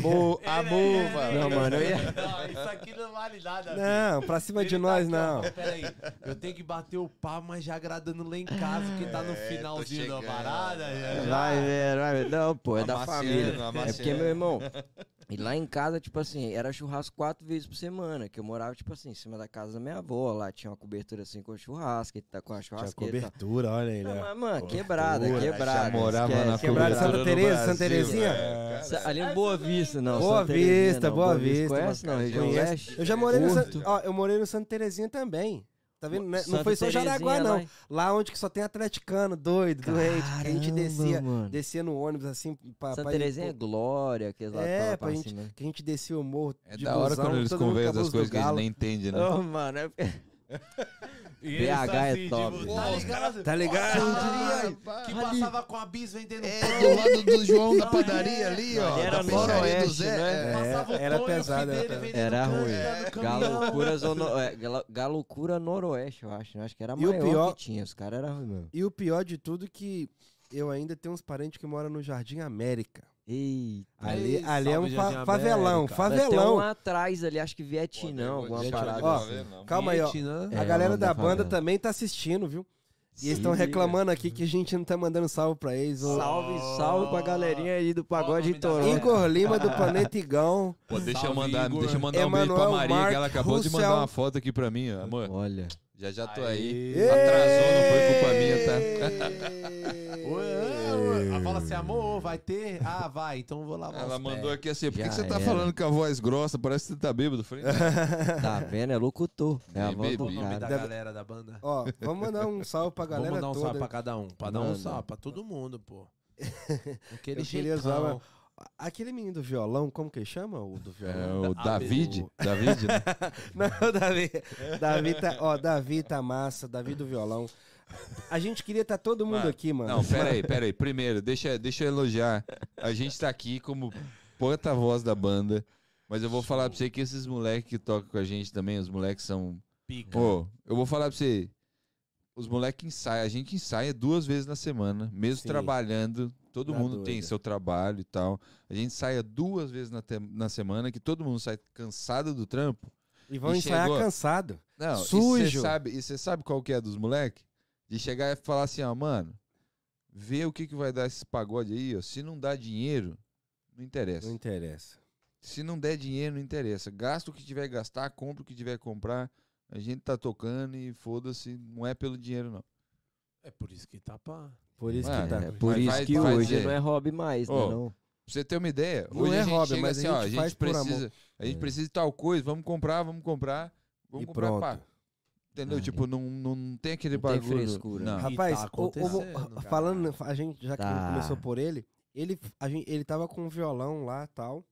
mano. Não, mano, eu ia- Não, isso aqui não vale nada. Não, pra cima de tá nós, aqui, ó, não. Peraí, eu tenho que bater o papo, mas já agradando lá em casa, que tá no É, finalzinho da parada. já- já- Vai, velho, vai, velho. Não, pô, é da Amaciando, família. É amaciando. porque, meu irmão, e lá em casa, tipo assim, era churrasco quatro vezes por semana, que eu morava, tipo assim, em cima da casa da minha avó, lá tinha uma cobertura assim com churrasco, e tá com a Tinha churrasqueira. e tal. cobertura, olha aí, Não, né? mas, mano, quebrada, Cobertura, quebrada. Já morava na. Quebrada cobertura Santa Teresa, Santa Terezinha? é, Sa- cara. Ali em Boa Vista, não. Boa Vista, não, Boa Vista, Conhece, não, região Conheço. leste? Eu já morei no. San- ó, eu morei no Santa Terezinha também. Tá vendo? né? Não Santa foi só Jaraguá, não. lá Lá onde que só tem atleticano, doido, doente. que a gente Caramba, descia, mano. descia no ônibus assim pra, Santa pra ir Terezinha é glória, aqueles lá É, pra, pra gente- cima. que a gente descia o morro É de da hora busão, quando eles conversam do coisas que a gente nem entende, né? Ô, mano, é... E BH é assim, top. tá ligado? Tá ligado? Ah, que passava com a bis vendendo É, pão. do lado do João da padaria é. ali, ó. Ali era da peixaria do noroeste, Zé. né? é. Era pesado, era ruim. caminhão. Galocura, zono... é, Galocura Noroeste, eu acho. Eu acho que era a E o maior pior- que tinha. Os caras eram ruins mesmo. E o pior de tudo que eu ainda tenho uns parentes que moram no Jardim América. Eita. Ali, Ei, ali é um fa- favelão, América. Mas Tem favelão. um atrás ali, acho que Vietnã, alguma Deixa eu parada Ó, assim. ver, não. Calma aí, ó. Vietnã. É, A o galera da da banda favela. também tá assistindo, viu? E eles estão reclamando aqui que a gente não tá mandando salve pra eles. O Salve, salve pra galerinha aí do Pagode nome da Toronto. Igor Lima do Planeta Igão. Pô, deixa eu Salve, mandar, Igor. deixa eu mandar um beijo pra Maria, que ela Mark acabou de mandar Russell. uma foto aqui pra mim, ó. Amor, Olha. já já tô Aê. aí. Atrasou, não foi culpa minha, tá? Assim, amor, vai ter? Ah, vai, então eu vou lá. Ela mandou aqui assim, por que, que você tá era. falando com a voz grossa? Parece que você tá bêbado. Falei. Tá vendo? É locutor. É a voz do o nome da galera da banda. Ó, vamos mandar um salve pra galera Vamos mandar um toda. salve pra cada um. Pra dar um salve pra todo mundo, pô. Aquele Eu queria jeitão. usar uma- Aquele menino do violão, como que ele chama? O do É violão? o Ah, David. o- David, né? Não, o Davi. Davi tá, ó, Davi tá massa, Davi do violão. A gente queria estar todo mundo Mano, aqui, mano. Não, pera aí, pera aí. Primeiro, deixa, deixa eu elogiar. A gente tá aqui como porta-voz da banda. Mas eu vou falar pra você que esses moleques que tocam com a gente também, os moleques são. Pica. Ô, eu vou falar pra você. Os moleques ensaiam. A gente ensaia duas vezes na semana, mesmo Sim. trabalhando. Todo Tá mundo tem doido. seu trabalho e tal. A gente ensaia duas vezes na, te- na semana, que todo mundo sai cansado do trampo. E vão E ensaiar chegou- cansado. Não, Sujo. E você sabe, e você sabe qual que é dos moleques? De chegar e falar assim, ó, mano, vê o que, que vai dar esse pagode aí, ó. Se não dá dinheiro, não interessa. Não interessa. Se não der dinheiro, não interessa. Gasta o que tiver que gastar, compra o que tiver que comprar. A gente tá tocando e foda-se, não é pelo dinheiro, não. É por isso que tá pá. Por isso Mano, que tá. É, por Mas isso vai- que vai hoje dizer. não é hobby mais, né? Ô, Não. Pra você ter uma ideia, Não hoje é a gente hobby, chega mas a assim, ó, a gente gente faz por amor. precisa, a gente É. precisa de tal coisa, vamos comprar, vamos comprar, vamos E comprar, pronto. pá. Entendeu? É. Tipo, não, não, não tem aquele Não tem bagulho. frescura, Não. né? Rapaz, tá o- o- falando, a gente já que Tá. começou por ele, ele, a gente, ele tava com um violão lá tal.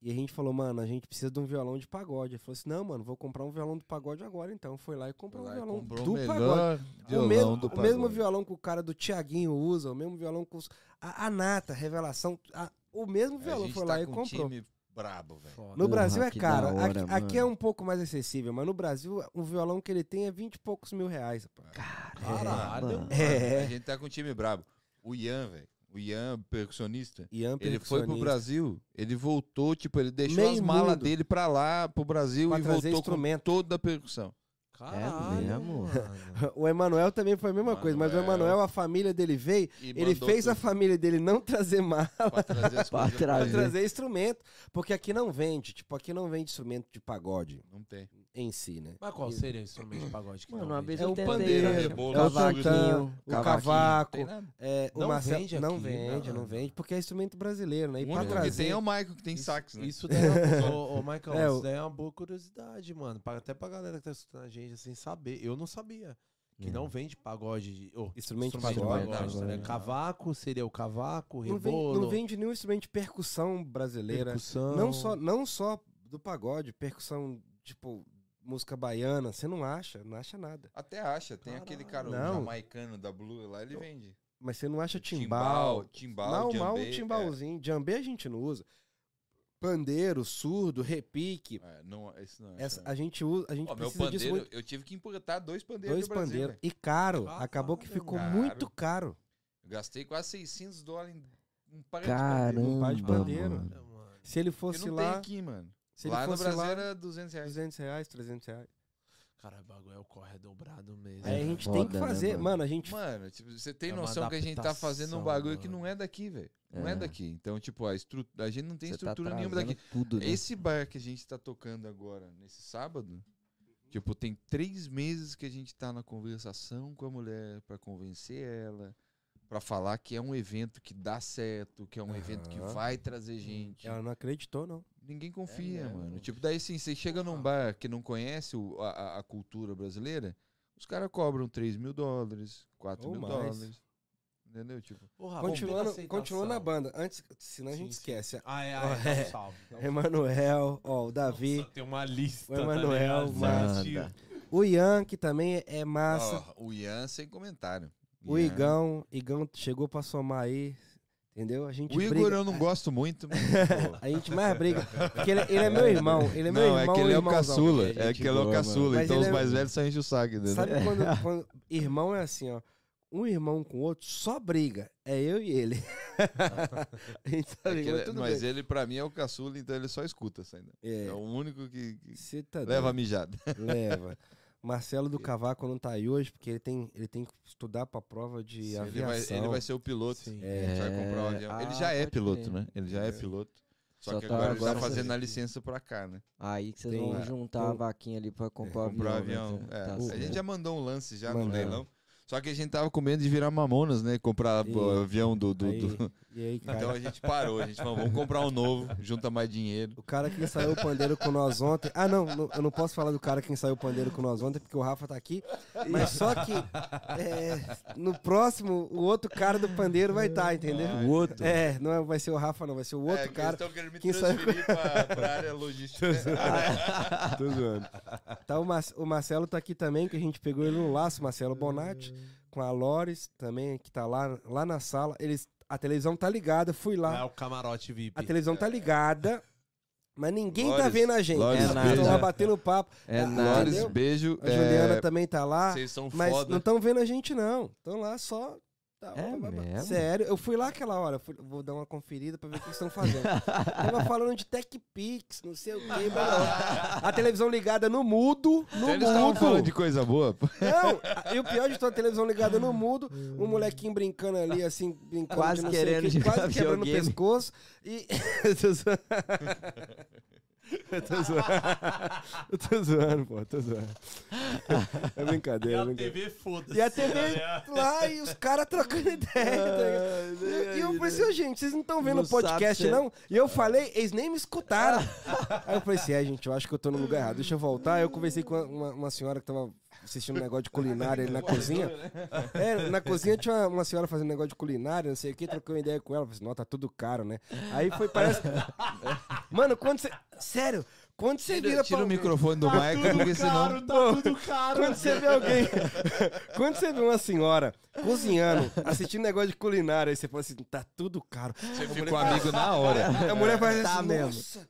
E a gente falou, mano, a gente precisa de um violão de pagode. Ele falou assim: não, mano, vou comprar um violão do pagode agora então. Foi lá e comprou um Lá, violão comprou do pagode. melhor O violão mesmo, do o mesmo pagode. violão que o cara do Tiaguinho usa, o mesmo violão que os, a, a Nata, Revelação, a- o mesmo violão foi tá lá e com um comprou. time brabo, velho. No Brasil é caro. hora, aqui, aqui é um pouco mais acessível, mas no Brasil o violão que ele tem é 20 e poucos mil reais. rapaz. Caralho. mano. É. A gente tá com um time brabo. O Ian, velho. O Ian, percussionista. Ian Ele foi pro percussionista. Brasil, ele voltou, tipo, ele deixou Meio as malas dele pra lá, pro Brasil, Pra e voltou com instrumento. toda a percussão. Caralho, mesmo? mano. O Emanuel também foi a mesma coisa, mas o Manuel. Emanuel, a família dele veio, E ele fez a tudo família dele não trazer mala pra trazer Pra trazer. pra trazer instrumento, porque aqui não vende, tipo, aqui não vende instrumento de pagode Não tem. em si, né? Mas qual seria o instrumento de pagode que Mano, não uma vende? vez É o pandeiro, né? rebolo, é o Cavaquinho. tantã, o cavaco, nada. é, o Não Marcelo, vende não aqui, vende, não. não vende, porque é instrumento brasileiro, né? E O pra único que trazer tem é o Michael, que tem sax, né? Isso daí é uma, ô, ô, Michael, É, isso daí é uma boa curiosidade, mano. Até pra galera que tá escutando a gente, assim, saber. Eu não sabia. Que É. não vende pagode. de- ô, Instrumento de de pagode, pagode, não, né? não. Cavaco seria o cavaco, não vende, rebolo, não vende nenhum instrumento de percussão brasileira. percussão. Não só, não só do pagode, percussão, tipo, música baiana, você não acha, não acha nada. Até acha, tem aquele cara, Não. jamaicano da Blue lá, ele vende. Mas você não acha timbal. timbal, Mal, mal um djembe, timbalzinho. Jambê a gente não usa. Pandeiro, surdo, repique. É, não, esse não é. Essa, a gente usa, a gente Ó, meu precisa disso pandeiro, muito. eu tive que importar dois pandeiros Dois do Brasil. E caro. Caralho, Acabou que ficou caro. muito caro. Eu gastei quase 600 dólares em um par de pandeiro. Um par Caramba, de pandeiro. mano. Se ele fosse não lá. tem aqui, mano. Se ele lá no fosse Brasil lá, era 200 reais. 200 reais, 300 reais. Cara, o bagulho é o corre é dobrado mesmo. Aí a É gente foda, tem que né, fazer. mano? mano, a gente. Mano, tipo, você tem É noção que a gente tá fazendo um bagulho que mano. não é daqui, velho. Não é. É. daqui. Então, tipo, a, estru... a gente não tem Você tá estrutura nenhuma trazendo daqui. Tudo, né? Esse bar que a gente tá tocando agora, nesse sábado, tipo, tem três meses que a gente tá na conversação com a mulher pra convencer ela, pra falar que é um evento que dá certo, que é um evento que vai trazer gente. Ela não acreditou, não. Ninguém confia, mesmo? mano. Tipo, daí assim, você chega num bar que não conhece o- a, a- a cultura brasileira, os caras cobram 3 mil dólares, 4 Ou mil mais. dólares. Entendeu? Tipo, Porra, Continuando, continuando na banda. Antes, senão a Sim, gente sim. esquece. Ah, é, ah, é, é. dá um salve. dá um Emanuel, ó, o Davi, Nossa, tem uma lista. O Emanuel, tá manda. Certinho. o Ian, que também é massa. ó, o Ian sem comentário. o Ian- Igão, Igão chegou pra somar aí. Entendeu? A gente O Igor briga. eu não gosto muito, mas. A gente mais briga. Porque ele, ele é meu irmão. Ele é meu não, irmão. é que ele é o caçula. É É que ele é o caçula. mano. Então Mas os é- mais velhos só enchem o saco, entendeu? Sabe quando, quando irmão é assim, ó. Um irmão com o outro só briga. É eu e ele. a gente tá É ele- tudo mas bem. ele, pra mim, é o caçula, então ele só escuta essa ainda. É, É, o único que, que você tá leva a mijada. Leva. Marcelo do Cavaco não tá aí hoje porque ele tem, ele tem que estudar pra prova de ele, aviação. vai, ele vai ser o piloto. Sim. A gente vai comprar um É, avião. Ele ah, já é piloto, né? Ele já é piloto. Só, Só que tá agora, ele tá agora fazendo você- a licença pra cá, né? Aí que vocês Tem- vão é, juntar tem- a vaquinha ali pra comprar o comprar avião. avião. né? É, Tá a certo. gente já mandou um lance já no Mandamos. leilão. Só que a gente tava com medo de virar mamonas, né? Comprar E- o avião do. do- Aí, do- e aí, cara? Então a gente parou. A gente falou, vamos comprar um novo, junta mais dinheiro. O cara que ensaiou o pandeiro com nós ontem. Ah, não, não, eu não posso falar do cara que ensaiou o pandeiro com nós ontem, porque o Rafa tá aqui. Mas só que é, no próximo, o outro cara do pandeiro vai estar, entendeu? O outro. É, não é- vai ser o Rafa, não, vai ser o outro é, cara. Eles estão querendo me que ensaiou- transferir pra, pra área logística. Tô zoando. Tá, o, Mar- o Marcelo tá aqui também, que a gente pegou ele no laço, Marcelo Bonatti, com a Lores também, que tá lá, lá na sala. Eles, a televisão tá ligada, fui É lá. o camarote VIP. A televisão tá ligada, mas ninguém tá Lores, vendo a gente. Lores, beijo. estão lá batendo papo. É Ah, nada. Lores, beijo. A Juliana é, também tá lá. Vocês são Mas foda. não estão vendo a gente, não. Estão lá só. Tá, É blá, blá, blá. mesmo? Sério, eu fui lá aquela hora, fui- vou dar uma conferida pra ver o que eles estão fazendo. Tava falando de Tech Pix, não sei o quê. blá, blá. A televisão ligada no mudo, no Então eles mudo. falando de coisa boa. pô. Não, e o pior de toda a televisão ligada no mudo, um molequinho brincando ali, assim, brincando Quase de não sei o querendo jogar quase quebrando o pescoço. E. Eu tô zoando. Eu tô zoando. Eu tô zoando, pô, tô zoando. É E brincadeira, é a brincadeira. TV, foda-se. E a TV ligado? lá e os caras trocando ideia. tá? E eu falei assim, "Ô, gente, vocês não estão vendo o podcast, se- não? E eu falei, eles nem me escutaram. Aí eu falei assim, é, gente, eu acho que eu tô no lugar errado. Deixa eu voltar. Aí eu conversei com uma, uma senhora que tava assistindo um negócio de culinária ali na cozinha. É, na cozinha tinha uma, uma senhora fazendo negócio de culinária, não sei o que, trocou uma ideia com ela. Falei assim, não, tá tudo caro, né? Aí foi, parece... Mano, quando você... Sério, quando você vira Tira, pra o microfone do Michael, porque senão. caro, tá tudo caro. quando você vê alguém. quando você vê uma senhora cozinhando, assistindo negócio de culinária, aí você fala assim, tá tudo caro. Você um amigo na hora. A mulher faz Tá assim, mesmo. nossa,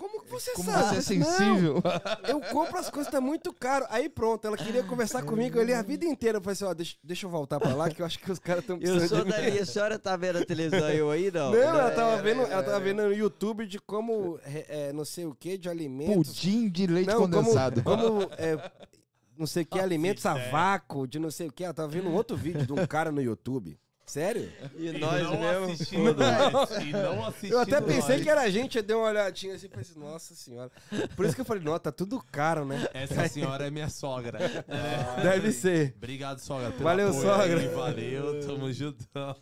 como que você Como sabe? você é Não, sensível. eu compro as coisas, tá muito caro. Aí pronto, ela queria conversar comigo ali a vida inteira. Eu falei assim, ó, deixa, deixa eu voltar pra lá, que eu acho que os caras estão Eu precisando sou de mim. dali, a senhora tá vendo a televisão eu aí, não? Não, ela tava É, vendo, é, ela tava é. vendo no YouTube de como, é, é, não sei o que, de alimentos. Pudim de leite Não, condensado. como, como é, não sei o que, Nossa, alimentos a vácuo, de não sei o que. Ela tava vendo um outro vídeo de um cara no YouTube. Sério? E E nós não mesmo. assistindo nós. E não assistindo Eu até pensei nós. que era a gente, eu dei uma olhadinha assim e falei assim, nossa senhora. Por isso que eu falei, nossa, tá tudo caro, né? Essa senhora é minha sogra. É. Deve ser. Obrigado, sogra. pelo Valeu, apoio sogra. aí, Valeu, tamo juntão.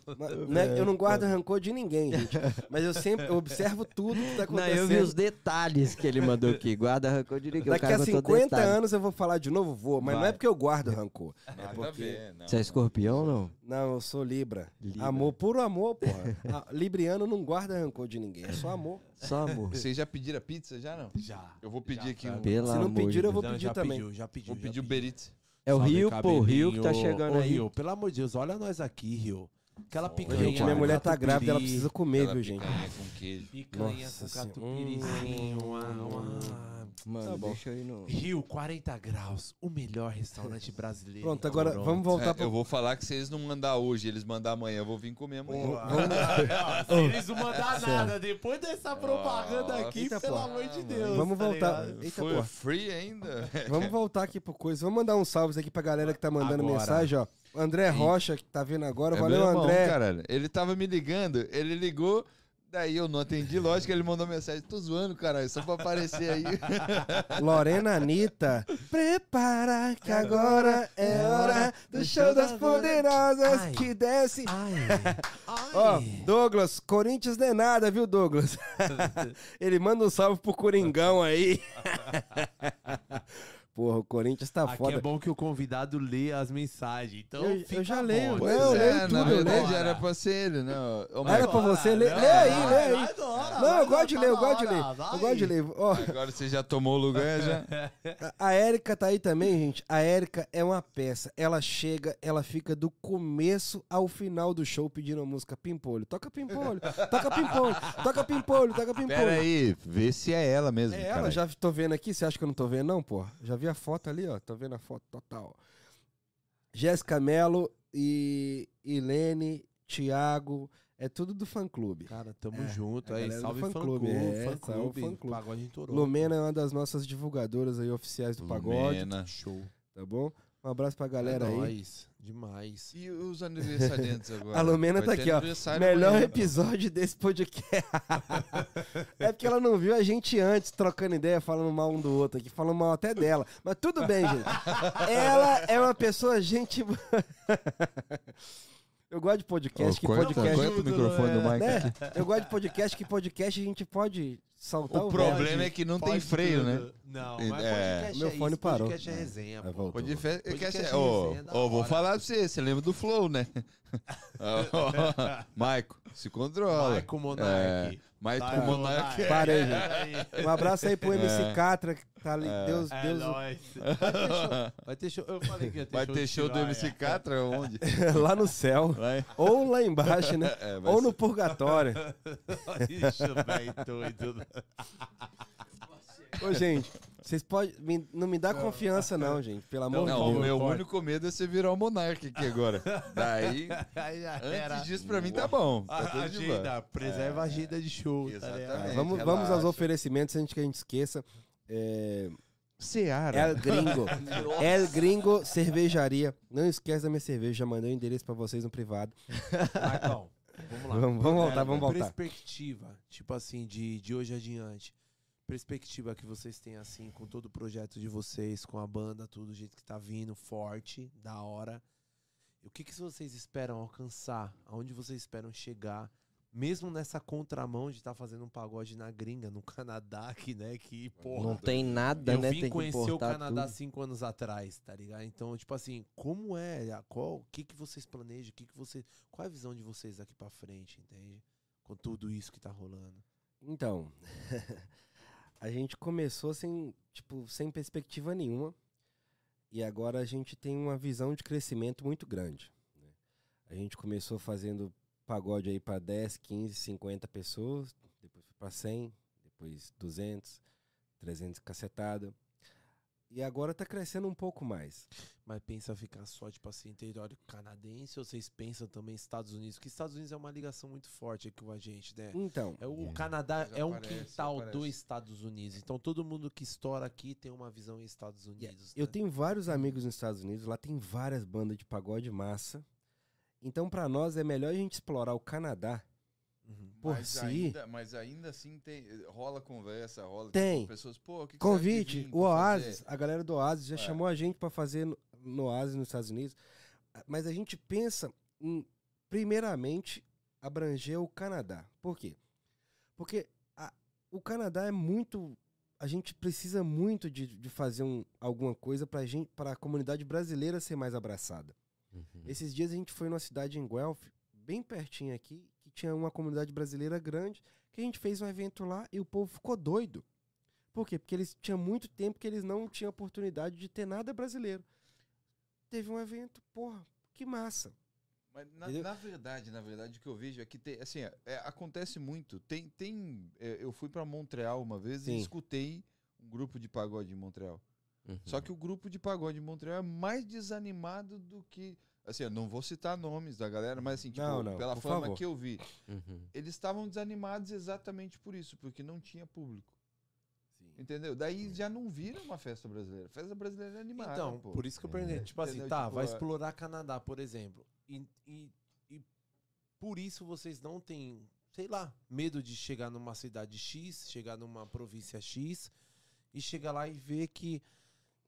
Né, eu não guardo rancor de ninguém, gente. Mas eu sempre eu observo tudo que tá Não, acontecendo. eu vi os detalhes que ele mandou aqui. Guarda rancor de ninguém. Daqui a botou 50 detalhe. anos eu vou falar de novo, vou. Mas não é Vai. porque eu guardo rancor. É porque... ver, não. Você é escorpião, não? Não, eu sou Libra. Libra. Amor, puro amor, porra. Libriano não guarda rancor de ninguém, é só amor. Só amor. Vocês já pediram a pizza? Já não? Já. Eu vou pedir Já, aqui um. Pelo Se não pedir, eu vou Não, pedir já também. Pediu, já pediu, Vou já pedir o. Beritz. É o Rio, pô, o Rio que tá chegando Ô, aí. Rio, pelo amor de Deus, olha nós aqui, Rio. Aquela picanha. Gente, minha mulher tá grávida, ela precisa comer, viu, gente? picanha com queijo. Picanha Nossa com catupirizinho. Mano, Tá bom. deixa eu ir no... Rio, 40 graus. O melhor restaurante brasileiro. Pronto, agora Pronto. vamos voltar É, pro... eu vou falar que se eles não mandar hoje, eles mandar amanhã, eu vou vir comer amanhã. Se eles não mandar nada depois dessa propaganda aqui, Eita, pelo pô. amor de Deus. Vamos tá voltar. ligado? Eita, Foi porra. free ainda? Vamos voltar aqui pro coisa. Vamos mandar uns salves aqui pra galera que tá mandando Agora. mensagem, ó. André Rocha, que tá vendo agora. É Valeu, irmão, André. caralho. Ele tava me ligando, ele ligou Daí eu não atendi, lógico, ele mandou mensagem. Tô zoando, caralho, só pra aparecer aí. Lorena Anitta, prepara que agora é hora do show das poderosas Ai. que desce. Ai. Ó, Ai. Douglas, Corinthians não é nada, viu, Douglas? Ele manda um salve pro Coringão aí. Porra, o Corinthians tá Aqui foda. é bom que o convidado lê as mensagens. Então Eu- eu já bom. leio, Pois eu leio é, tudo, na eu verdade leio. era pra ser ele, não. Ô, Era pra você ler. Não, Lê aí, vai, lê aí. Não, eu gosto de ler, eu gosto de ler. Eu gosto de ler. Agora você já tomou o lugar, já. a- Érica tá aí também, gente. A Érica é uma peça. Ela chega, ela fica do começo ao final do show pedindo a música Pimpolho. Toca Pimpolho, toca Pimpolho, toca Pimpolho, toca Pimpolho. Pera aí, vê se é ela mesmo, É ela, já tô vendo aqui. Você acha que eu não tô vendo, não, pô? Já vi a foto ali, ó. Tô vendo a foto total. Jéssica Mello e Ilene, Thiago, é tudo do fã clube. Cara, tamo É, junto aí. Salve fã fã clube, clube. é, fã salve clube. fã clube. Pagode em Toronto. Lumena é uma das nossas divulgadoras aí oficiais do pagode, Lumena. Show. tá bom? Um abraço pra galera é aí. nóis. Demais. E os aniversariantes agora? A Lumena Vai tá aqui, ó. Melhor amanhã. episódio desse podcast. é porque ela não viu a gente antes trocando ideia, falando mal um do outro aqui, falando mal até dela. Mas tudo bem, gente. Ela é uma pessoa gente. Eu gosto de podcast, Ô, que corta- podcast. corta o microfone do Mike Né? aqui. Eu gosto de podcast, que podcast a gente pode saltar o, O problema é que não tem freio, né? Não, É. mas podcast Meu é fone isso, parou. podcast é resenha, Ah, pô. voltou. Pode fe... Podcast é ser- Ô, resenha da ô, vou hora. falar pra você, você lembra do Flow, né? Maico, se controla. Maico Monark. Maico Vai, Monark. Para aí, gente. Um abraço aí pro MC É. Catra, que tá ali. Deus, É Deus. nóis. Vai ter show. Vai ter show. Eu falei que ia ter Vai show ter de show do. MC Catra onde? lá no céu. Vai. Ou lá embaixo, né? É, vai Ou ser- no purgatório. Ixi, velho doido. Ô, gente, vocês podem. me- Não me dá confiança, não, gente. Pelo amor de Não, o Deus. meu pode. único medo é você virar o Monark aqui agora. Daí, Aí já era. antes disso, pra mim tá bom. Tá A tudo de boa. agenda, preserva a agenda de show. Tá Exatamente. Ah, vamos, relaxa. vamos aos oferecimentos antes que a gente esqueça. É, Seara. El Gringo. El Gringo Cervejaria. Não esquece da minha cerveja. Já mandei o endereço pra vocês no privado. Marcão, vamos lá. Vamos, vamos voltar, É, vamos voltar. Perspectiva, tipo assim, de, de hoje adiante. Perspectiva que vocês têm, assim, com todo o projeto de vocês, com a banda, tudo, do jeito que tá vindo, forte, da hora. O que, que vocês esperam alcançar? Aonde vocês esperam chegar? Mesmo nessa contramão de estar fazendo um pagode na gringa, no Canadá, aqui, né? Que, porra. Não tem nada, eu né? vim Tem que conhecer o Canadá tudo. cinco anos atrás, tá ligado? Então, tipo assim, como é? Qual, o que, que vocês planejam? O que, que vocês, qual é a visão de vocês daqui pra frente, entende? Com tudo isso que tá rolando. Então, a gente começou sem, tipo, sem perspectiva nenhuma. E agora a gente tem uma visão de crescimento muito grande. né? A gente começou fazendo pagode aí para 10, 15, 50 pessoas, depois foi para 100, depois 200, 300 cacetada. E agora tá crescendo um pouco mais. Mas pensa ficar só, tipo assim, território canadense ou vocês pensam também Estados Unidos? Porque Estados Unidos é uma ligação muito forte aqui com a gente, né? Então, É, o É. Canadá Mas é um aparece, quintal dos Estados Unidos. Então todo mundo que estoura aqui tem uma visão em Estados Unidos. Eu né? tenho vários amigos nos Estados Unidos, lá tem várias bandas de pagode massa. Então, pra nós, é melhor a gente explorar o Canadá. Uhum. Por mas, si. ainda, mas ainda assim tem, rola conversa, rola Tem. tipo, pessoas, pô, que que Convite, vir o Oasis, fazer? a galera do Oasis já É. chamou a gente pra fazer no, no Oasis nos Estados Unidos. Mas a gente pensa em, primeiramente, abranger o Canadá. Por quê? Porque a- o Canadá é muito. A gente precisa muito de, de fazer um, alguma coisa pra gente, para a comunidade brasileira ser mais abraçada. Uhum. Esses dias a gente foi numa cidade em Guelph, bem pertinho aqui, que tinha uma comunidade brasileira grande, que a gente fez um evento lá e o povo ficou doido. Por quê? Porque eles tinham muito tempo que eles não tinham oportunidade de ter nada brasileiro. Teve um evento, porra, que massa. Mas na, na verdade, na verdade, o que eu vejo é que tem, assim, é, acontece muito. Tem, tem, é, eu fui pra Montreal uma vez Sim. e escutei um grupo de pagode em Montreal. Uhum. Só que o grupo de pagode em Montreal é mais desanimado do que, assim, eu não vou citar nomes da galera, mas assim, tipo, Não, não, pela forma favor. que eu vi, Uhum. eles estavam desanimados exatamente por isso, porque não tinha público. Entendeu? Daí já não vira uma festa brasileira. Festa brasileira é animada. Então, pô. por isso que eu perguntei. É. Tipo assim, Entendeu? tá, Tipo, vai é- explorar Canadá, por exemplo. E, e, e por isso vocês não têm, sei lá, medo de chegar numa cidade X, chegar numa província X e chegar lá e ver que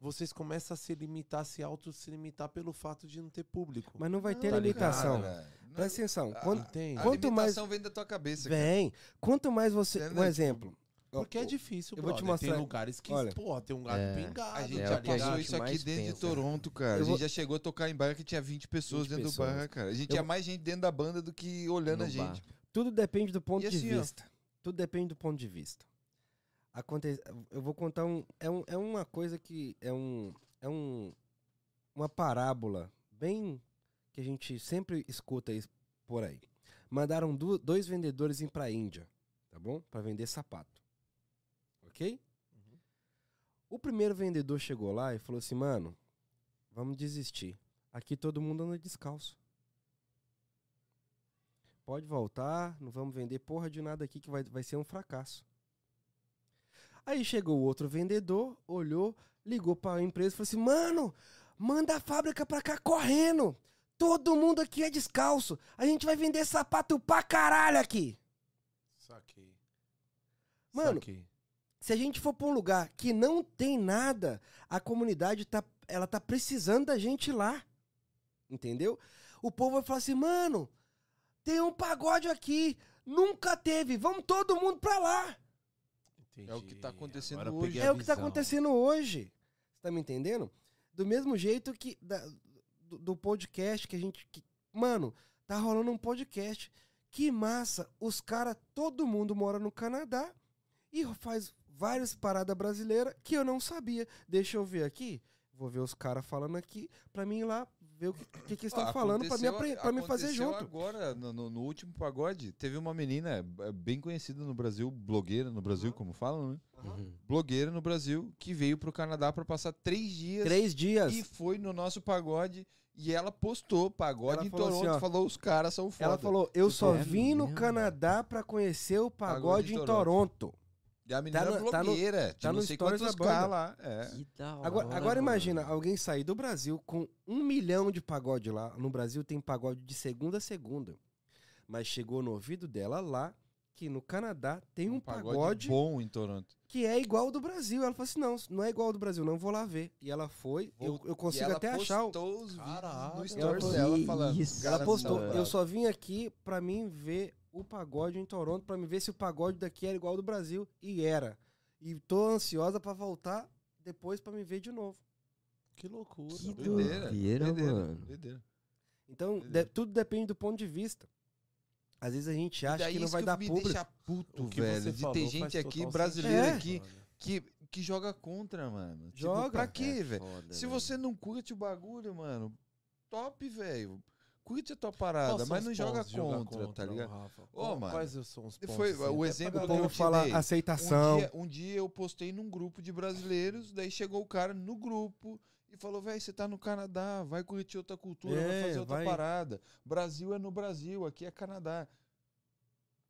vocês começam a se limitar, se auto se limitar pelo fato de não ter público. Mas não vai ter tá limitação. ligado, Cara, não- Presta atenção. Ah, Quando, Entende? a quanto mais- limitação vem da tua cabeça, cara. vem, quanto mais você. Entendeu? Um exemplo. Porque é difícil, eu vou te mostrar- Tem lugares que, olha, porra, tem um gado é, pingado. A gente É já o que a passou gente isso aqui mais dentro de pensa. Toronto, cara. Eu A gente vou- já chegou a tocar em bar que tinha 20 pessoas 20 dentro pessoas. do bar, cara. A gente Eu tinha vou- mais gente dentro da banda do que olhando No a gente. bar. Tudo depende do ponto E de assim, ó. vista. Tudo depende do ponto de vista. Aconte... Eu vou contar um é, um. é uma coisa que. É um. É um. Uma parábola bem. que a gente sempre escuta isso por aí. Mandaram du- dois vendedores ir pra Índia, tá bom? Pra vender sapato. Ok? O primeiro vendedor chegou lá e falou assim: mano, vamos desistir. Aqui todo mundo anda descalço. Pode voltar, não vamos vender porra de nada aqui que vai, vai ser um fracasso. Aí chegou o outro vendedor, olhou, ligou para a empresa e falou assim: Mano, manda a fábrica pra cá correndo. Todo mundo aqui é descalço. A gente vai vender sapato pra caralho aqui. Saquei. Mano, Saquei. Se a gente for pra um lugar que não tem nada, a comunidade tá, ela tá precisando da gente lá. Entendeu? O povo vai falar assim, mano, tem um pagode aqui. Nunca teve. Vamos todo mundo pra lá. Entendi. É o que tá acontecendo Agora hoje. É o que tá acontecendo hoje. Você tá me entendendo? Do mesmo jeito que da- do, do podcast que a gente. que- mano, tá rolando um podcast. Que massa! Os caras, todo mundo mora no Canadá e faz várias paradas brasileiras que eu não sabia. Deixa eu ver aqui. Vou ver os caras falando aqui pra mim ir lá ver o que, que, que eles estão Ah, falando pra me, pra me fazer junto. agora, no, no- último pagode, teve uma menina é, bem conhecida no Brasil, blogueira no Brasil, como falam, né? Uhum. Blogueira no Brasil, que veio pro Canadá pra passar três dias Três dias. e foi no nosso pagode. E ela postou pagode Ela em falou Toronto, assim, ó, falou os caras são foda. Ela falou: Eu só é vim no? Canadá pra conhecer o pagode, Pagode em em Toronto. E a menina Tá no- tá no- blogueira, tá no não sei quantos. K lá. É. Que da hora. Agora, agora imagina alguém sair do Brasil com um milhão de pagode lá. No Brasil tem pagode de segunda a segunda. Mas chegou no ouvido dela lá que no Canadá tem um, pagode, bom em Toronto. que é igual ao do Brasil. Ela falou assim: não, não é igual ao do Brasil, não vou lá ver. E ela foi, eu, eu consigo ela até achar. o- postou os vídeos no stories Ela dela falando. Ela postou, eu bravos." só vim aqui pra mim ver o pagode em Toronto, pra me ver se o pagode daqui era igual ao do Brasil. E era. E tô ansiosa pra voltar depois pra me ver de novo. Que loucura. Que. Doideira, Doideira, doideira, mano. doideira. Então, de- tudo depende do ponto de vista. Às vezes a gente acha que não vai dar me público. deixa puto, O que velho. De ter gente aqui, total brasileiro É. aqui, que, que joga contra, mano. Tipo, Joga. pra quê, É velho? Se você não curte o bagulho, mano, top, velho. Curte a tua parada, mas não joga jogar contra, tá ligado? Rafa? Ô, Qual- mano, Quais são os pontos? Foi assim? o exemplo O que eu povo fala dei. aceitação. Um dia, um dia eu postei num grupo de brasileiros, daí chegou o cara no grupo e falou, velho, você tá no Canadá, vai curtir outra cultura, vai É, fazer outra vai- parada. Brasil é no Brasil, aqui é Canadá.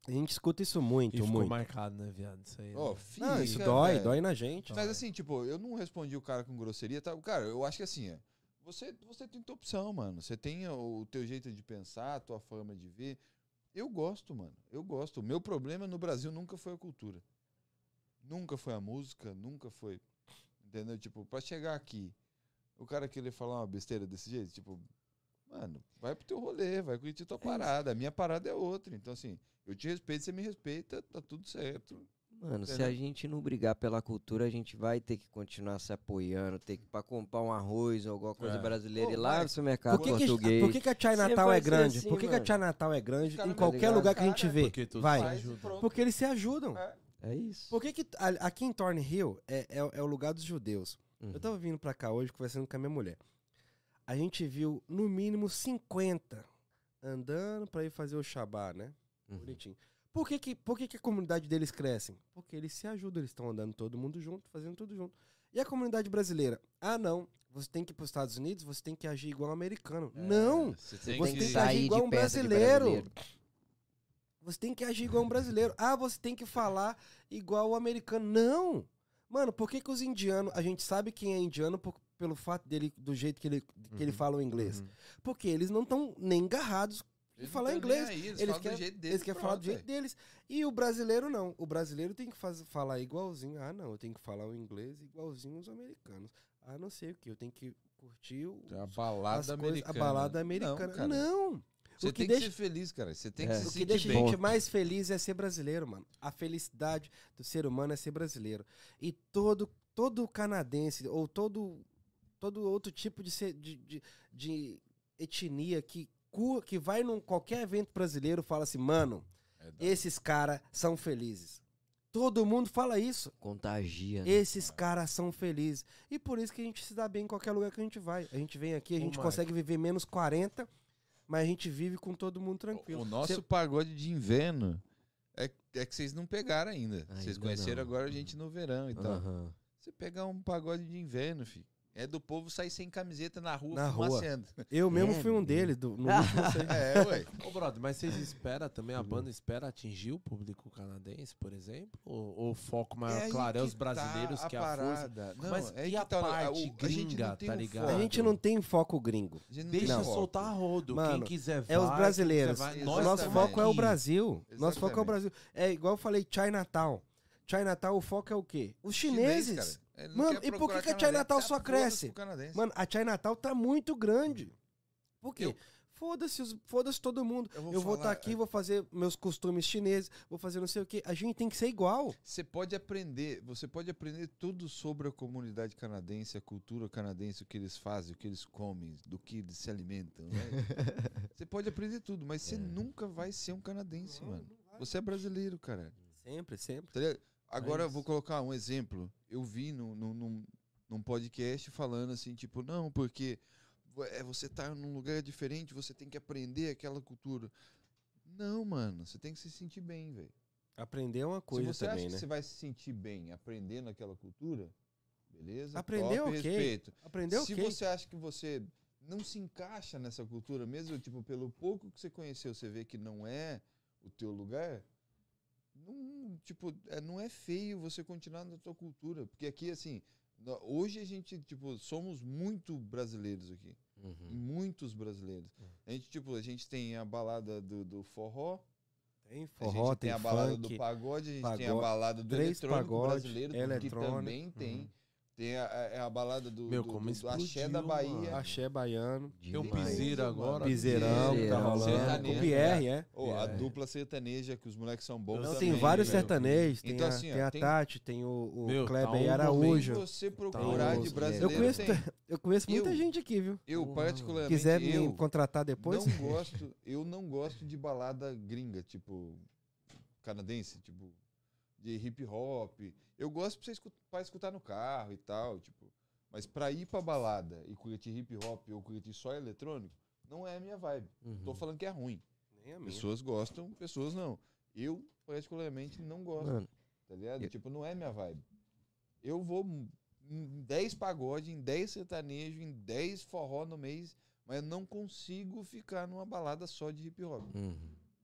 A gente escuta isso muito, E ficou muito. marcado, né, viado? Isso aí. Né? fica, Não, isso dói, dói na gente. Mas assim, tipo, eu não respondi o cara com grosseria, tá? Cara, eu acho que assim, é, você, você tem tua opção, mano. Você tem o teu jeito de pensar, a tua forma de ver. Eu gosto, mano. Eu gosto. O meu problema no Brasil nunca foi a cultura. Nunca foi a música, nunca foi. Entendeu? Tipo, pra chegar aqui, o cara querer falar uma besteira desse jeito, tipo, mano, vai pro teu rolê, vai curtir tua parada. A minha parada é outra. Então, assim, eu te respeito, você me respeita, tá tudo certo. Mano, se a gente não brigar pela cultura, a gente vai ter que continuar se apoiando, ter que pra comprar um arroz ou alguma coisa É. brasileira e lá no mas supermercado Por que, que, português. por que, que a China Sempre Natal é grande? assim, por que, que a. China Natal é grande em qualquer lugar que a gente vê? Porque Vai. Porque eles se ajudam. É. É isso. Por que, que a- aqui em Thornhill é, é, é o lugar dos judeus? Uhum. Eu tava vindo pra cá hoje conversando com a minha mulher. A gente viu no mínimo 50 andando pra ir fazer o Shabá, né? Uhum. Bonitinho. Por que, que, por que, que a comunidade deles cresce? Porque eles se ajudam, eles estão andando todo mundo junto, fazendo tudo junto. E a comunidade brasileira? Ah, não. Você tem que ir para os Estados Unidos, você tem que agir igual um americano. não! Você Você tem tem que sair agir igual um brasileiro. brasileiro. Você tem que agir igual um brasileiro. Ah, você tem que falar igual o americano. Não! Mano, por que, que os indianos. A gente sabe quem é indiano por- pelo fato dele, do jeito que ele, que ele Uhum. fala o inglês. Uhum. Porque eles não estão nem engarrados e falar inglês. Eles, eles querem, do jeito deles, eles querem falar do jeito deles. E o brasileiro não. O brasileiro tem que faz, falar igualzinho. Ah, não, eu tenho que falar o inglês igualzinho os americanos. Ah, não sei o que, eu tenho que curtir o, velho. É A balada as coisas- americana. a balada americana. Não. Não. Você o que tem deixa- que ser feliz, cara. Você tem É. que O se O que deixa a gente mais feliz é ser brasileiro, mano. A felicidade do ser humano é ser brasileiro. E todo, todo canadense, ou todo, todo outro tipo de, ser- de, de, de etnia que, cu- que vai num qualquer evento brasileiro fala assim, mano, É esses caras são felizes. Todo mundo fala isso. Contagia. né? Esses caras são felizes. E por isso que a gente se dá bem em qualquer lugar que a gente vai. A gente vem aqui, a Ô, gente Mike. consegue viver menos 40, mas a gente vive com todo mundo tranquilo. O nosso Cê- pagode de inverno é, é que vocês não pegaram ainda. vocês conheceram não. agora a gente no verão e tal. Você pegar um pagode de inverno, filho. É do povo sair sem camiseta na rua, Na rua. Eu mesmo É, fui um meu. deles, do, no. É, ué. Ô, brother, mas vocês esperam também, a banda espera atingir o público canadense, por exemplo? Ou ou o foco maior, aí claro, é os brasileiros tá que é a força? parada. Não, Mas é e que a tá, o- parte a gente gringa, tem tá ligado? foco. A gente não tem foco gringo. A gente não Deixa tem foco. soltar rodo. Quem Mano, quiser vai. É os brasileiros. O Nós nosso foco é o Brasil. Nosso foco é o Exatamente. Brasil. É igual eu falei, Chinatown. Chinatown, o foco é o quê? Os chineses. Ele não Mano, e por que que a canadense? Chinatown Ah, só cresce? Mano, a Chinatown tá muito grande. Por quê? Eu- Foda-se, foda-se todo mundo. Eu Eu vou estar falar, aqui, é. vou fazer meus costumes chineses, vou fazer não sei o quê. A gente tem que ser igual. Você pode aprender, você pode aprender tudo sobre a comunidade canadense, a cultura canadense, o que eles fazem, o que eles comem, do que eles se alimentam, né? Você pode aprender tudo, mas você nunca vai ser um canadense, mano. Você é brasileiro, cara. Sempre, sempre. Tá Agora eu isso. vou colocar um exemplo. Eu vi no, no, num, num podcast falando assim, tipo, não, porque é, você tá num lugar diferente, você tem que aprender aquela cultura. Não, mano, você tem que se sentir bem, velho. Aprender é uma Se coisa você também, acha né? que você vai se sentir bem aprendendo aquela cultura, beleza? Aprender, Top, ok. respeito. Aprender Se o quê? você acha que você não se encaixa nessa cultura, mesmo tipo pelo pouco que você conheceu, você vê que não é o teu lugar, não, tipo, é, não é feio você continuar na tua cultura, porque aqui assim, hoje a gente tipo somos muito brasileiros aqui, Uhum. muitos brasileiros. A gente tipo, a gente tem a balada do, do forró, Tem a forró, gente tem, tem a balada funk. do pagode, a gente tem a pagode, balada do eletrônico pagode, brasileiro, que eletrônico. também tem. Uhum. Tem a, a, a balada do, Meu, do, como do, do axé da Bahia. mano. Axé baiano. Tem um Demais. piseiro agora. Piseirão, que tá Piseirão, rolando. sertanejo, O PR, é. Ô, a É. dupla sertaneja, que os moleques são bons Não, também. tem vários velho. sertanejos. Tem, Então, a, assim, ó, tem a tem- Tati, tem o, o Meu, Kleber tá um Araújo. Se você procurar Tá de brasileiro, Eu conheço, tem. eu conheço muita Eu- gente aqui, viu? Eu, particularmente, Quiser me eu contratar depois, não gosto, eu não gosto de balada gringa, tipo, canadense, tipo, de hip hop. Eu gosto pra, você escutar, pra escutar no carro e tal, tipo. Mas pra ir pra balada e curtir hip hop ou curtir só eletrônico, não é a minha vibe. Tô falando que é ruim. Nem a minha. Pessoas gostam, pessoas não. Eu, particularmente, não gosto, Mano, tá ligado? eu- Tipo, não é minha vibe. Eu vou em 10 pagode, em 10 sertanejo, em 10 forró no mês, mas eu não consigo ficar numa balada só de hip hop. uhum.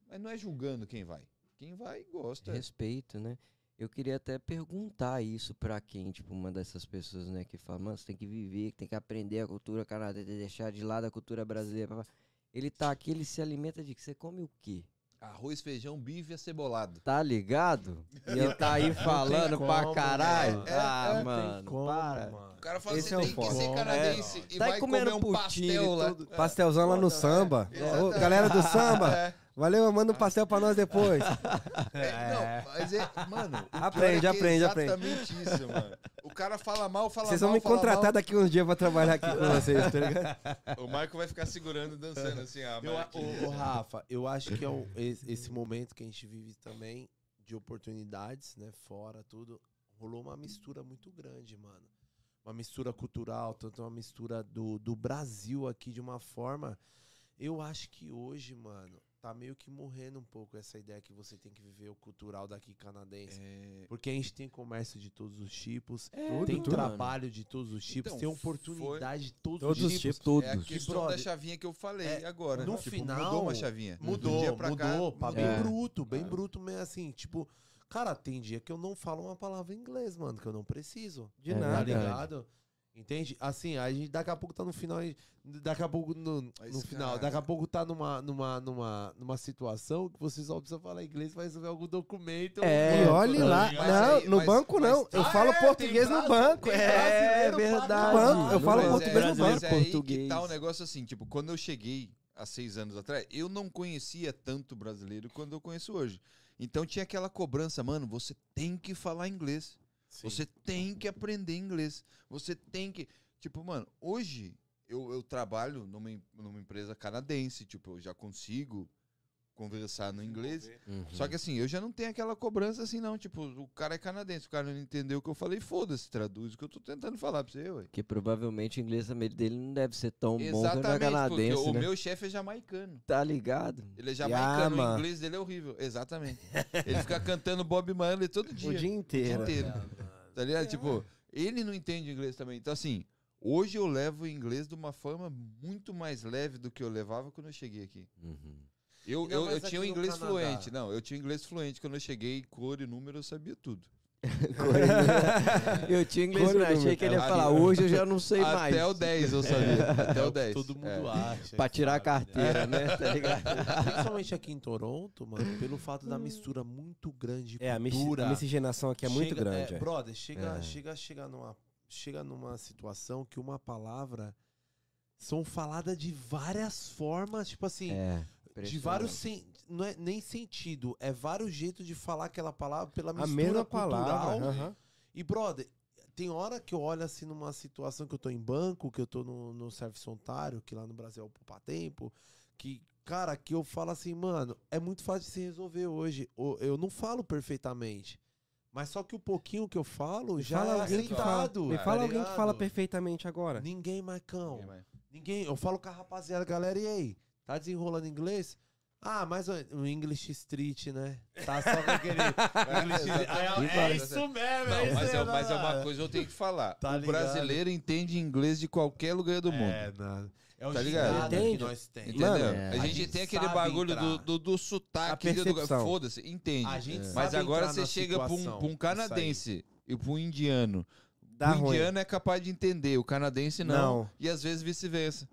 Mas não é julgando quem vai. Quem vai, gosta. Respeito, né? Eu queria até perguntar isso pra quem, tipo, uma dessas pessoas, né, que fala, mano, você tem que viver, tem que aprender a cultura canadense, deixar de lado a cultura brasileira. pá, pá." Ele tá aqui, ele se alimenta de que você come o quê? Arroz, feijão, bife acebolado. Tá ligado? E ele tá aí falando pra como, caralho. mano. ah, Não tem mano, como, para. mano. O cara fala Esse você é o tem que ser canadense e Tá aí vai comendo comer um pastel lá. tudo. Pastelzão lá no samba. É. Ô, galera do samba, É, valeu, manda um pastel pra nós depois. é, não, mas é, mano, o Aprende, é aprende, é aprende. exatamente isso, mano. O cara fala mal, fala Vocês mal, vão me contratar mal. daqui uns dias pra trabalhar aqui com vocês, tá ligado? O Marco vai ficar segurando e dançando assim, a Eu, ô, ô, Rafa, eu acho que é um- esse, esse momento que a gente vive também de oportunidades, né? Fora tudo, rolou uma mistura muito grande, mano. Uma mistura cultural, tanto uma mistura do, do Brasil aqui de uma forma. Eu acho que hoje, mano, tá meio que morrendo um pouco essa ideia que você tem que viver o cultural daqui canadense. É, Porque a gente tem comércio de todos os tipos, Tudo, tem tudo, trabalho de todos os tipos, Então, tem oportunidade de todos, Todos os os tipos. Todos. é a questão brother, da chavinha que eu falei é, agora. no Tipo, final, mudou uma chavinha. Um Mudou, dia pra cá, mudou, pra bem É. bruto, bem Claro. bruto mesmo, assim, tipo, cara, tem dia que eu não falo uma palavra em inglês, mano, que eu não preciso, De É tá nada. verdade. ligado? Entende? Assim, a gente daqui a pouco tá no final. Daqui a pouco no, no final. cara- Daqui a pouco tá numa, numa, numa, numa situação que você só precisa falar inglês pra resolver algum documento. É, E olhe lá. Mas não, aí- no mas- banco não. mas- eu Ah, falo é, português no banco. É, pra verdade. caralho. Eu falo Mas português no brasileiro banco. é aí português. que tá um negócio assim, tipo, quando eu cheguei há seis anos atrás, eu não conhecia tanto brasileiro quando eu conheço hoje. Então tinha aquela cobrança, mano, você tem que falar inglês. Sim. Você tem que aprender inglês. Você tem que. Tipo, mano, hoje eu, eu trabalho numa, numa empresa canadense. Tipo, eu já consigo conversar no inglês. Uhum. Só que assim, eu já não tenho aquela cobrança assim, não. Tipo, o cara é canadense, o cara não entendeu o que eu falei, foda-se, traduz o que eu tô tentando falar pra você, ué. Porque provavelmente o inglês também dele não deve ser tão bom quanto o Exatamente, canadense, porque o né? meu chefe é jamaicano. Tá ligado? Ele é Yeah, jamaicano, o man. inglês dele é horrível. Exatamente. Ele fica cantando Bob Marley todo dia. O dia inteiro. inteiro. Tá ligado? Tipo, ele não entende inglês também. Então, assim, hoje eu levo o inglês de uma forma muito mais leve do que eu levava quando eu cheguei aqui. Uhum. Eu, Ainda eu, eu tinha o inglês Canadá. fluente. Não, eu tinha o inglês fluente. Quando eu cheguei, cor e número, eu sabia tudo. eu tinha inglês, mas achei não- que ele ia falar, hoje eu já não sei mais. Até o 10 eu sabia. Até o 10. Todo mundo É. acha. Pra tirar a sabe, né? carteira, né? Tá ligado? Principalmente aqui em Toronto, mano, pelo fato da mistura muito grande de É, a, mis- cultura. a miscigenação aqui é muito Chega- grande. é. brother, chega, É. chega, chega numa, chega numa situação que uma palavra são faladas de várias formas, tipo assim, É. de vários sen, não é nem sentido, é vários jeitos de falar aquela palavra pela A mistura mesma cultural. palavra. aham. E brother, tem hora que eu olho assim numa situação que eu tô em banco, que eu tô no, no serviço ontário, que lá no Brasil é o poupa tempo, que cara, que eu falo assim, mano, é muito fácil de se resolver hoje. Eu não falo perfeitamente. Mas só que o pouquinho que eu falo já fala é alguém que fala, aceitado. me tá fala alguém que ligado? fala perfeitamente agora. Ninguém, Marcão. Ninguém mais. Ninguém. Eu falo com a rapaziada, galera, e aí? Tá desenrolando inglês? Ah, mas o o English Street, né? Tá só com aquele. English Exatamente. é, é isso mesmo, é Não, isso mas, é, mesmo, mas é uma coisa que eu tenho que falar. Tá o ligado? brasileiro entende inglês de qualquer lugar do mundo. É, mano. É o Tá ligado? Entende? que nós temos. Entendeu? Mano, é. a, A gente gente tem aquele bagulho do, do, do sotaque. Foda-se, entende. A gente É. Mas agora você chega pra um, pra um canadense e pra um indiano. Dá o ruim. indiano é capaz de entender, o canadense não. Não. E às vezes vice-versa.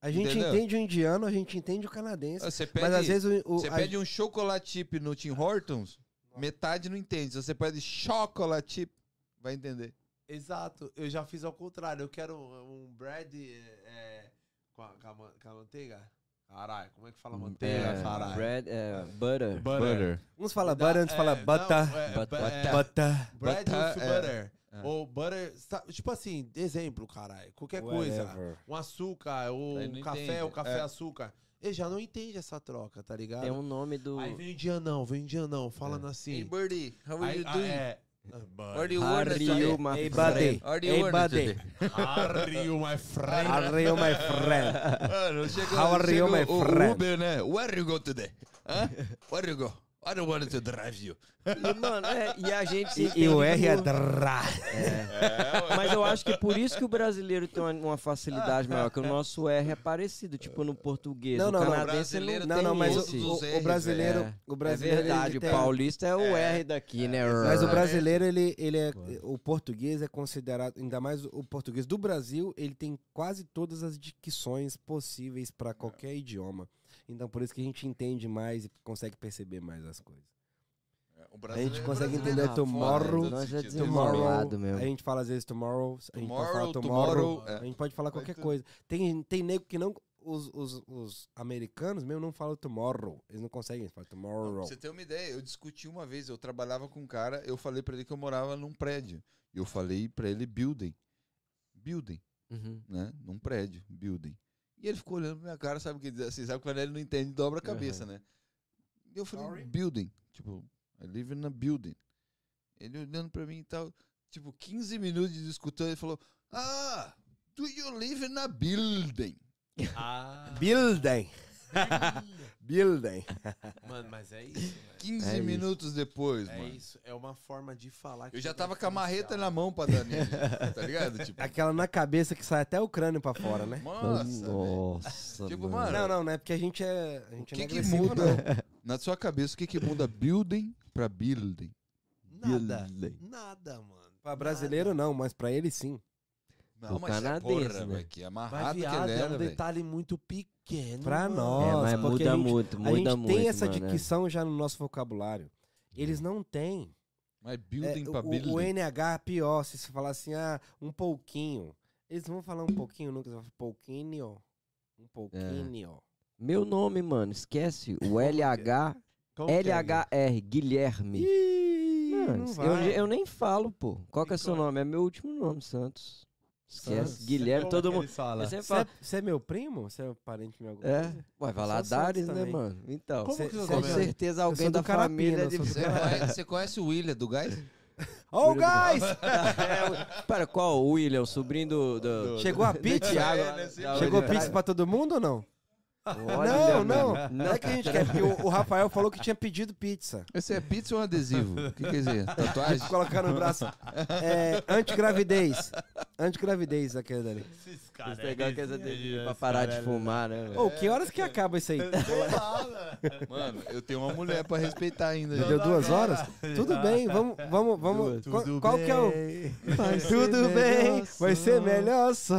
A gente Entendeu? entende o indiano, a gente entende o canadense. Você pede, Mas às vezes o, o- você a- pede um chocolate chip no Tim Hortons, metade não entende. Se você pede chocolate chip, vai entender. Exato. Eu já fiz ao contrário. Eu quero um, um bread é, com, a, com, a, com a manteiga. Caralho, como é que fala manteiga, É, caralho? bread, é, butter. Butter. uns fala butter, outros fala é, butter. é, Butter. é, Butter. Bread Butter, with é. butter. É. Ou butter. Tipo assim, exemplo, caralho. Qualquer coisa. Whatever. Um açúcar, ou um não café, entende. ou café É. açúcar. Ele já não entende essa troca, tá ligado? Tem um nome do. Aí vem indianão, vem indianão, falando Hey assim. birdie, how Aí, ah, é. What do you want Harry, today? you, my Hey, friend. buddy. What do you Hey, want buddy. today? Harry, you my friend. How are you, my friend? Mano, chega, How are you, chega my o, friend? Uber, né? Where you go today? Hã? Where you go? I don't want to drive you. E, mano, é, e a gente E, e o R é drá. Mas eu acho que por isso que o brasileiro tem uma, uma facilidade maior, que o nosso R é parecido, tipo no português. Não, o não, não. canadense brasileiro não, Não, tem não, mas o, o- os o brasileiro. É. O É brasileiro verdade, ele o tem- paulista é o R daqui, né? Mas o É. brasileiro, ele, ele é. O português é considerado. Ainda mais o português do Brasil, ele tem quase todas as dicções possíveis para qualquer idioma. Então, por isso que a gente entende mais e consegue perceber mais as coisas. O A gente consegue brasileiro entender é Ah, tomorrow, desenrolamos. Tomorrow. Mesmo. A gente fala às vezes tomorrow. A gente pode falar Tomorrow, tomorrow. tomorrow, é. A gente pode falar qualquer coisa. Tem, tem nego que não. Os, os, os americanos mesmo não falam tomorrow. Eles não conseguem, eles falam Pra tomorrow. você ter uma ideia, eu discuti uma vez, eu trabalhava com um cara, eu falei pra ele que eu morava num prédio. E eu falei pra ele building. Building, Uhum. né? Num prédio, building. E ele ficou olhando pra minha cara, sabe o que diz assim? Sabe quando ele não entende, dobra a cabeça, né? E eu falei, Sorry? building. Tipo, I live in a building. Ele olhando pra mim e tal, tipo, 15 minutos de discutindo, ele falou, ah, do you live in a building? Ah, Building. Building. mano, mas é isso, velho. 15 É isso. minutos depois, É mano. isso, é uma forma de falar. que Eu já é tava com a marreta na mão pra dar nele, tá ligado? Tipo, Aquela na cabeça que sai até o crânio pra fora, né? nossa. Nossa. Tipo, mano. Não, não, não é porque a gente é. A O gente que não é que muda não. na sua cabeça? O que que muda building pra building? Nada. Building. Nada, mano. Pra brasileiro não, mas pra ele sim. Não, O mas é canadense, porra, né? velho, que Mas, amarrado que viado, ele é era, um velho. detalhe muito pequeno. Pra mano. nós. é, mas porque muda a gente- muito, A muda gente muito. tem essa mano, é. dicção já no nosso vocabulário. Eles não têm. Mas É, building pra o, building. o NH é pior, se você falar assim, ah, um pouquinho. Eles vão falar um pouquinho, nunca vão falar pouquinho. Um É. pouquinho. Meu nome, mano, esquece. O LH, Como que é, LHR, Guilherme. Ih, Mano, eu, eu nem falo, pô. Qual que é seu nome? É meu último nome, Santos. Esquece. Santos. Guilherme, todo que mundo. Você é, você é meu primo? Você é parente meu? É, coisa? ué, Valadares, né, mano? Então, Como Cê- com é certeza alguém da família do Você conhece, o William do Gás? Ô, guys! É, Para, qual? O William, o sobrinho do. do Chegou a pizza? É, né, da- sempre da- Chegou pizza pra todo mundo ou não? Olha, não, não. Não é que a gente quer, porque o, o Rafael falou que tinha pedido pizza. Esse é pizza ou um adesivo? O que quer dizer? Tatuagem? Colocar no braço. É, antigravidez. Antigravidez, aquele dali. Esses caras pegar é aquela desse- de- pra parar de é- fumar, né? Ô, que horas que acaba isso aí? Mano, eu tenho uma mulher pra respeitar ainda. Deu gente. duas horas? Tudo bem, vamos, vamos, vamos. Qual, Tudo qual que é o. bem. Vai Tudo bem, vai ser melhor só.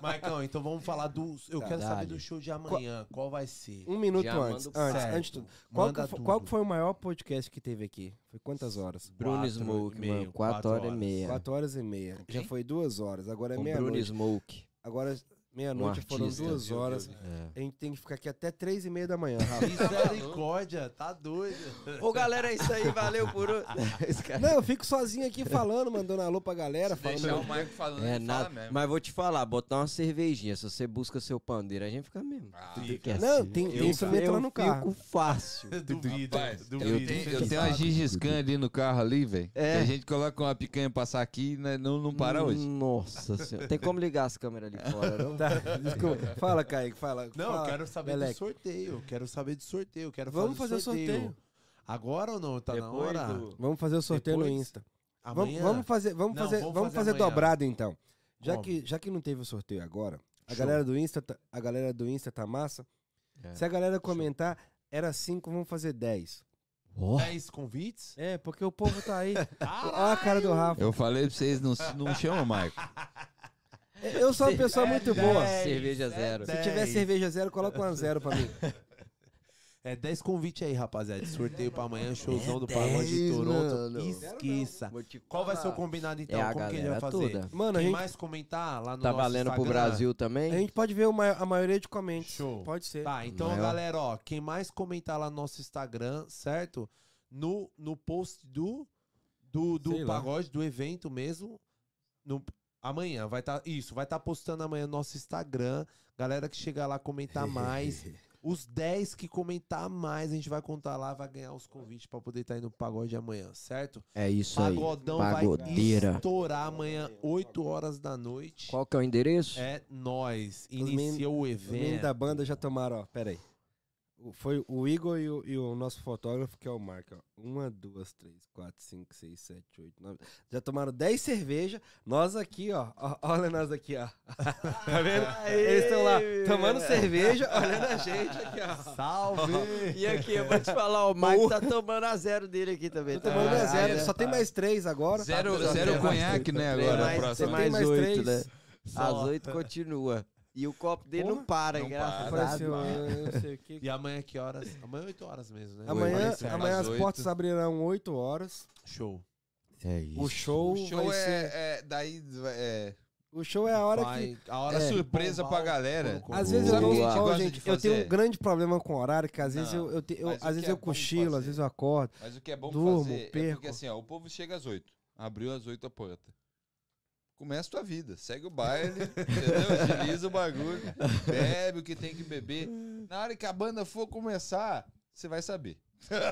Maicon, então vamos falar do. Eu quero saber do show de amanhã. Qual vai ser? Um minuto Já antes. Antes, certo. antes de tudo. Qual que, Manda fo- tudo. qual que foi o maior podcast que teve aqui? Foi quantas horas? Bruno Quatro Smoke, meio, mano. quatro 4 horas e meia. Quatro horas e meia. Já foi duas horas. Agora é Com Bruno meia-noite. Smoke. Agora meia-noite Um foram artista. duas horas. É. A gente tem que ficar aqui até três e meia da manhã, Rafa. Misericórdia, tá doido. Ô, galera, é isso aí. Valeu por cara- Não, eu fico sozinho aqui falando, mandando alô pra galera. Se Falando deixar o Maico falando, É nada. fala mesmo. Mas vou te falar, botar uma cervejinha. Se você busca seu pandeiro, a gente fica mesmo. Ah, fica. é Não, assim. tem, tem Eu- instrumento lá no carro. Fico fácil. Duvido. Rapaz, duvido. eu tenho, eu tenho uma Gengis Khan ali no carro ali, velho. É. Que a gente coloca uma picanha passar aqui e né, não, não para hoje. Nossa senhora. Tem como ligar as câmeras ali fora, não? Tá, desculpa. Fala, Kaique, fala. Não, eu fala. quero saber do sorteio. Quero saber do sorteio. Quero Vamos fazer, fazer o sorteio. Agora ou não? Tá na Depois hora? do- Vamos fazer o sorteio no Depois? Insta. Vamos, Amanhã? vamos fazer, vamos Não, fazer, vamos vamos fazer fazer dobrado então. Já Como? que, já que não teve o sorteio agora, a Show. galera do Insta, tá- a galera do Insta tá massa. É. Se a galera comentar, era 5, vamos fazer 10. Ó, 10 convites? É, porque o povo tá aí. Olha a cara do Rafa. Eu falei pra vocês, não, não chamam o Maico. Eu sou uma pessoa muito boa. dez, Cerveja é zero. Se tiver cerveja zero, coloca uma zero pra mim. É 10 convites aí, rapaziada. Sorteio pra amanhã, showzão do 10, Pagode de Toronto. mano. Esqueça. vou te Qual vai ser o combinado então? É a Como que gente vai galera fazer? toda. Mano, a Quem gente, mais comentar lá no Tá nosso valendo pro Instagram? Brasil também? a gente pode ver o a maioria de comentários. Show. Pode ser. Tá, então, Maior. galera, ó, quem mais comentar lá no nosso Instagram, certo? No, no post do, do, do Sei lá. pagode, do evento mesmo, no, amanhã, vai estar, isso, vai estar postando amanhã no nosso Instagram, galera que chegar lá comentar mais, os 10 que comentar mais, a gente vai contar lá, vai ganhar os convites pra poder estar indo no pagode amanhã, certo? É isso aí. Pagodão Pagodeira. vai estourar amanhã, 8 horas da noite. Qual que é o endereço? É nós, Os men- inicia o Os meninos evento. da banda já tomaram, ó. Pera aí. Foi o Igor e o, e o nosso fotógrafo, que é o Marco. Ó. Uma, duas, três, quatro, cinco, seis, sete, oito, nove. Já tomaram 10 cervejas. Nós aqui, ó. ó. Olha nós aqui, ó. tá vendo? Eles estão lá tomando cerveja, olhando a gente aqui, ó. Salve! E aqui, eu vou te falar, o Mike tá tomando a zero dele aqui também. Tô tá? tomando Ah, a zero. é, Só tem tá. mais três agora. Zero, Tá, zero tem conhaque, né? Tem Agora, mais, a próxima. tem mais mais oito, três. né? Só. Às oito continua. E o copo dele não Porra. para, Não graças para. a Deus. eu não sei o que. E amanhã que horas? Amanhã 8 horas mesmo, né? Amanhã, que amanhã às as oito. portas abrirão 8 horas. Show. É isso. O show, O show vai é, ser. é- Daí. É, O show é a hora que. Vai, a hora é que surpresa bombar pra galera. Às vezes eu Sabe o que tenho, a gente ó, gosta gente, de eu tenho um grande problema com horário, que às vezes Não, eu, eu, te- eu- às que vezes é eu bom cochilo, às fazer? vezes eu acordo. Mas o que é bom Durmo, fazer é perco. porque assim, ó, o povo chega às 8. Abriu às 8 a porta. Começa a tua vida, segue o baile, entendeu? Agiliza o bagulho, bebe o que tem que beber. Na hora que a banda for começar, você vai saber.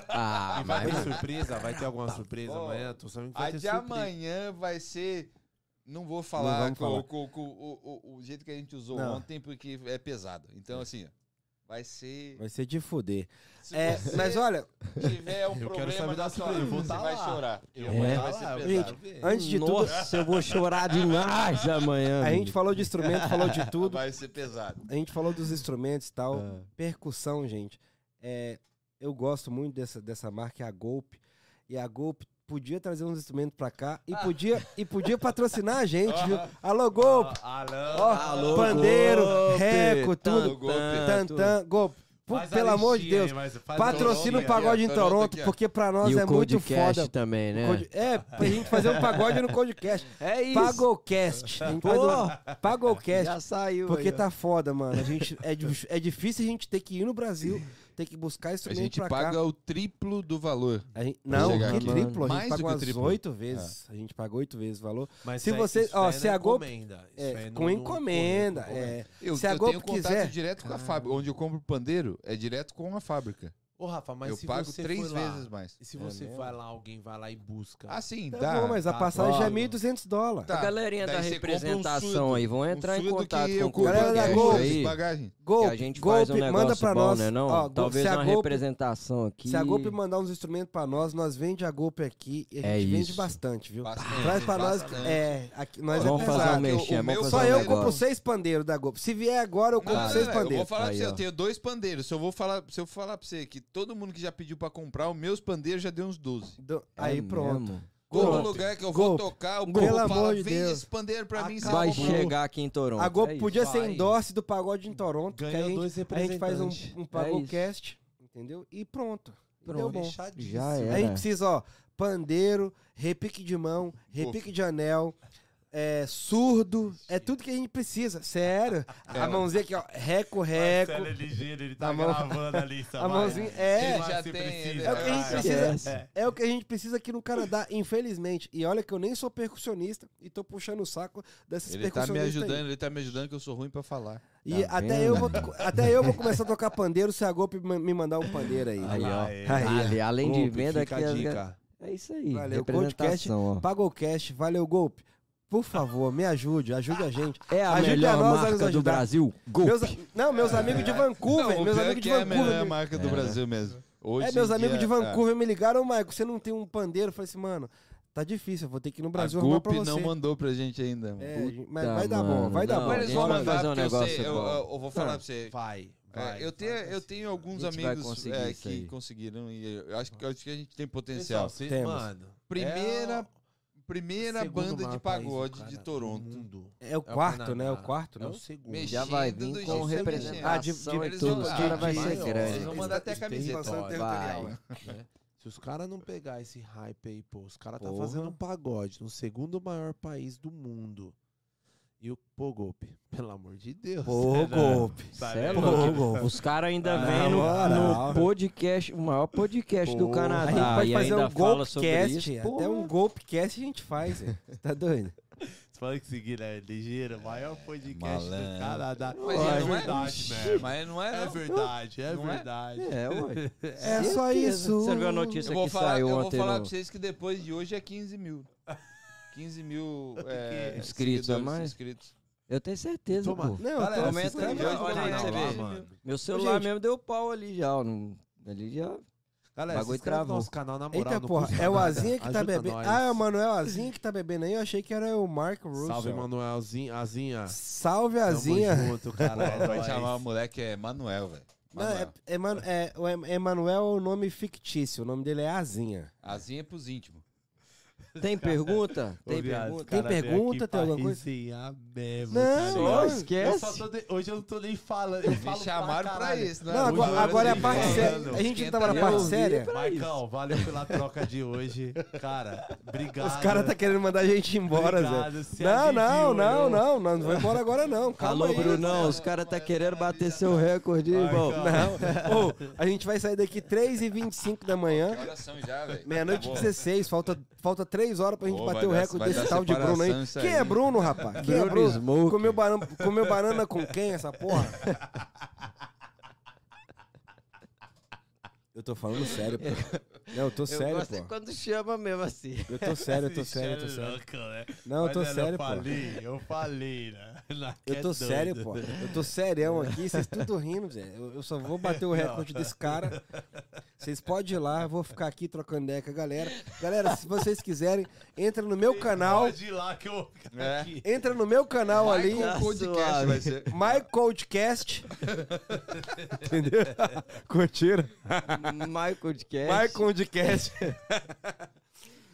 Ah, E vai mas ter surpresa? Vai ter alguma surpresa bom. amanhã? Tô sabendo que vai A ter de surpresa. amanhã vai ser. Não vou falar, vamos com, falar. com- com o, o- o jeito que a gente usou Não. ontem, porque é pesado. Então, assim, ó, vai ser. Vai ser de fuder. Se É, você mas olha, tiver um Eu quero problema da sua vida, vou você tá vai lá. chorar. Eu amanhã É. vai ser pesado. ver. antes de tudo, Nossa, eu vou chorar demais amanhã. a gente falou de instrumento, falou de tudo. Vai ser pesado. A gente falou dos instrumentos e tal. Ah. Percussão, gente. É, eu gosto muito dessa, dessa marca, é a Golpe. E a Golpe podia trazer uns instrumentos pra cá e podia, e podia patrocinar a gente, viu? Alô, Golpe! Alô, Ó, Alô, pandeiro, Golpe, reco, tudo. Tantã, Golpe. Pelo amor de Deus. Patrocina o pagode em Toronto porque pra nós E é o muito foda. também, né? É, pra gente fazer um pagode no Codecast. É isso. Pagocast. Pagocast. Já saiu. Porque tá foda, mano. A gente, é, é difícil a gente ter que ir no Brasil, ter que buscar A instrumento gente pra paga cá. o triplo do valor. A gente- não, que triplo. A gente Mais paga do que umas triplo. oito vezes. A gente paga oito vezes o valor. Mas Se isso aí- você- isso ó, se não a. Isso É, com encomenda. é. Eu, Se a eu tenho contato quiser- direto com a fábrica. Onde eu compro pandeiro, é direto com a fábrica. Ô, Rafa, mas eu se pago você três lá, vezes mais. E se É você mesmo? vai lá, alguém vai lá e busca. Ah, sim, Tá dá. bom, mas a tá passagem já é bom. 1.200 dólares. Tá. A galerinha Daí da compra um representação surdo. aí vão entrar Um em contato com o Galera da Golpe. aí, bagagem. Golpe, a gente faz um Golpe, negócio manda pra bom, nós. né não? Ó, Go- Talvez se a uma Golpe- representação aqui. Se a Golpe mandar uns instrumentos pra nós, nós vende a Golpe aqui e a É gente vende isso. bastante, viu? Bastante, Traz pra nós. É, aqui, nós Vamos é fazer pesado. um mexer, vamos Só eu compro seis pandeiros da Golpe. Se vier agora, eu compro seis não, eu vou pandeiros. falar pra você, eu tenho dois pandeiros. Se eu vou falar, se eu falar pra você que todo mundo que já pediu pra comprar, os meus pandeiros já deu uns 12. Do- É Aí pronto. mesmo? Todo Golpe. lugar que eu vou Golpe. tocar, o Pelo povo amor fala, de vende Deus. esse pandeiro pra mim. Vai chegar aqui em Toronto. A é isso. podia ser vai. endorse do pagode em Toronto, que a dois gente, a gente faz um, representantes. um É pagocast, entendeu? E pronto. Deu Pronto. bom. Fechadíssimo. Já A era. gente precisa, ó, pandeiro, repique de mão, repique de anel, é, surdo, é tudo que a gente precisa, sério. A É, mãozinha aqui, ó, reco, reco. Marcelo é ligeiro, ele tá A mão- gravando ali, A mãozinha, é, Ele já tem, ele- é o que a gente precisa. esquece. É o que a gente precisa aqui no Canadá, infelizmente. E olha que eu nem sou percussionista e tô puxando o saco dessas Ele tá me percussionistas aí. ajudando, ele tá me ajudando que eu sou ruim pra falar. E Tá até, vendo? eu vou, até eu vou começar a tocar pandeiro se a Golpe me mandar um pandeiro aí. Aí, ó. Aí. Ali, além de Golpe, venda aqui. a. É isso aí. Valeu, representação, ó. Pagocast, valeu, Golpe. Por favor, me ajude, ajude a gente. É a Ajude melhor a nós a nos marca do ajudar. Brasil. Golpe. Meus, não, meus amigos de Vancouver, Não, o meus amigos que de é a melhor Vancouver. me- marca do É, Brasil mesmo. Hoje É, meus amigos dia, de Vancouver me ligaram, Maico, você não tem um pandeiro? Eu falei assim, mano, tá difícil, eu vou ter que ir no A Brasil arrumar pra Golpe você. não mandou pra gente ainda. É, Puta, mas vai dar bom, vai dar não, bom. Mas a eles vão vai mandar, fazer um porque eu, sei, negócio eu, eu- vou falar Não. pra você. Vai, É, vai. eu, tenho, eu tenho alguns A amigos é, que conseguiram e eu acho, que- eu acho que a gente tem potencial. Pessoal, cê- Temos. mano, Primeira, é primeira segundo banda de país pagode cara- de Toronto. mundo. É o É quarto, né? O Canadá. quarto, É não? o segundo. Mexendo Já vai vir com representação Ah, de- de- tudo. de- Os caras vai de- ser de- grande. Eles vão mandar até a camiseta. Né? Se os caras não pegar esse hype aí, pô, os caras tá fazendo um pagode no segundo maior país do mundo. E o pô, golpe, pelo amor de Deus. Pô, né? golpe. Cê é louco. Pô, golpe. Os caras ainda Ah, vêm no, no podcast, o maior podcast do Pô, Canadá. A gente pode e fazer ainda um fala sobre Golpecast, isso. até um Golpecast a gente faz, velho. Tá doido? Você fala que seguir é ligeiro, maior podcast Malandro. do Canadá. Mas é não é? verdade, né? Mas não é, É verdade, é Não é? verdade. É, ué. É só isso. Você viu a notícia Eu vou que falar, saiu eu vou ontem falar no... pra vocês que depois de hoje é 15 mil. 15 mil é, Inscritos a mais? inscritos. Eu tenho certeza, Toma. pô. Não, Galera, tô aumenta se aí, inscreve olha aí, você vê. mano. Meu celular Gente. mesmo deu pau ali já. ó, não- Ali já... Galera, Bagulho se inscreve no travou. nosso canal, na moral. Eita porra, é o. Azinha que tá bebendo. nós. Ah, é o Manuel Azinha que tá bebendo aí. Eu achei que era o Mark Russell. Salve, Manuelzinho, Azinha. Salve, Tamo Azinha. junto, cara. É Vai chamar o moleque é Manuel, velho. Não, Manuel. é, é, Manu- é, Emanuel é o nome fictício. O nome dele é Azinha. Azinha é pros íntimos. Tem pergunta? Tem pergunta? Tem pergunta? Tem alguma coisa? Mesmo, não, tá não, esquece. Eu de... Hoje eu não tô nem falando. Eu falo Me chamaram pra, pra isso, né? Não, agora, agora é a parte séria. A gente tava na parte séria. Marcão, valeu pela troca de hoje. Cara, obrigado. Os caras tá querendo mandar a gente embora, Zé. Não, não, não, não, não. Não embora agora, não. Calma Alô, Brunão, os caras tá querendo bater seu recorde, irmão. Não. a gente vai sair daqui 3h25 da manhã. Meia-noite 16, falta 3 três horas pra gente oh, bater o recorde dar, desse tal de Bruno aí. É quem é Bruno, rapaz? Quem Bruno é Bruno? Smoke. Comeu, banana, comeu banana com quem, essa porra? Eu tô falando sério, pô. Não, eu tô Eu sério, gosto é pô. quando chama mesmo assim. Eu tô sério, eu tô sério, eu tô sério. Louco, né? Não, eu tô Mas, sério, Eu pô. falei, eu falei, né? Eu tô é sério, doido. pô. Eu tô serião aqui, vocês tudo rindo, Zé. Eu, eu só vou bater o recorde desse cara. Vocês podem ir lá, eu vou ficar aqui trocando ideia com a galera. Galera, se vocês quiserem, entra no meu canal. Pode ir lá que eu vou ficar É. aqui. Entra no meu canal ali. Michael Podcast suave. vai ser. My Codecast. Entendeu? Curtiram? Michael de My Codecast.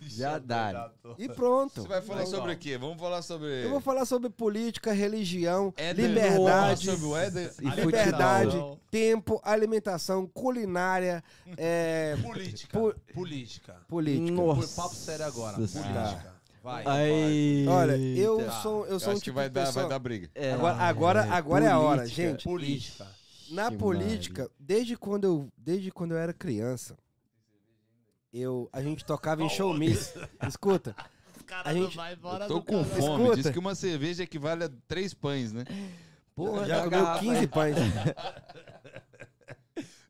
Já dá. E pronto. Você vai falar Legal. sobre o quê? Vamos falar sobre. Eu vou falar sobre política, religião, Éder. liberdade, Falar sobre o Éder. E liberdade, tempo, alimentação, culinária, é, Política. Pu- Política. política. Nossa. Por papo sério agora. Nossa. Política. Vai. Aí. Olha, eu Tá. sou, eu Eu sou um acho que tipo vai de dar, pessoa... vai dar briga. É, Agora, agora, agora é a hora, gente. Política. Na Que política, desde quando eu, desde quando eu era criança, eu, a gente tocava em showmício. Escuta, a gente, Eu tô com fome. Escuta. Diz que uma cerveja equivale a três pães, né? Porra, já comeu garrafa 15 pães.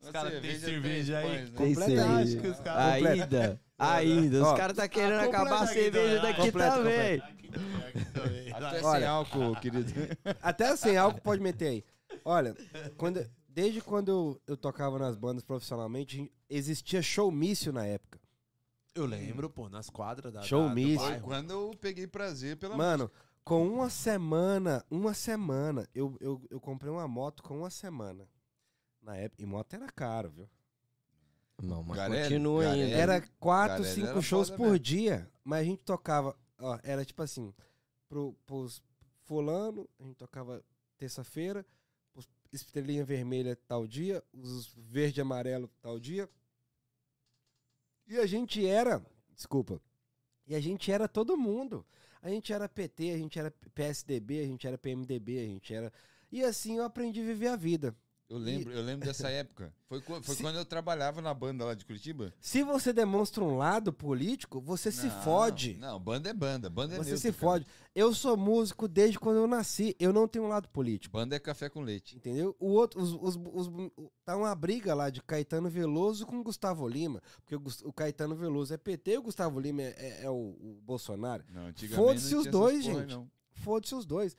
Os caras têm cerveja aí. Os caras- Ainda. Ainda. Os caras tá querendo completa acabar a aqui cerveja também. daqui Completa, também. Até sem Olha. álcool, querido. Até sem álcool pode meter aí. Olha, quando, desde quando eu, eu tocava nas bandas profissionalmente, a gente- existia showmício na época. Eu lembro, pô, nas quadras da. Show da, quando eu peguei prazer pela Mano, com uma semana, uma semana, eu, eu, eu comprei uma moto com uma semana. Na época, e moto era caro, viu? Não, mas Garelli, continua Garelli. ainda. Era quatro, Garelli cinco era shows por mesmo. dia. Mas a gente tocava, ó, era tipo assim, pro, pros fulano, a gente tocava terça-feira, os estrelinha vermelha tal dia, os verde e amarelo tal dia. E a gente era, desculpa, e a gente era todo mundo. A gente era PT, a gente era PSDB, a gente era PMDB, a gente era... E assim eu aprendi a viver a vida. Eu lembro, eu lembro dessa época. Foi, foi Se- quando eu trabalhava na banda lá de Curitiba. Se você demonstra um lado político, você se Não, fode. Não, banda é banda. Banda é Você neutro, se cara. fode. Eu sou músico desde quando eu nasci. Eu não tenho um lado político. Banda é café com leite. Entendeu? O outro, os, os- os- tá uma briga lá de Caetano Veloso com Gustavo Lima. Porque o, o Caetano Veloso é PT e o Gustavo Lima é, é- é o, o Bolsonaro. Não, antigamente Foda-se os dois, porra, gente. Foda-se os dois.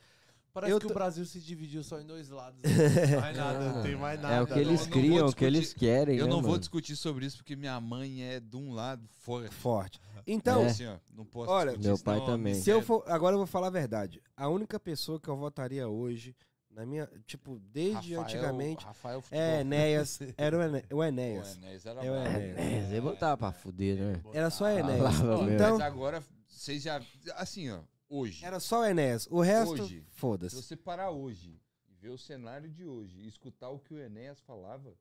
Parece Eu que tô- o Brasil se dividiu só em dois lados. Não mais nada, não tem mais nada. É o que eles não criam, vou o que eles querem, Eu né, não vou mano? discutir sobre isso porque minha mãe é de um lado fora. Forte. Então, É. Assim, ó, não posso Olha, discutir Meu pai também. se eu for. Agora eu vou falar a verdade. A única pessoa que eu votaria hoje, na minha. Tipo, desde Rafael- antigamente. Rafael Futebol. É Enéas. Era o Ené- o Enéas. Enéas era É o. Enéas. É, você botar pra fuder, né? Era só Enéas. Ó, mesmo. Então, Mas agora, vocês já... Assim, ó, hoje. era só o Enéas. O resto, Hoje. Se foda-se. você parar hoje e ver o cenário de hoje e escutar o que o Enéas falava,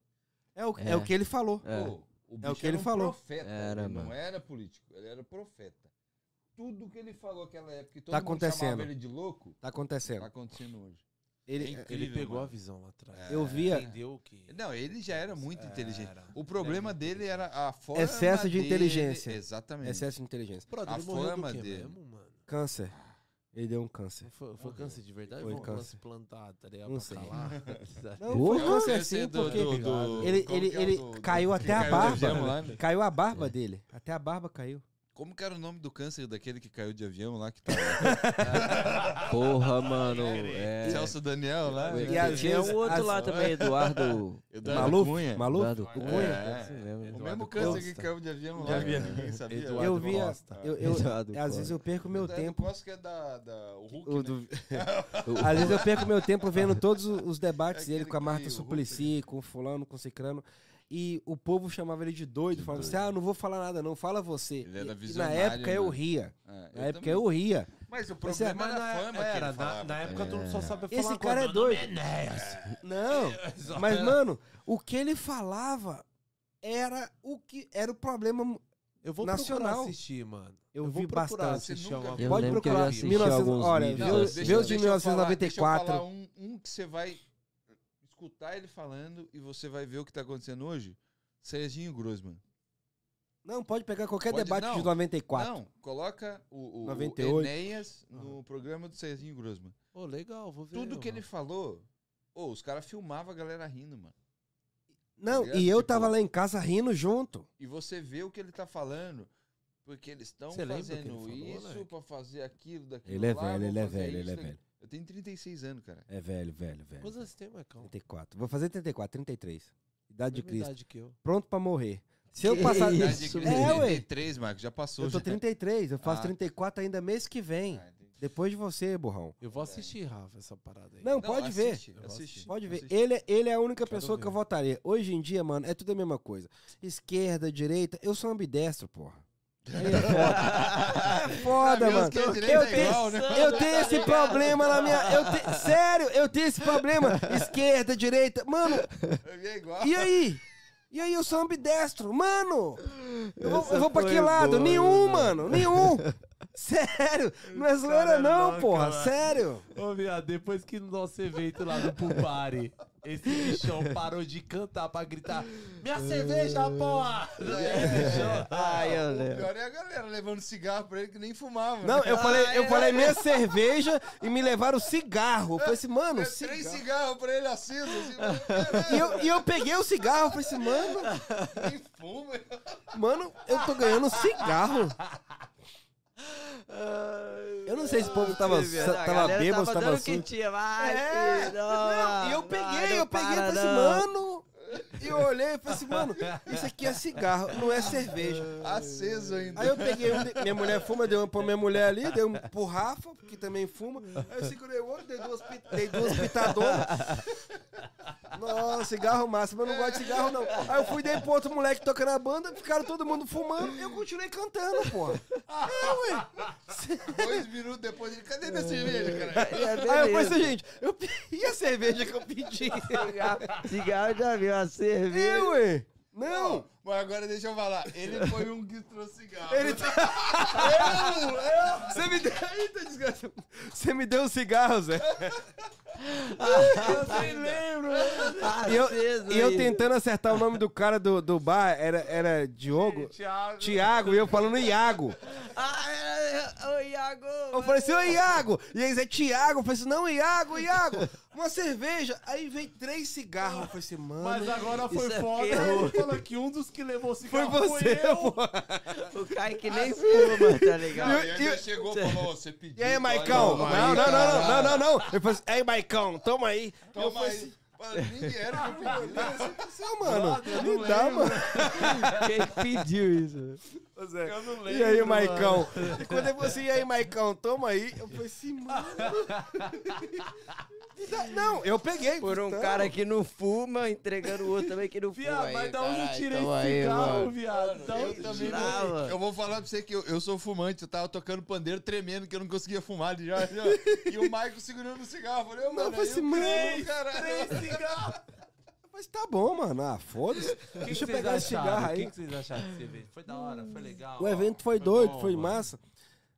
É o, é. É. o que ele falou. É. pô, o É o bicho que ele um falou. profeta. Era, ele não era político, ele era profeta. Tudo que ele falou naquela época, e todo Tá mundo acontecendo. chamava ele de louco, Tá tá acontecendo. acontecendo hoje. Ele, É Ele incrível, pegou mano. a visão lá atrás. Eu via- Entendeu que. Não, ele já era muito Era. inteligente. Ele O problema dele era a forma Excesso de dele- inteligência. Exatamente. excesso de inteligência. Brother, a ele forma dele. mesmo? Câncer. Ele deu um câncer. Foi, foi câncer de verdade? Foi Foi um câncer. câncer plantado, tá ligado? Não sei. Não, Porra. foi câncer é sim, porque do- do- ele, ele, é ele caiu até a barba. lá, né? Caiu a barba dele. Até a barba caiu. Como que era o nome do câncer daquele que caiu de avião lá que tava? Porra, mano. É. Celso Daniel lá? E né? às Tinha um outro as- lá também, Eduardo. Eduardo Maluf? Cunha. Maluf? Eduardo O Cunha. É mesmo. O Eduardo mesmo câncer Costa. que caiu de avião lá, De avião. ninguém sabia. Eduardo Eu via. Costa. Eu, eu- Eduardo às vezes eu perco meu Eduardo tempo. Costa que é da, da o Hulk, o né? do- Às vezes eu perco meu tempo vendo todos os debates Aquele dele com a Marta o Suplicy, com o fulano, com o cicrano. E o povo chamava ele de doido, falando assim: ah, não vou falar nada, não, fala você. Ele era E- e na época eu mano. ria. É, Na eu época também. eu ria. Mas o é- problema Mas era a na, fama que era, ele na, falava. na época todo mundo só sabe falar Esse cara é doido. Enéas. Não, mas mano, o que ele falava era o que era o problema. eu vou nacional. procurar assistir, mano. Eu, vou vi procurar bastante. assistir Você nunca? Eu Pode lembro que eu procurar. já assisti 1900 alguns olha, vídeos vê, assim. vê os de deixa eu falar- 1994. Deixa eu falar um, um que você vai escutar ele falando e você vai ver o que tá acontecendo hoje. Serginho Grossman. Não, pode pegar qualquer Pode- debate não, de 94. Não, coloca o, o, 98. o Enéas no programa do Serginho Grossman. Ô, legal, vou ver. Tudo que ele mano. falou, ô, os caras filmavam a galera rindo, mano. Não, ligado? e eu Tipo- tava lá em casa rindo junto. E você vê o que ele tá falando. Porque eles estão ele fazendo falou, isso moleque? pra fazer aquilo, daquilo. Ele é lá, velho, ele é velho, ele é velho. Eu tenho 36 anos, cara. É velho, velho, velho. Quantos anos você tem, Marcão? 34. Vou fazer 34, 33. Idade de Cristo. idade que eu. Pronto pra morrer. Se eu Que passar. isso, Idade de É, ué. 33, Marcos, já passou. Eu tô já. 33, eu faço Ah. 34 ainda mês que vem. Ah. Depois de você, burrão. Eu vou assistir, Rafa, essa parada aí. Não, pode ver. assiste, vou assiste. Pode ver. assiste. Ele, ele é a única Quero pessoa que eu ver. votaria. Hoje em dia, mano, é tudo a mesma coisa. Esquerda, direita. Eu sou ambidestro, porra. É foda. Mano. Eu é tenho, igual, né? eu tenho esse problema na minha. Eu te- sério, eu tenho esse problema. Esquerda, direita. Mano, É igual. e aí? E aí, eu sou ambidestro. Mano, eu vou, eu vou pra que lado? boa, Nenhum, mano. mano. Nenhum. Sério. Não é zoeira, é não, louco, porra. Sério. Ô, viado, depois que no nosso evento lá no Pupari, esse bichão parou de cantar pra gritar: Minha cerveja, porra! Bichão- Ai, eu O lembro. pior é a galera levando cigarro pra ele que nem fumava. Não, né? eu falei, Ah, eu é. falei minha cerveja e me levaram cigarro. Eu falei assim, mano, É, três cigarro. cigarros pra ele aceso, assim, E eu, e eu peguei o cigarro, falei assim, mano, nem fuma. mano, eu tô ganhando cigarro. Eu não sei se o povo tava, tava galera bêbado, tava tava tinha, vai, É, filho, não, e eu peguei, não eu peguei para, falei assim, não. mano. E eu olhei e falei assim, mano, isso aqui é cigarro, não é cerveja. Aceso ainda. Aí eu peguei um, minha mulher fuma, dei uma pra minha mulher ali, dei um pro Rafa, que também fuma. Aí eu segurei o outro, dei duas, dei duas pitadonas. Nossa, cigarro mas eu não gosto de cigarro não. Aí eu fui dei pro outro moleque tocando a banda, ficaram todo mundo fumando e eu continuei cantando, porra. É, ué. Dois minutos depois ele, cadê minha cerveja, cara? É, Aí eu falei assim, gente, eu e a cerveja que eu pedi? Cigarro, cigarro já viu, a cerveja. É, ué. Não. Mas agora deixa eu falar. Ele foi um que trouxe cigarro. Ele tá... Eu, eu, você me deu... Eita, desgraça. Você me deu um cigarro, Zé. Eu nem lembro. E eu, e eu tentando acertar o nome do cara do, do bar, era, era Diogo, Thiago. Tiago, e eu falando Iago. Ah, é, é, ô, Iago. Eu falei assim, ô Iago! E aí Zé Tiago, eu falei assim, não, Iago, Iago, uma cerveja. Aí veio três cigarros. Eu falei assim, mano. Mas agora foi é foda. Ele falou que um dos que levou o Foi cigarro você, eu. pô. O Kaique nem fuma, tá ligado? Não, Eu- e ainda eu- chegou e falou, você pediu. E aí, Maicão? Não, aí, não, não, não, não, não, não. Eu falei assim, ei, Maicão, toma aí. eu Toma aí. assim, Mano, Nem era que eu pedi. "Não, mano, eu não me dá, lembro. mano. Quem pediu isso? Ô, Zé, Eu não E aí, lembro, Maicão? E quando ele falou assim, e aí, Maicão, toma aí. Eu falei assim, mano. Não, eu peguei. Por um então. cara que não fuma, entregando o outro também que não fuma. Viado, mas da onde eu tirei toma esse aí, cigarro, mano. viado? Da Eu onde também não. Eu vou falar pra você que eu, eu sou fumante, eu tava tocando pandeiro tremendo, que eu não conseguia fumar já, já. E o Maico segurando o cigarro. Eu falei, ô, mano, eu falei aí assim, eu mano, creio, caralho. Três cigarros. Mas tá bom, mano. Ah, foda-se. Deixa eu pegar esse cigarro O que aí. que vocês acharam desse evento? Foi da hora, foi legal. O evento foi Foi doido, bom, foi mano. massa.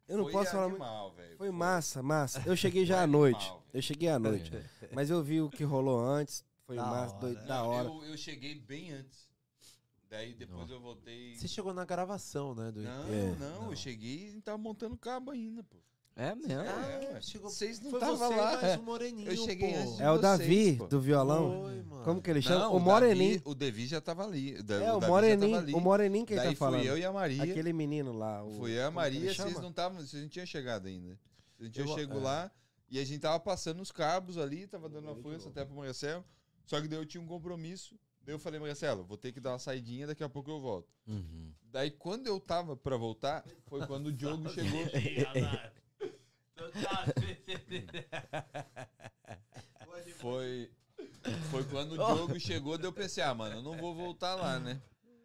Eu não Foi posso falar muito. animal, velho. Foi massa, massa. Eu cheguei já Foi à noite. animal. Eu cheguei à noite. Mas eu vi o que rolou antes. Foi Da massa, hora. doido, da Não, hora. Eu, eu cheguei bem antes. Daí depois eu voltei. Você chegou na gravação, né? Do Não, É, não, não. eu cheguei e tava montando cabo ainda, pô. É mesmo? É, ué. chegou- Vocês não Foi estavam você lá. mais É. o Moreninho, Eu cheguei pô. antes de É o vocês, Davi, pô. do violão. Foi, mano. Como que ele chama? Não, o Moreninho. Davi- o Devi já tava ali. Da- É, o Davi tava Moreninho. ali. O Moreninho que ele Daí tá falando. fui eu e a Maria. Aquele menino lá. O, Foi eu e a Maria, vocês não estavam, vocês não tinham chegado ainda. A gente Eu- tinha chego é. lá e a gente tava passando os cabos ali, tava dando uma força até pro Marcelo. Só que daí eu tinha um compromisso. Daí eu falei, Marcelo, vou ter que dar uma saidinha, daqui a pouco eu volto. Uhum. Daí quando eu tava pra voltar, foi quando o Diogo chegou. Foi, foi quando o Diogo chegou, daí eu pensei, ah, mano, eu não vou voltar lá, né?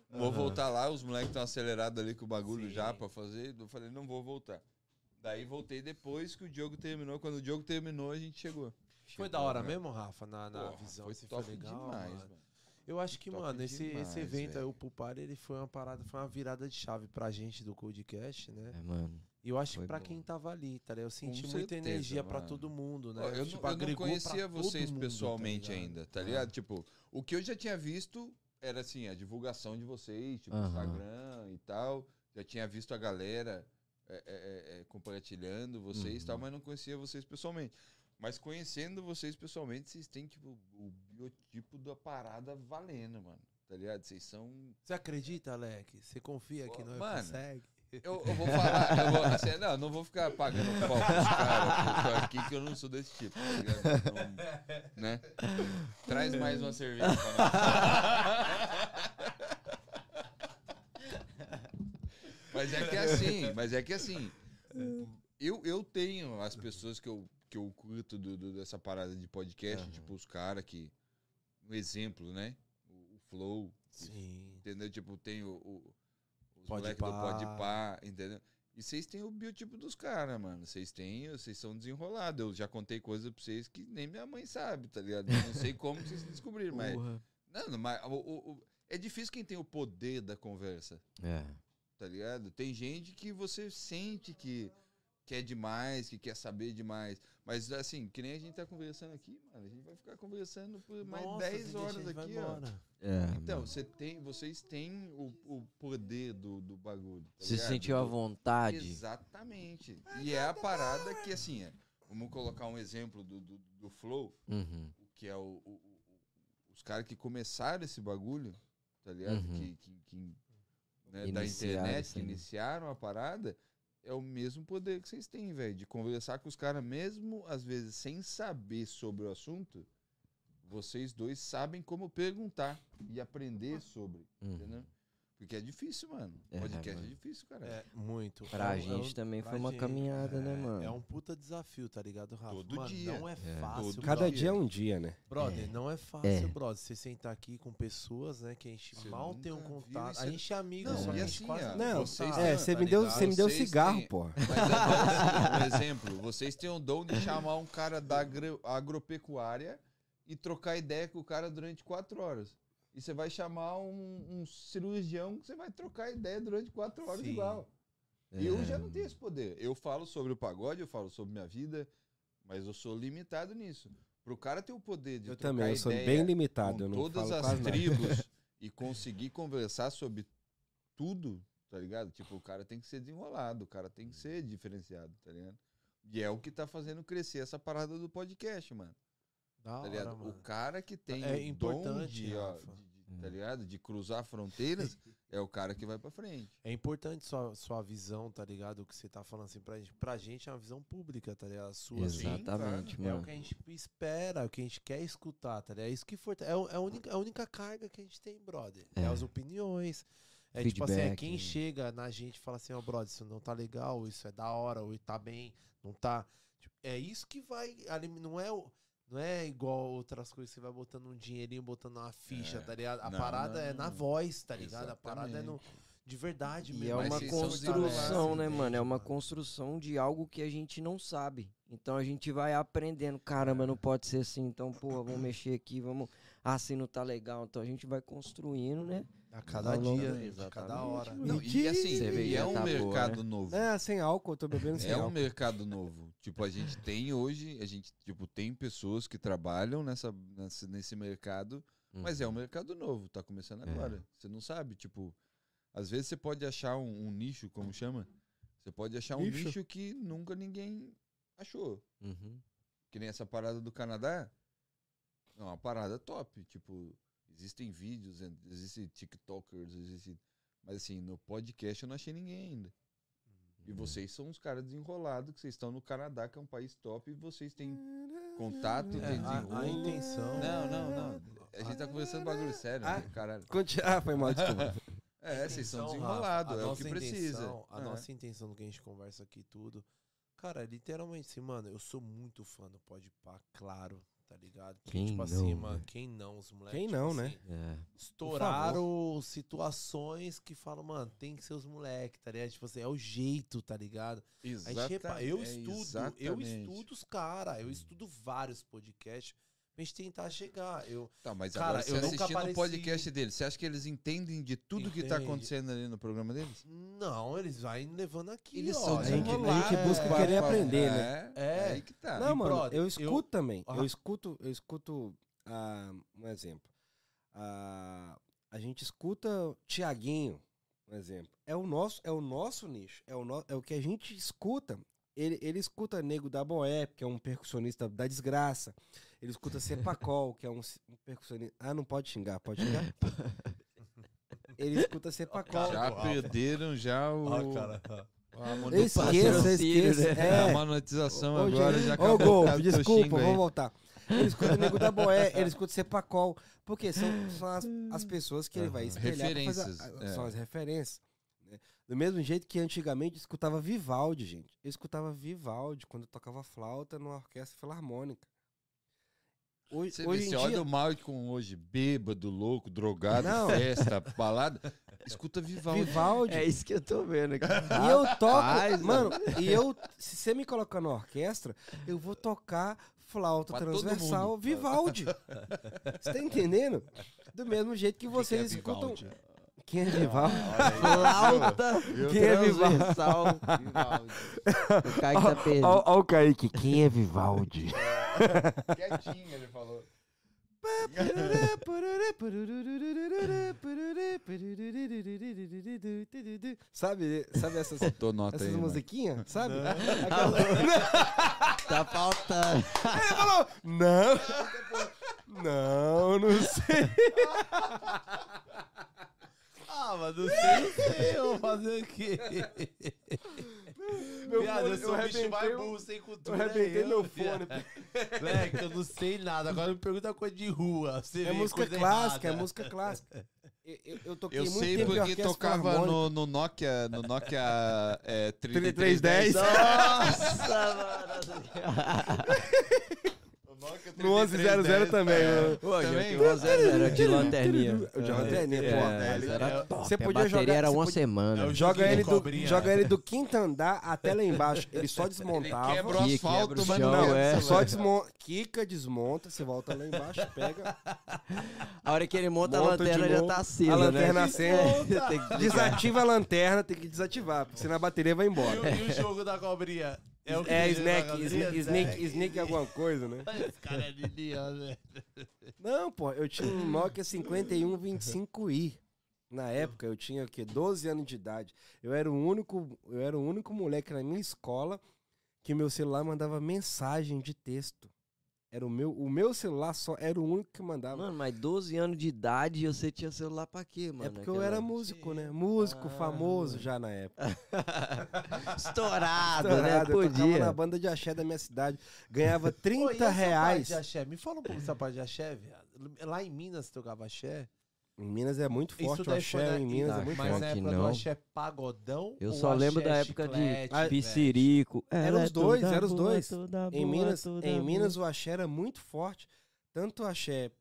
Não vou voltar lá, os moleques estão acelerados ali com o bagulho Sim. já pra fazer. Eu falei, não vou voltar. Daí voltei depois que o Diogo terminou. Quando o Diogo terminou, a gente chegou. Foi Chegou, da hora né? mesmo, Rafa, na, na Porra, visão. foi top foi legal, demais, mano. mano. Eu acho que, Top mano, esse, demais, esse evento aí, o Pulpar, ele foi uma parada, foi uma virada de chave pra gente do Codecast, né? É, mano. E eu acho Foi que pra bom. quem tava ali, tá ligado? Eu senti muita certeza, energia pra mano. todo mundo, né? Eu, Tipo, não, eu não agregou conhecia vocês mundo, tá pessoalmente ligado? ainda, tá É. ligado? Tipo, o que eu já tinha visto era assim, a divulgação de vocês, tipo, Aham. Instagram e tal. Já tinha visto a galera é, é, é, é, compartilhando vocês e tal, Uhum. mas não conhecia vocês pessoalmente. Mas conhecendo vocês pessoalmente, vocês têm, tipo, o biotipo da parada valendo, mano. Tá ligado? Vocês são. Você acredita, Alec? Você confia que Pô, nós mano, consegue? Eu, eu vou falar, eu vou, assim, não, não vou ficar pagando pau pros caras aqui que eu não sou desse tipo, tá ligado? Não, né? Traz mais uma cerveja pra nós. Mas é que é assim, mas é que assim, eu, eu tenho as pessoas que eu, que eu curto do, do- dessa parada de podcast, Aham. tipo os caras que, um exemplo, né? O, o Flow, Sim. Entendeu? Tipo, tem o, o, os Pode moleques do. Pode Pá, entendeu? E vocês têm o biotipo dos caras, mano. Vocês têm, vocês são desenrolados. Eu já contei coisa pra vocês que nem minha mãe sabe, tá ligado? Eu não sei como vocês descobriram, mas. Não, mas o- o- o- é difícil quem tem o poder da conversa, É. tá ligado? Tem gente que você sente que quer demais, que quer saber demais. Mas assim, que nem a gente tá conversando aqui, mano. A gente vai ficar conversando por mais Nossa, 10 deixa, a horas aqui, ó. É, Então, mano. você tem, vocês têm o, o poder do, do bagulho. tá Se ligado? sentiu à vontade. Exatamente. E é a parada que, assim, é, vamos colocar um exemplo do, do, do Flow, Uhum. que é o, o- o- os caras que começaram esse bagulho, tá ligado? Uhum. Que, que, que, né, da internet, que iniciaram a parada, é o mesmo poder que vocês têm, velho, de conversar com os caras, mesmo às vezes sem saber sobre o assunto, vocês dois sabem como perguntar e aprender sobre, Uhum. entendeu? Porque é difícil, mano. É, Podcast é, mano. difícil, cara. É, muito. Pra É é gente um- também pra foi uma gente, caminhada, né, é, mano? É um puta desafio, tá ligado, Rafa? Todo Mano, dia. Não é É. fácil. Todo Cada brother. dia é um dia, né? Brother, É. não é fácil, É. brother. Você sentar aqui com pessoas, né, que a gente Você mal tem um viu contato. e A gente é amigo, Não, só que a gente assim, quase Não, vocês É, você tá me deu, você me deu Vocês cigarro, têm- porra. Mas agora, assim, um exemplo, vocês têm o dom de chamar um cara da agro- agropecuária e trocar ideia com o cara durante quatro horas. E você vai chamar um, um cirurgião que você vai trocar ideia durante quatro horas Sim. igual. É. Eu já não tenho esse poder. Eu falo sobre o pagode, eu falo sobre minha vida, mas eu sou limitado nisso. Pro cara ter o poder de Eu trocar também, eu sou bem limitado. com Eu não todas as quase nada. tribos e conseguir conversar sobre tudo, tá ligado? Tipo, o cara tem que ser desenrolado, o cara tem que ser diferenciado, tá ligado? E é o que tá fazendo crescer essa parada do podcast, mano. Da Tá hora, mano. O cara que tem É o dom importante, de, ó, Rafa. de- de- tá ligado? De cruzar fronteiras, é o cara que vai pra frente. É importante sua, sua visão, tá ligado? O que você tá falando assim pra gente. Pra gente é uma visão pública, tá ligado? A sua, assim. Exatamente, É o mano. que a gente espera, é o que a gente quer escutar, tá ligado? É isso que for, é, é a, única, a única carga que a gente tem, brother. É, É. as opiniões. É tipo assim, é Feedback. quem chega na gente e fala assim, ó, brother, isso não tá legal, isso é da hora, ou tá bem, não tá. Tipo, é isso que vai. Não é o. Não é igual outras coisas que você vai botando um dinheirinho, botando uma ficha, É. tá ligado? A Não, parada não, é na voz, tá ligado? A parada é no, Exatamente. de verdade E mesmo. é Mas uma são construção, né, mano? É uma mano. construção de algo que a gente não sabe. Então a gente vai aprendendo. Caramba, não pode ser assim. Então, porra, vamos mexer aqui, vamos. Ah, assim não tá legal. Então a gente vai construindo, né? A cada Ao dia, a Exatamente, cada hora. Não, e assim, e é um tá boa, mercado novo. É, sem álcool, eu tô bebendo sem É um álcool. mercado novo. Tipo, a gente tem hoje, a gente, tipo, tem pessoas que trabalham nessa, nessa- nesse mercado, mas é um mercado novo, tá começando É. agora. Você não sabe, tipo, às vezes você pode achar um, um nicho, como chama? Você pode achar um Nicho. nicho que nunca ninguém achou. Uhum. Que nem essa parada do Canadá. É uma parada top. Tipo, existem vídeos, existem TikTokers, existem. Mas assim, no podcast eu não achei ninguém ainda. E vocês são uns caras desenrolados, que vocês estão no Canadá, que é um país top, e vocês têm contato, É, tem a, a desenrolo. intenção. Não, não, não. A gente tá conversando bagulho sério, Ah. né, caralho. Ah, foi mal, desculpa. É, vocês são desenrolados, a é o que precisa. intenção- A É. nossa intenção do que a gente conversa aqui tudo. Cara, literalmente assim, mano, eu sou muito fã do Podpah, claro, tá ligado? Porque, Quem tipo assim, não, mano, né? quem não, os moleques. Quem tipo não, assim, né? É. Estouraram situações que falam, mano, tem que ser os moleques, tá ligado? Tipo assim, é o jeito, tá ligado? A gente Exata- repa- eu é, estudo, eu exatamente. estudo os caras, eu estudo vários podcasts pra gente tentar chegar. Eu, Tá, mas Cara, agora você eu nunca assistindo o apareci- podcast deles, você acha que eles entendem de tudo que tá acontecendo ali no programa deles? não, eles vão levando aqui, Eles ó. são a gente- a gente busca É, querer é, aprender, é, É. Aí que tá. Não, E, mano, brother, eu eu- escuto também. Ah. Eu escuto, eu escuto ah, um exemplo. Ah, a gente escuta Tiaguinho, um exemplo. É o nosso, é o nosso nicho, é o, no, é o que a gente escuta. Ele, ele escuta Nego da Boé, que é um percussionista da desgraça. Ele escuta Cepacol, que é um, um percussionista. Ah, não pode xingar, pode xingar? Ele escuta Cepacol. Já perderam já o. Ó, cara. a mono- Eu esqueço, eu patrocínio, esqueço. né? É. A monetização Ô, agora gente, já Ô, acabou. causa do desculpa, vamos voltar. Ele escuta o Nego da Boé, ele escuta Cepacol. Porque são, são as, as pessoas que ele vai espelhar. a- Referências, a- é. São as referências. Do mesmo jeito que antigamente eu escutava Vivaldi, gente. Eu escutava Vivaldi quando eu tocava flauta numa orquestra filarmônica. Hoje, Você, hoje vê, você olha dia... o Malcolm hoje, bêbado, louco, drogado, Não. festa, balada. Escuta Vivaldi. Vivaldi. É isso que eu tô vendo aqui. E eu toco, Rapaz, mano, e eu, se você me colocar na orquestra, eu vou tocar flauta Pra transversal. Vivaldi. Você tá entendendo? Do mesmo jeito que vocês que é escutam. Vivaldi? Quem é Vivaldi? Flauta Quem é Vivaldi? O cara que tá perdido. Ó o Kaique, quem é Vivaldi? Quietinho, ele falou. Sabe, sabe essas, Faltou nota essas aí, mano. musiquinhas? Sabe? Tá faltando. Ele falou, não. Não, não sei. Ah, mas não sei, não sei, eu vou fazer o quê? Meu Viado, fone- eu sou eu o bicho mais arrebentei burro sem Eu cultura. arrebentei é meu eu, fone. Moleque, eu não sei nada. Agora me pergunta coisa de rua. Você É música clássica, é errada. música clássica. Eu, eu, eu toquei Eu muito sei tempo em porque tocava no, no Nokia, no Nokia é, 3310. 3310. Nossa, mano. Nokia No 1100 também. né? Pô, já Também? tinha uma zero, era de lanterninha. De lanterninha, É, pô. é, era top. Você a podia bateria jogar- era uma semana. É Joga ele, do, joga ele do quinto andar até lá embaixo. Ele só Ele desmontava. quebra o Que asfalto, quebra o mas chão, não é. é. Só desmonta. Kika desmonta, você volta lá embaixo, pega. A hora que ele monta, a lanterna já tá acesa, A né? lanterna acende. Que- Desativa a lanterna, tem que desativar, porque senão a bateria vai embora. e o jogo da cobrinha? É, o que É, na snack, cobrinha? snake, snake, snake alguma coisa, né? Esse cara é liliano, velho. Não, pô, eu tinha um Nokia 5125i. Na época eu tinha o quê? 12 anos de idade. Eu era o único, eu era o único moleque na minha escola que meu celular mandava mensagem de texto. Era o meu, o meu celular só era o único que mandava. Mano, mas 12 anos de idade e você tinha celular pra quê, mano? é porque eu Aquela- era músico, né? Músico, Ah. famoso já na época. Estourado, Estourado, né? eu tocava Podia. na banda de axé da minha cidade. Ganhava Pô, e 30 essa reais. parte de axé? Me fala um pouco dessa parte de axé, viado. Lá em Minas você tocava axé? Em Minas é muito forte o axé, na- em Minas é muito Mas forte. na Aqui época do não. axé pagodão? Eu só lembro da época de chiclete? Piscirico. Era Ela os dois, toda era os dois. Em Minas, em boa. Minas o axé era muito forte. Tanto o axé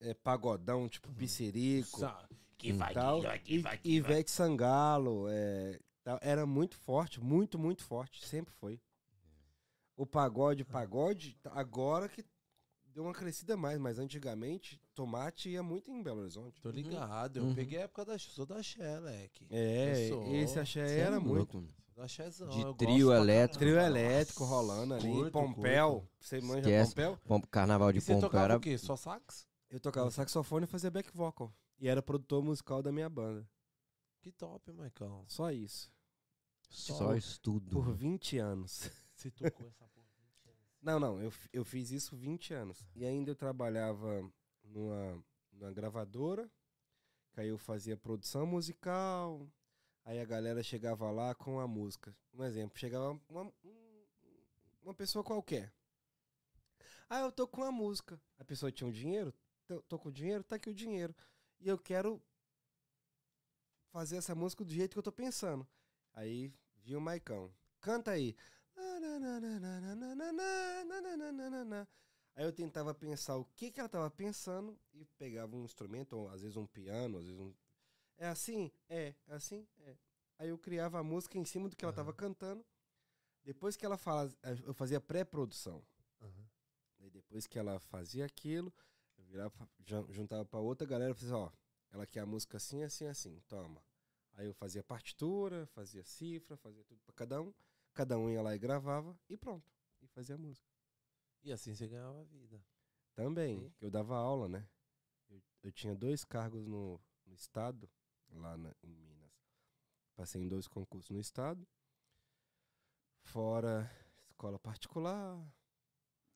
é, pagodão, tipo Piscirico Que e vai, tal. que vai, que E vai, que vai. Ivete Sangalo. é, tal, era muito forte, muito, muito forte. Sempre foi. O pagode, pagode, agora que deu uma crescida mais, mas antigamente Tomate ia muito em Belo Horizonte. Tô ligado, eu Uhum. peguei a época da sou da axé, leque. É, esse axé Cê é era louco, muito. mano. Do axézão. De trio elétrico. Trio elétrico rolando ali. Curto, Pompel. curto. Você manja Esquece. Pompel? Pom- Carnaval de E você tocava era o quê? Só sax? Eu tocava saxofone e fazia back vocal. E era produtor musical da minha banda. Que top, Maicon. Só isso. só estudo. Por 20 anos. Você tocou essa. Não, não, eu, eu fiz isso 20 anos. E ainda eu trabalhava numa, numa gravadora, que aí eu fazia produção musical, aí a galera chegava lá com a música. Um exemplo, chegava uma, um- uma pessoa qualquer. Ah, eu tô com a música. A pessoa tinha o dinheiro? Tô com o dinheiro? Tá aqui o dinheiro. E eu quero fazer essa música do jeito que eu tô pensando. Aí vi o Maicão. Canta aí. Aí eu tentava pensar o que, que ela tava pensando e pegava um instrumento, às vezes um piano, às vezes um. É assim? É. É assim? É. Aí eu criava a música em cima do que ela tava cantando. Depois que ela fala, eu fazia pré-produção. Aí depois que ela fazia aquilo, eu virava, juntava pra outra galera e fazia, ó, ela quer a música assim, assim, assim, toma. Aí eu fazia partitura, fazia cifra, fazia tudo pra cada um. Cada um ia lá e gravava e pronto. E fazia música. E assim você ganhava vida. Também, eu dava aula, né? Eu, eu tinha dois cargos no, no estado, lá na- em Minas. Passei em dois concursos no estado. Fora escola particular,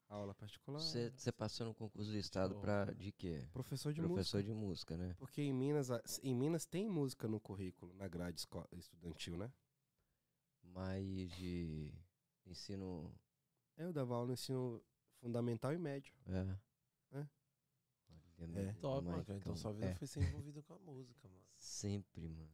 aula particular. Você passou no concurso do estado pra de quê? Professor de Professor música. de música, né? Porque em Minas, em Minas tem música no currículo, na grade estudantil, né? Mas de ensino. Eu dava aula no ensino fundamental e médio. É. É. Olha, É. Top, mano. Maicon, Então sua vida é. foi ser envolvida com a música, mano. Sempre, mano.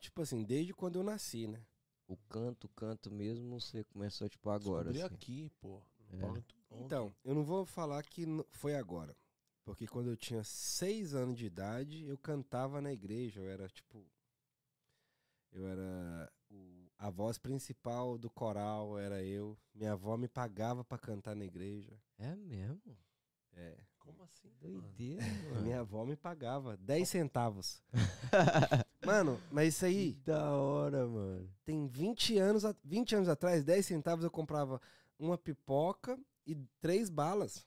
Tipo assim, desde quando eu nasci, né? O canto, o canto mesmo, você começou, tipo, agora. Descobri assim. aqui, pô. É. Então, eu não vou falar que foi agora. Porque quando eu tinha seis anos de idade, eu cantava na igreja. Eu era, tipo, Eu era. A voz principal do coral era eu. Minha avó me pagava pra cantar na igreja. É mesmo? É. Como assim? Doideira, mano. minha avó me pagava 10 centavos. Mano, mas isso Que aí da hora, mano. tem 20 anos, a- 20 anos atrás, 10 centavos eu comprava uma pipoca e três balas.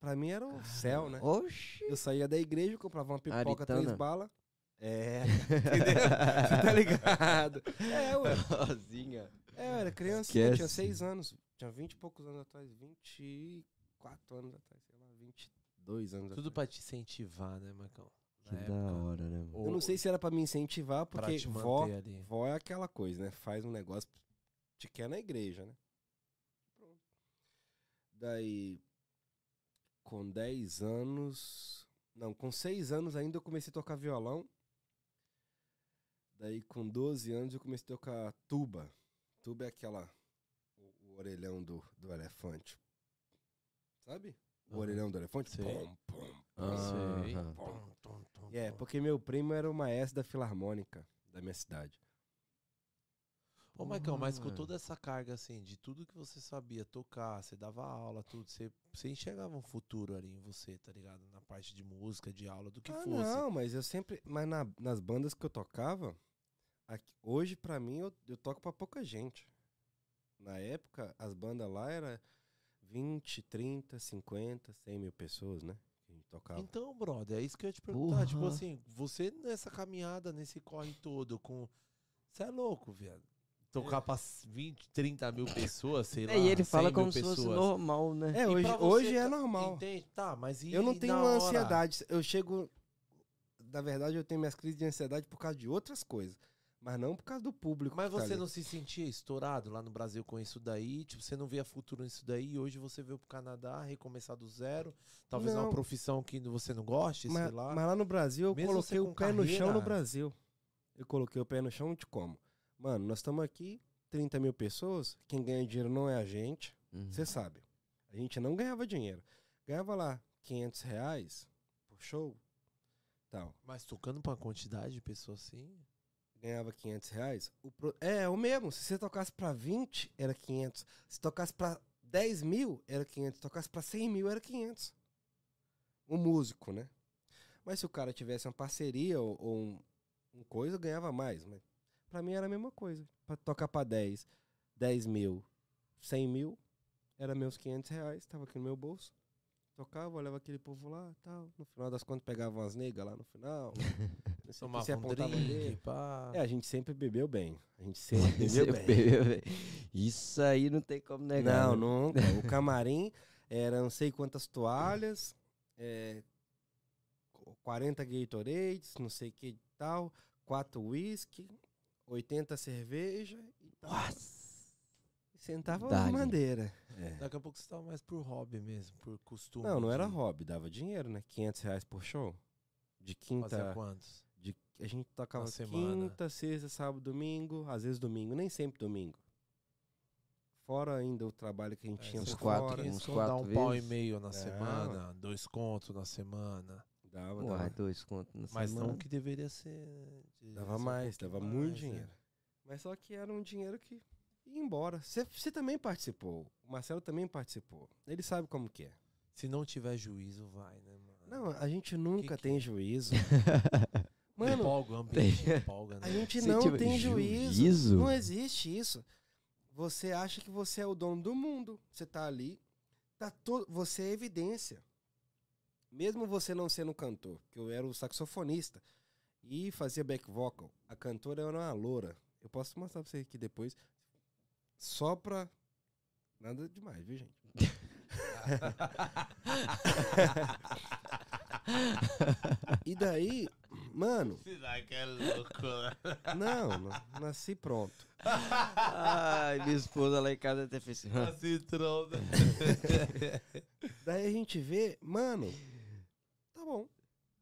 Pra mim era o céu, né? Oxi. Eu saía da igreja, eu comprava uma pipoca, Aritana. três balas. É, entendeu? Você tá ligado? É, ué. Rosinha. É, eu era criancinha, tinha Esquece. 6 anos. Tinha 20 e poucos anos atrás, 24 anos atrás, sei lá, 22 anos Tudo atrás. pra te incentivar, né, Marcão? Que Na da época. hora, né, mano? Eu não sei se era pra me incentivar, porque vó, ali. vó é aquela coisa, né? Faz um negócio, te quer na igreja, né? Pronto. Daí, com 10 anos. Não, com 6 anos ainda eu comecei a tocar violão. Daí, com 12 anos, eu comecei a tocar tuba. Tuba é aquela. O, o orelhão do, do elefante. Sabe? O Aham. orelhão do elefante? Sei. Pom, pom, É, porque meu primo era o maestro da filarmônica da minha cidade. Ô, Maicon, mas com Mano. toda essa carga, assim, de tudo que você sabia tocar, você dava aula, tudo, você, você enxergava um futuro ali em você, tá ligado? Na parte de música, de aula, do que ah, fosse. não, mas eu sempre. Mas na- nas bandas que eu tocava, aqui- hoje pra mim eu, eu toco pra pouca gente. Na época, as bandas lá era 20, 30, 50, 100 mil pessoas, né? Que a gente tocava. Então, brother, é isso que eu ia te perguntar. Tipo Porra. assim, você nessa caminhada, nesse corre todo, com. Você é louco, viado. Tocar pra 20, 30 mil pessoas, sei lá. É, e ele 100 fala mil como se fosse pessoas. normal, né? É, hoje, você, hoje é ca- normal. Entende? Tá, mas e Eu não tenho ansiedade. Eu chego. Na verdade, eu tenho minhas crises de ansiedade por causa de outras coisas. Mas não por causa do público. Mas tá você ali. não se sentia estourado lá no Brasil com isso daí? Tipo, você não via futuro nisso daí e hoje você veio pro Canadá recomeçar do zero? Talvez uma Não. profissão que você não goste, mas, sei lá. mas lá no Brasil eu Mesmo coloquei o pé no chão no carreira- Brasil. Eu coloquei o pé no chão de como? Mano, nós estamos aqui, 30 mil pessoas, quem ganha dinheiro não é a gente, Uhum. você sabe. A gente não ganhava dinheiro. Ganhava lá 500 reais por show, tal. Mas tocando pra uma quantidade de pessoas assim. Ganhava 500 reais. O pro- É, o mesmo. Se você tocasse pra 20, era 500. Se tocasse pra 10 mil, era 500. Se tocasse pra 100 mil, era 500. Um músico, né? Mas se o cara tivesse uma parceria ou, ou um, um coisa, ganhava mais. Mas pra mim era a mesma coisa. Pra tocar pra 10, 10 mil, 100 mil, era meus 500 reais. Tava aqui no meu bolso. Tocava, olhava aquele povo lá tal. No final das contas, pegava umas negras lá no final. Tomava se um apontava drink. É, a gente sempre bebeu bem. A gente sempre Você bebeu bem. bebeu, velho. Isso aí não tem como negar. Não, né? nunca. O camarim era não sei quantas toalhas, é, 40 Gatorades, não sei o que e tal, 4 whisky, 80 cerveja e tal. Nossa. Sentava Dali. de madeira. É. Daqui a pouco você tava mais por hobby mesmo, por costume. Não, não era hobby, dava dinheiro, né? 500 reais por show. De Fazer quinta. quantos? De, a gente tocava quinta, sexta, sábado, domingo, às vezes domingo, nem sempre domingo. Fora ainda o trabalho que a gente É, tinha uns quatro, fora. uns Isso dá quatro um pau e vezes. meio na Não. semana, dois contos na semana. Dava, Uai, dava. dois contos na Mas semana. não que deveria ser. deveria Dava mais, dava muito mais, né? dinheiro. Mas só que era um dinheiro que ia embora. Você também participou. O Marcelo também participou. Ele sabe como que é. Se não tiver juízo, vai, né, mano? Não, a gente nunca que tem é? juízo. Mano, empolga, o ambiente empolga, né? a gente não tiver tem juízo. juízo? Não existe isso. Você acha que você é o dono do mundo. Você tá ali, tá todo, você é evidência. Mesmo você não sendo cantor, que eu era o saxofonista e fazia back vocal, a cantora era uma loura. Eu posso mostrar pra você aqui depois. Só pra. Nada demais, viu, gente? e daí, mano, Será que é louco? não, não nasci pronto. Ai, minha esposa lá em casa até fez assim. "Hã?" Citrão. Daí a gente vê, mano, tá bom.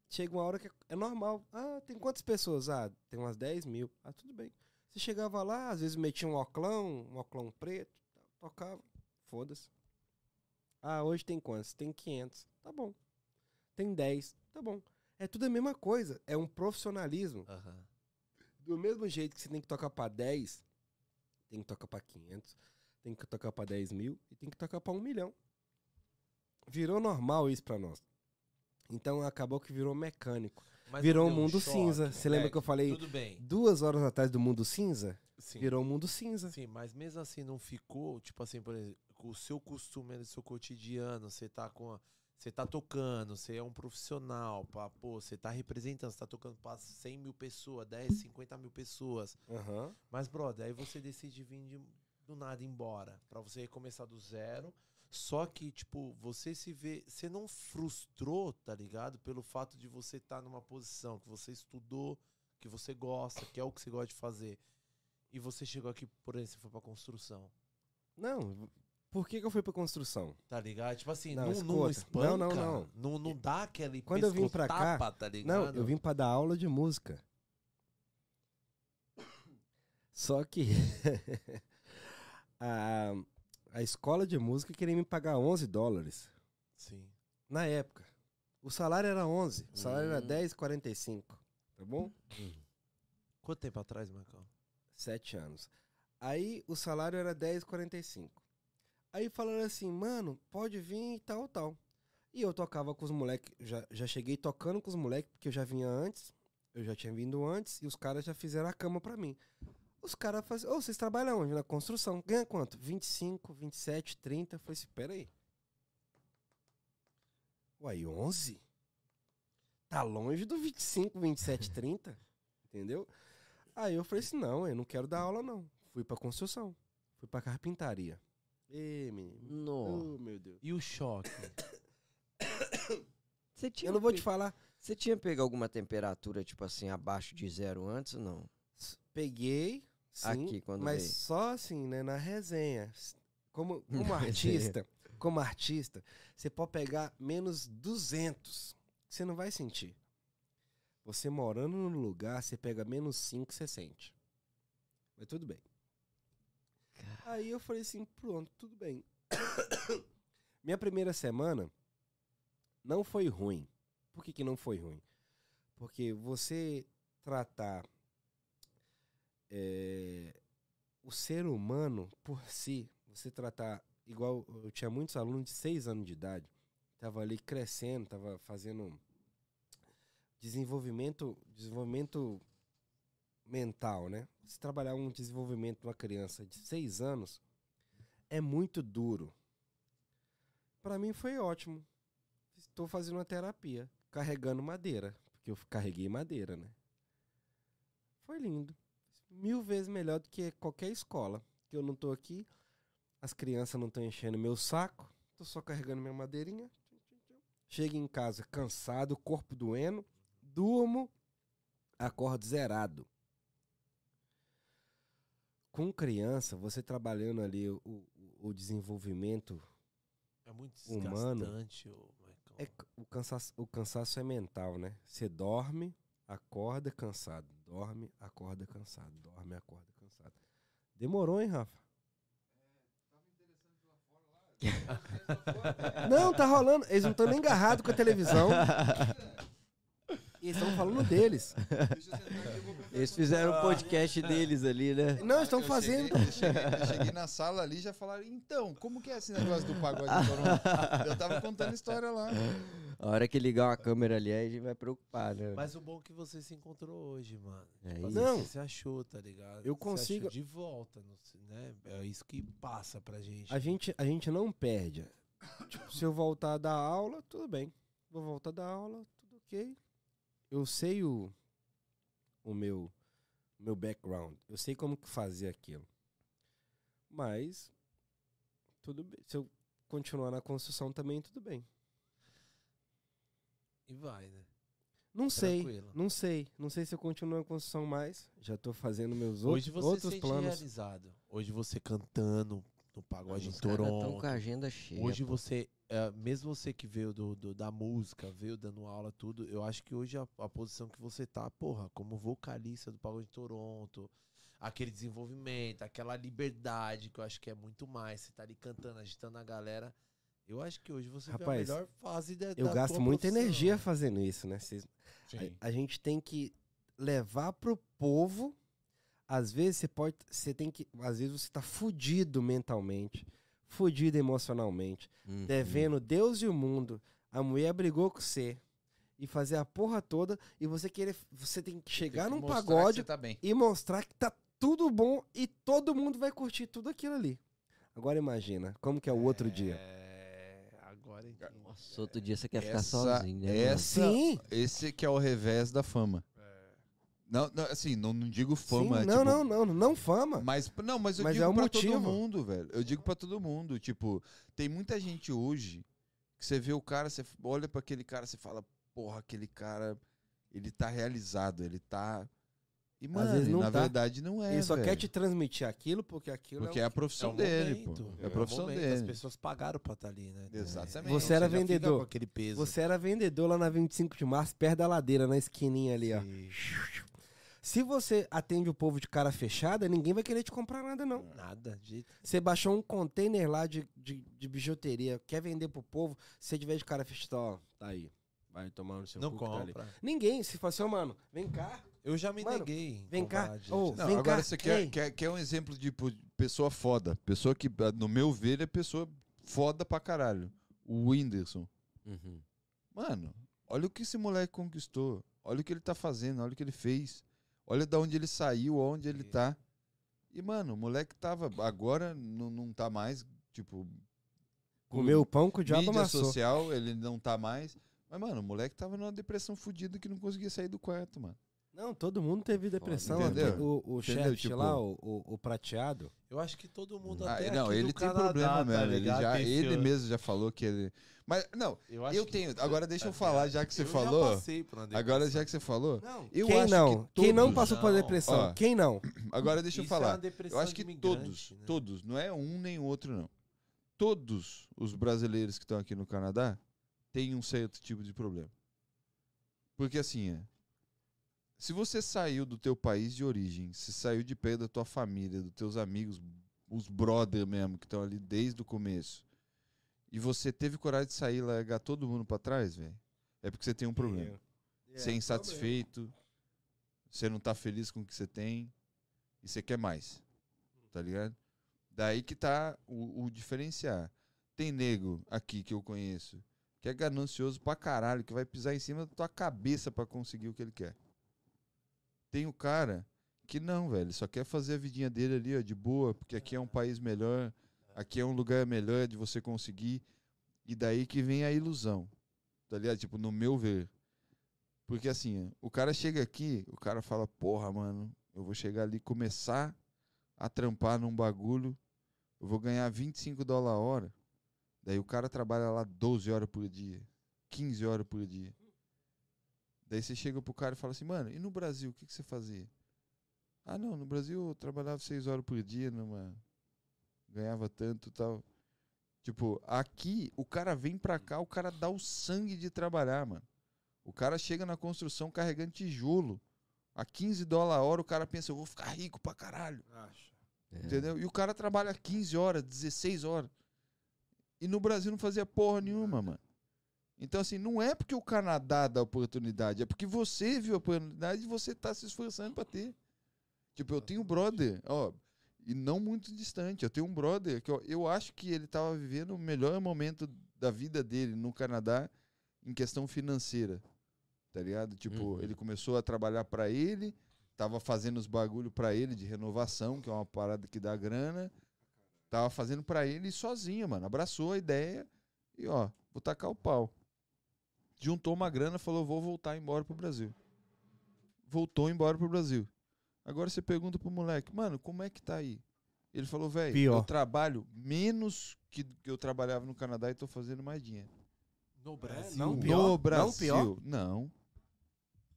Chega uma hora que é normal. Ah, tem quantas pessoas? Ah, tem umas 10 mil. Ah, tudo bem. Você chegava lá, às vezes metia um oclão, um oclão preto, tocava, foda-se. Ah, hoje tem quantos? Tem 500. Tá bom. Tem 10. Tá bom. É tudo a mesma coisa. É um profissionalismo. Aham. Do mesmo jeito que você tem que tocar pra 10, tem que tocar pra 500, tem que tocar pra 10 mil e tem que tocar pra 1 milhão. Virou normal isso pra nós. Então acabou que virou mecânico. Mas virou um mundo choque, cinza. Você lembra é, que eu falei Tudo bem. duas horas atrás do mundo cinza? Sim. Virou um mundo cinza. Sim, mas mesmo assim não ficou, tipo assim, por exemplo, com o seu costume, no seu cotidiano, você tá com a- você tá tocando, você é um profissional, pá, pô, você tá representando, você tá tocando pra 100 mil pessoas, 10, 50 mil pessoas. Aham. Mas, brother, aí você decide vir de- do nada embora, pra você começar do zero. Só que, tipo, você se vê, você não frustrou, tá ligado? Pelo fato de você estar numa posição que você estudou, que você gosta, que é o que você gosta de fazer. E você chegou aqui, por exemplo, você foi pra construção. Não, por que, que eu fui pra construção? Tá ligado? Tipo assim, Não, não, não, espanca. Não, não, não. Não, não dá aquele Quando eu vim pra cá- tá ligado? Não, eu vim pra dar aula de música. Só que a, a escola de música queria me pagar 11 dólares Sim. na época. O salário era 11, o salário era Hum. 10,45, tá bom? Quanto tempo atrás, Marcão? Sete anos. Aí o salário era 10,45. Aí falaram assim, mano, pode vir e tal, tal. E eu tocava com os moleques, já, já cheguei tocando com os moleques, porque eu já vinha antes, eu já tinha vindo antes, e os caras já fizeram a cama pra mim. Os caras faziam, ô, vocês trabalham onde? Na construção. Ganha quanto? 25, 27, 30. Eu falei assim, peraí. Uai, 11? Tá longe do 25, 27, 30? Entendeu? Aí eu falei assim, não, eu não quero dar aula, não. Fui pra construção. Fui pra carpintaria. Ê, menino. Nossa. Oh, meu Deus. E o choque? Você tinha Eu não vou te falar. Você tinha pego alguma temperatura, tipo assim, abaixo de zero antes ou não? Peguei, sim, Aqui, quando mas veio. só assim, né, na resenha. Como, como artista, como artista, você pode pegar menos 200, que você não vai sentir. Você morando no lugar, você pega menos 5, você sente. Mas tudo bem. Aí eu falei assim, pronto, tudo bem. Minha primeira semana não foi ruim. Por que, que não foi ruim? Porque você tratar é, o ser humano por si, você tratar igual eu tinha muitos alunos de seis anos de idade, tava ali crescendo, tava fazendo desenvolvimento, desenvolvimento mental, né? Se trabalhar um desenvolvimento de uma criança de seis anos é muito duro. Para mim foi ótimo. Estou fazendo uma terapia, carregando madeira, porque eu carreguei madeira, né? Foi lindo. Mil vezes melhor do que qualquer escola. Que eu não tô aqui, as crianças não estão enchendo meu saco, tô só carregando minha madeirinha. Chego em casa cansado, corpo doendo, durmo, acordo zerado. Com criança, você trabalhando ali o, o- o desenvolvimento, É muito Humano. desgastante, Marcão. é, o, cansaço, o cansaço é mental, né? Você dorme, acorda cansado. Dorme, acorda cansado. Dorme, acorda cansado. Demorou, hein, Rafa? Não, tá rolando. Eles não estão nem agarrados com a televisão. E eles estão falando deles. Eles fizeram o podcast deles ali, né? Não, estão Eu fazendo. cheguei- eu, cheguei, eu cheguei na sala ali e já falaram, então, como que é esse negócio do pagode? Eu tava contando história lá. A hora que ligar uma câmera ali, aí a gente vai preocupar, né? Mas o bom é que você se encontrou hoje, mano. É Tipo isso. assim, Não. Você se achou, tá ligado? Eu Você consigo- achou de volta, né? É isso que passa pra gente. A gente, a gente não perde. Tipo, se eu voltar a dar aula, tudo bem. Vou voltar a dar aula, tudo ok. Eu sei o, o meu, meu background. Eu sei como que fazer aquilo. Mas, tudo bem. Se eu continuar na construção também, tudo bem. E vai, né? Não sei, Tranquilo. não sei. Não sei se eu continuo na construção mais. Já tô fazendo meus Hoje outros, você outros se sente planos. realizado. Hoje você cantando no pagode em Os caras estão Toronto. com a agenda cheia. Hoje pô. você, é, mesmo você que veio do, do- da música, veio dando aula, tudo, eu acho que hoje a, a posição que você tá, porra, como vocalista do Pagode de Toronto, aquele desenvolvimento, aquela liberdade que eu acho que é muito mais. Você tá ali cantando, agitando a galera. Eu acho que hoje você Rapaz, vê a melhor fase da, Eu da gasto tua muita profissão. energia fazendo isso, né? Sim. A, a gente tem que levar pro povo. Às vezes você pode. Você tem que. Às vezes você tá fudido mentalmente, fudido emocionalmente, Uhum. devendo Deus e o mundo. A mulher brigou com você e fazer a porra toda. E você querer. Você tem que chegar Tem que num pagode tá bem. e mostrar que tá tudo bom e todo mundo vai curtir tudo aquilo ali. Agora imagina, como que é o outro dia. É, agora entendi. Nossa, outro dia você quer ficar Essa- sozinho, né? essa- Sim, Esse que é o revés da fama. Não, não, assim, não, não digo sim, fama, não, tipo, não, não, não fama. Mas, não, mas eu Mas digo é o pra motivo. todo mundo, velho. Eu digo pra todo mundo. Tipo, tem muita gente hoje que você vê o cara, você olha pra aquele cara, você fala, porra, aquele cara, ele tá realizado, ele tá. E, mano, na tá. verdade não é. Ele só quer velho. te transmitir aquilo porque aquilo Porque é é o a profissão o dele, momento, pô. É a profissão momento, dele. As pessoas pagaram pra estar ali, né? Exatamente. Você era fica vendedor. com aquele peso. Você era vendedor lá na 25 de março, perto da ladeira, na esquininha ali, ó. Se você atende o povo de cara fechada, ninguém vai querer te comprar nada, não. Nada, de. Você baixou um container lá de, de, de bijuteria, quer vender pro povo, se tiver de cara fechada, ó, tá aí. Vai tomar no seu Não cu tá ali. compra. Ninguém, se fosse, ô, mano, vem cá. Eu já me Mano, neguei. em vem cá. Ô, Não, Vem agora cá, você quer, quer, quer um exemplo de pessoa foda. Pessoa que, no meu ver, é pessoa foda pra caralho. O Whindersson. Uhum. Mano, olha o que esse moleque conquistou. Olha o que ele tá fazendo, olha o que ele fez. Olha da onde ele saiu, onde ele tá. E, mano, o moleque tava. Agora não, não tá mais, tipo. Comeu o pão que o diabo mídia amassou. social, ele não tá mais. Mas, mano, o moleque tava numa depressão fodida que não conseguia sair do quarto, mano. Não, todo mundo teve depressão. Entendeu? O, o Entendeu? chefe Tipo- lá, o, o, o prateado. Eu acho que todo mundo Ah, até não, aqui ele do tem Canadá, problema tá mesmo. ele já, ele mesmo já falou que ele. Mas, não, Eu, acho eu que- tenho. Agora deixa eu tá falar, já que você Eu já falou. passei por uma Agora, já que você falou. Não, Eu quem acho não? que Quem não todos- passou por Não, depressão? ó. Quem não? Agora deixa eu Isso é falar. depressão Eu acho que todos, né? todos, não é um nem outro, não. Todos os brasileiros que estão aqui no Canadá têm um certo tipo de problema. Porque assim, é, se você saiu do teu país de origem, se saiu de perto da tua família, dos teus amigos, os brother mesmo, que estão ali desde o começo, e você teve coragem de sair e largar todo mundo pra trás, velho, é porque você tem um problema. Você é insatisfeito, você não tá feliz com o que você tem e você quer mais. Tá ligado? Daí que tá o, o diferenciar. Tem nego aqui que eu conheço que é ganancioso pra caralho, que vai pisar em cima da tua cabeça pra conseguir o que ele quer. Tem o cara que não, velho, só quer fazer a vidinha dele ali, ó, de boa, porque aqui é um país melhor, aqui é um lugar melhor de você conseguir. E daí que vem a ilusão. Tá ligado? Tipo, no meu ver. Porque assim, o cara chega aqui, o cara fala, porra, mano, eu vou chegar ali começar a trampar num bagulho, eu vou ganhar 25 dólares a hora. Daí o cara trabalha lá 12 horas por dia, 15 horas por dia. Daí você chega pro cara e fala assim, mano, e no Brasil, o que, que você fazia? Ah, não, no Brasil eu trabalhava 6 horas por dia, numa... ganhava tanto e tal. Tipo, aqui o cara vem pra cá, o cara dá o sangue de trabalhar, mano. O cara chega na construção carregando tijolo. A 15 dólares a hora, o cara pensa, eu vou ficar rico pra caralho. É. Entendeu? E o cara trabalha 15 horas, 16 horas. E no Brasil não fazia porra nenhuma, mano. Então, assim, não é porque o Canadá dá oportunidade, é porque você viu a oportunidade e você tá se esforçando pra ter. Tipo, eu tenho um brother, ó, e não muito distante, eu tenho um brother que ó, eu acho que ele tava vivendo o melhor momento da vida dele no Canadá em questão financeira. Tá ligado? Tipo, Uhum. ele começou a trabalhar pra ele, tava fazendo os bagulho pra ele de renovação, que é uma parada que dá grana. Tava fazendo pra ele sozinho, mano. Abraçou a ideia e, ó, vou tacar o pau. Juntou uma grana, falou, vou voltar embora pro Brasil. Voltou embora pro Brasil. Agora você pergunta pro moleque, mano, como é que tá aí? Ele falou, velho, Pior. eu trabalho menos que, que eu trabalhava no Canadá e tô fazendo mais dinheiro. No Brasil. não, no pior? Não, Brasil. pior? Não.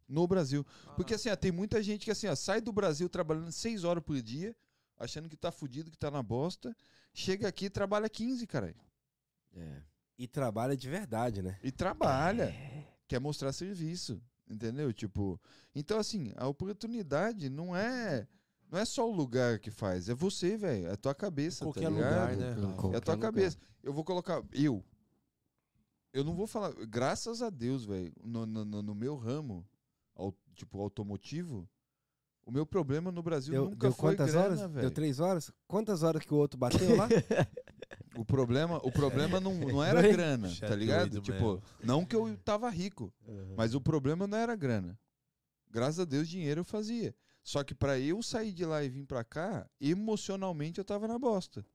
No Brasil. Porque assim, ó, tem muita gente que assim, ó, sai do Brasil trabalhando 6 horas por dia, achando que tá fudido, que tá na bosta. Chega aqui e trabalha 15, caralho. É. E trabalha de verdade, né? E trabalha. Quer mostrar serviço. Entendeu? Tipo. Então, assim, a oportunidade não é. Não é só o lugar que faz, é você, velho. É a tua cabeça. Qualquer tá lugar, ligado? né? Rafa? É a qualquer tua lugar. cabeça. Eu vou colocar. Eu. Eu não vou falar. Graças a Deus, velho. No, no, no- meu ramo, ao- tipo, automotivo, o meu problema no Brasil Deu, nunca deu foi quantas grana, horas? Deu velho. três horas? Quantas horas que o outro bateu lá? O problema, o problema não, não era grana, tá ligado? Tipo, mesmo. não que eu tava rico, mas o problema não era grana. Graças a Deus, dinheiro eu fazia. Só que pra eu sair de lá e vir pra cá, emocionalmente eu tava na bosta.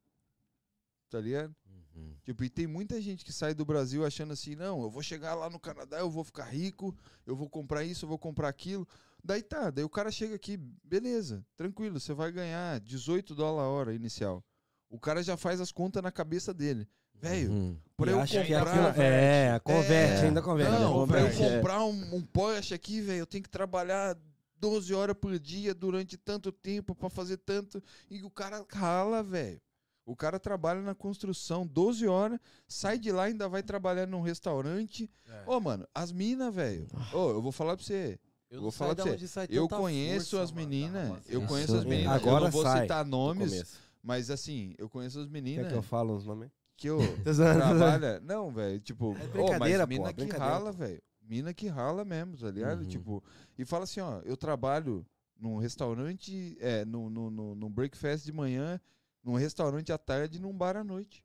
Tá ligado? Uhum. Tipo, e tem muita gente que sai do Brasil achando assim, não, eu vou chegar lá no Canadá, eu vou ficar rico, eu vou comprar isso, eu vou comprar aquilo. Daí tá, daí o cara chega aqui, beleza, tranquilo, você vai ganhar 18 dólares a hora inicial. O cara já faz as contas na cabeça dele. Velho, Uhum. pra E eu acha que comprar... aquilo- É, converte, É. ainda converte. Não, pra eu Converte, é. comprar um, um Porsche aqui, velho, eu tenho que trabalhar 12 horas por dia durante tanto tempo pra fazer tanto. E o cara rala, velho. O cara trabalha na construção 12 horas, sai de lá e ainda vai trabalhar num restaurante. É. Ô, mano, as minas, velho. Ô, eu vou falar pra você. Eu vou não falar sei pra de você, Eu conheço força, as meninas. Eu conheço as é. meninas. eu Agora não vou sai citar no nomes. Mas assim, eu conheço as Quer meninas que eu fale uns nomes? que eu trabalha. Não, velho, tipo, É brincadeira, mas pô, mina que brincadeira. rala, velho. Mina que rala mesmo, tá ligado? Uhum. Tipo, e fala assim, ó, eu trabalho num restaurante, é, no, no, no, num breakfast de manhã, num restaurante à tarde e num bar à noite.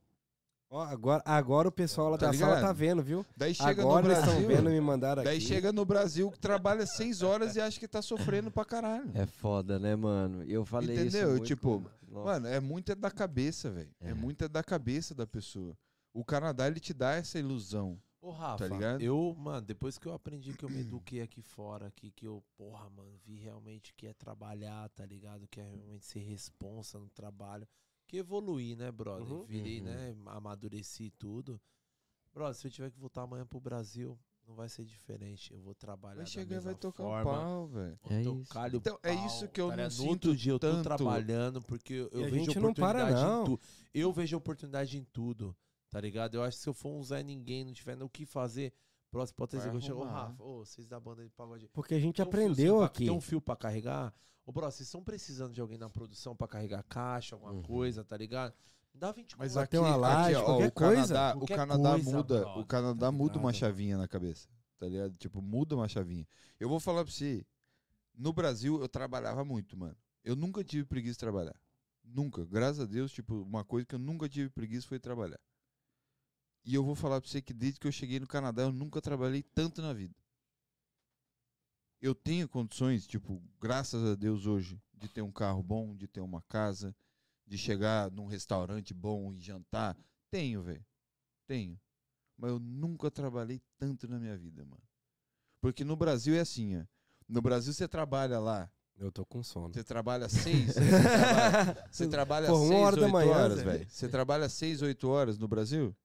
Ó, agora, agora o pessoal lá Tá da sala ligado? tá vendo, viu? Daí chega Agora no eles Brasil. estão vendo e me mandaram Daí aqui. chega no Brasil que trabalha seis horas e acha que tá sofrendo pra caralho. É foda, né, mano? Eu falei isso Entendeu? muito Tipo, com- Nossa. Mano, é muito é da cabeça, velho. É. É. muito é da cabeça da pessoa. O Canadá, ele te dá essa ilusão. Ô, Rafa, Tá ligado? eu, mano, depois que eu aprendi que eu me eduquei aqui fora, aqui, que eu, porra, mano, vi realmente que é trabalhar, tá ligado? Que é realmente ser responsa no trabalho. Que evoluir, né, brother? Uhum. Virei, Uhum. né? Amadureci tudo. Brother, se eu tiver que voltar amanhã pro Brasil, não vai ser diferente. Eu vou trabalhar. Vai chegar e mesma vai tocar o forma. pau, velho. É tocar isso. o Então, é pau, isso que eu tá não? No outro sinto dia eu tô tanto. trabalhando, porque eu, vejo para, oportunidade não. em tudo. Eu vejo oportunidade em tudo, tá ligado? Eu acho que se eu for um Zé Ninguém, não tiver o que fazer, próximo pode ter Vai que eu chego, ô. Rafa, ô, vocês da banda de pagode. Porque a gente tem um aprendeu pra- aqui. Tem um fio pra carregar? Ô, bro, vocês estão precisando de alguém na produção pra carregar caixa, alguma Uhum. coisa, tá ligado? Dá 20 Mas. Bater uma laje, ó, qualquer o coisa. Canadá, Qualquer o Canadá coisa, muda, brother, o Canadá tá muda uma chavinha na cabeça, tá ligado? Tipo, muda uma chavinha. Eu vou falar pra você, no Brasil eu trabalhava muito, mano. Eu nunca tive preguiça de trabalhar. Nunca. Graças a Deus, tipo, uma coisa que eu nunca tive preguiça foi trabalhar. E eu vou falar pra você que desde que eu cheguei no Canadá eu nunca trabalhei tanto na vida. Eu tenho condições, tipo, graças a Deus hoje, de ter um carro bom, de ter uma casa, de chegar num restaurante bom e jantar. Tenho, velho. Tenho. Mas eu nunca trabalhei tanto na minha vida, mano. Porque no Brasil é assim, ó. No Brasil você trabalha lá, Eu tô com sono. você trabalha seis, você trabalha, você trabalha uma seis, hora da manhã, horas, Zé. velho. Você trabalha seis, oito horas no Brasil?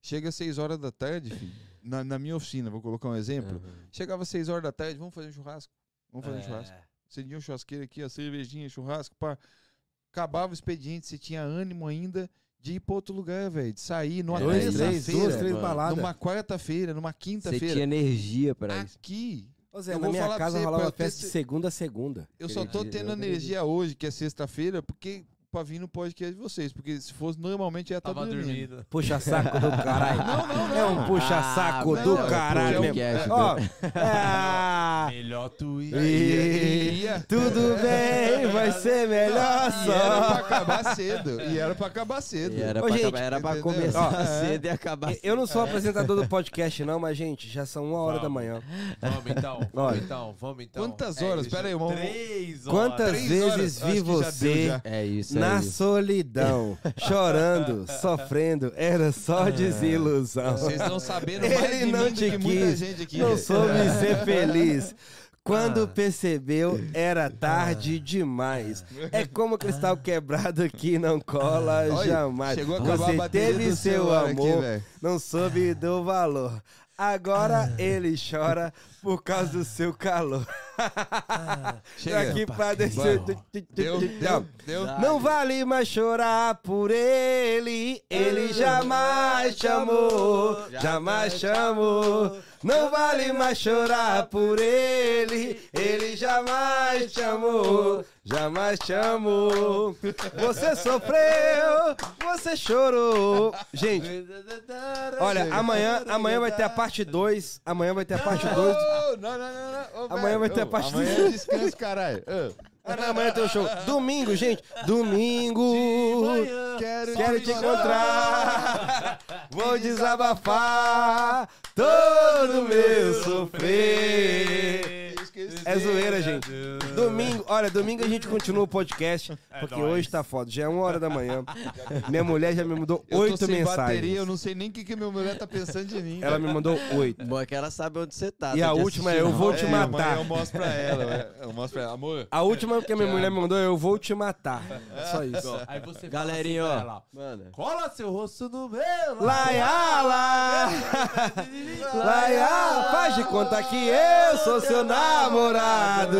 Chega às seis horas da tarde, filho. Na, na minha oficina, vou colocar um exemplo. Uhum. Chegava às seis horas da tarde, vamos fazer um churrasco. Vamos fazer um É. churrasco. Acendia um churrasqueiro aqui, a cervejinha, churrasco, pá. Acabava o expediente, você tinha ânimo ainda de ir pra outro lugar, velho. De sair numa três, terça-feira, duas, três mano. baladas. numa quarta-feira, numa Você quinta-feira. tinha energia pra isso. Aqui, Ô Zé, eu na vou minha casa você, rolava eu ter festa de segunda a segunda. eu só tô tendo energia hoje, que é sexta-feira, porque pra vir no podcast de vocês. Porque se fosse normalmente ia estar Tava dormindo. dormindo. Puxa saco do caralho. Não, não, não. É um puxa saco Ah, do não, é caralho mesmo. é Ó, é, Melhor. E- Ia- tudo bem, vai ser melhor E era pra só. acabar cedo. E era pra acabar cedo. E era, Ô, pra, gente, acabar- era pra começar Ó, é. cedo e acabar Eu não cedo. sou apresentador do podcast, não, mas, gente, já são uma hora da Vamos. manhã. Vamos então, vamos então, vamos então. Quantas horas? Pera aí, vamos- Três horas. Quantas Três vezes horas? vi você. É isso, é na isso. solidão, chorando, sofrendo, era só desilusão. Vocês estão sabendo Ele mais de não mim te do que muita quis, gente aqui. Não soube ser feliz. Quando Ah. percebeu, era tarde demais. É como cristal quebrado que não cola Olha, jamais. Chegou a acabar a Você teve seu aqui, amor, velho. não soube do valor. Agora Ah. ele chora por causa do seu calor. Chega. Aqui pra descer. Vai. Deu, deu, deu. Não vale mais chorar por ele, ele jamais te amou, jamais te amou. Não vale mais chorar por ele, ele jamais te amou, jamais te amou. Você sofreu, você chorou. Gente, olha, amanhã, amanhã vai ter a parte 2. Amanhã vai ter a parte 2. Ô, Não, não, não, não. Ô, Amanhã vai ter a parte Amanhã do- é descanso, caralho. Ô, Ah, não, amanhã tem o show. Domingo, gente. Domingo. Quero, Quero te encontrar. Vou desabafar todo meu sofrer. É zoeira, gente. Domingo, olha, domingo a gente continua o podcast, porque hoje tá foda. Já é uma hora da manhã. Minha mulher já me mandou oito mensagens. bateria, eu não sei nem o que, que minha mulher tá pensando de mim. Ela me mandou oito. Bom é que ela sabe onde você tá. E tá a última é, eu vou te É, matar. eu mostro pra ela, eu mostro pra ela. Amor, A última que a minha mulher me mandou é eu vou te matar. Só isso. Aí você Galerinha, ó. assim ela, Manda. Cola seu rosto no meu. Laiala! Laiala! Faz de conta que eu sou seu namorado.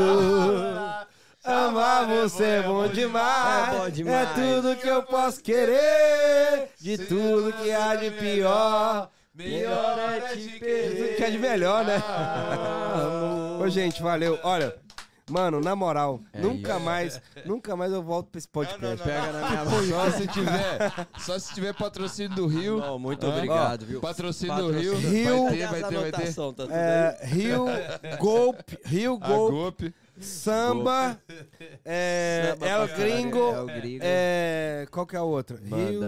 Amar você é bom demais. É bom demais. É tudo que eu posso querer. De tudo que há de pior. Melhor é te Tudo querer. que há de melhor, né? Ô, gente, valeu. Olha, mano, na moral, É nunca isso. mais, nunca mais eu volto pra esse podcast. Pega na minha mão. só se tiver, só se tiver patrocínio do Rio. Não, muito Ah, obrigado, viu? Patrocínio do Rio. Rio- Vai ter, vai ter, vai ter. Tá tudo É, Rio Golpe, Rio Golpe, Golpe. Samba, é, Samba El Gringo, El Gringo. é, qual que é a outra? Rio.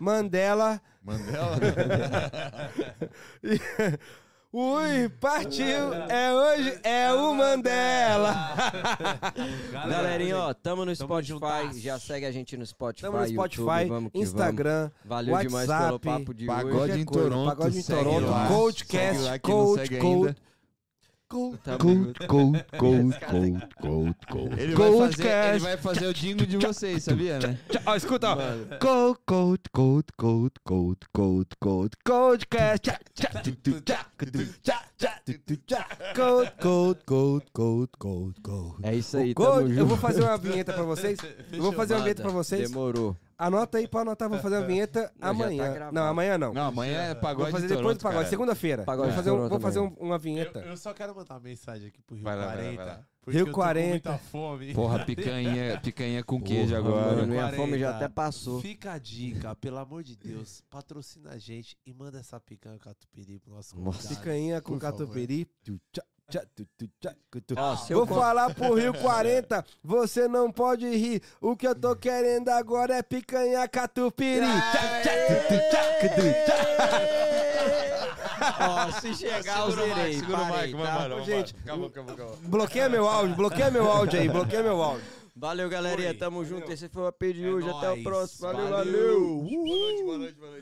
Mandela. Mandela. Ui, partiu, é hoje, é o Mandela. Galerinha, ó, tamo no Tamo Spotify. Já segue a gente no Spotify. Estamos no YouTube, Spotify, vamos que Instagram, vamos. Valeu demais pelo WhatsApp, papo de Pagode hoje. em. Toronto, Pagode em Toronto. Coachcast, Coach, Coach. Tamo Cold, cold, cold, cold, cold, cold. Ele vai, fazer, ele vai fazer o jingle de vocês, sabia, né? Ó, escuta, ó. Mano, Cold, cold, cold, cold, cold, cold, cold, coldcast. Tchá, tchá, tu, tu, tchá, tu, tchá, tchá, tu, tu, tchá. Cold, cold, cold, cold, cold, cold. é isso aí, O tamo cold, junto. eu vou fazer uma vinheta pra vocês. Eu vou fazer uma vinheta pra Manda. vocês. Demorou. Anota aí pra anotar, vou fazer uma vinheta já tá amanhã. gravado. Não, amanhã não. Não, amanhã é Vou pagode fazer em depois Toronto, do pagode, segunda-feira. Pagode Vou fazer, um- vou fazer um- uma vinheta. Eu, eu só quero mandar uma mensagem aqui pro Rio Vai lá, vai lá, 40. vai lá. Porque Rio eu tô 40. com muita fome. Porra, picanha, picanha com queijo Porra, agora. mano, minha 40. fome já até passou. Fica a dica, pelo amor de Deus, patrocina a gente e manda essa picanha catupiry pro nosso Nossa. convidado. Picanha com catupiry. Tu, Vou falar pro Rio 40, você não pode rir. O que eu tô querendo agora é picanha catupiry. Ó, se chegar, eu Segura o zerei. segura o Parei, mic, tá? vamos embora, vamos Gente. Acabou, acabou, acabou. Bloqueia meu áudio, bloqueia meu áudio aí, bloqueia meu áudio. Valeu, galerinha. Oi. Tamo junto. Esse foi o AP de hoje. É Até o nóis. próximo. Valeu, Valeu. valeu. Boa noite, boa noite, boa noite.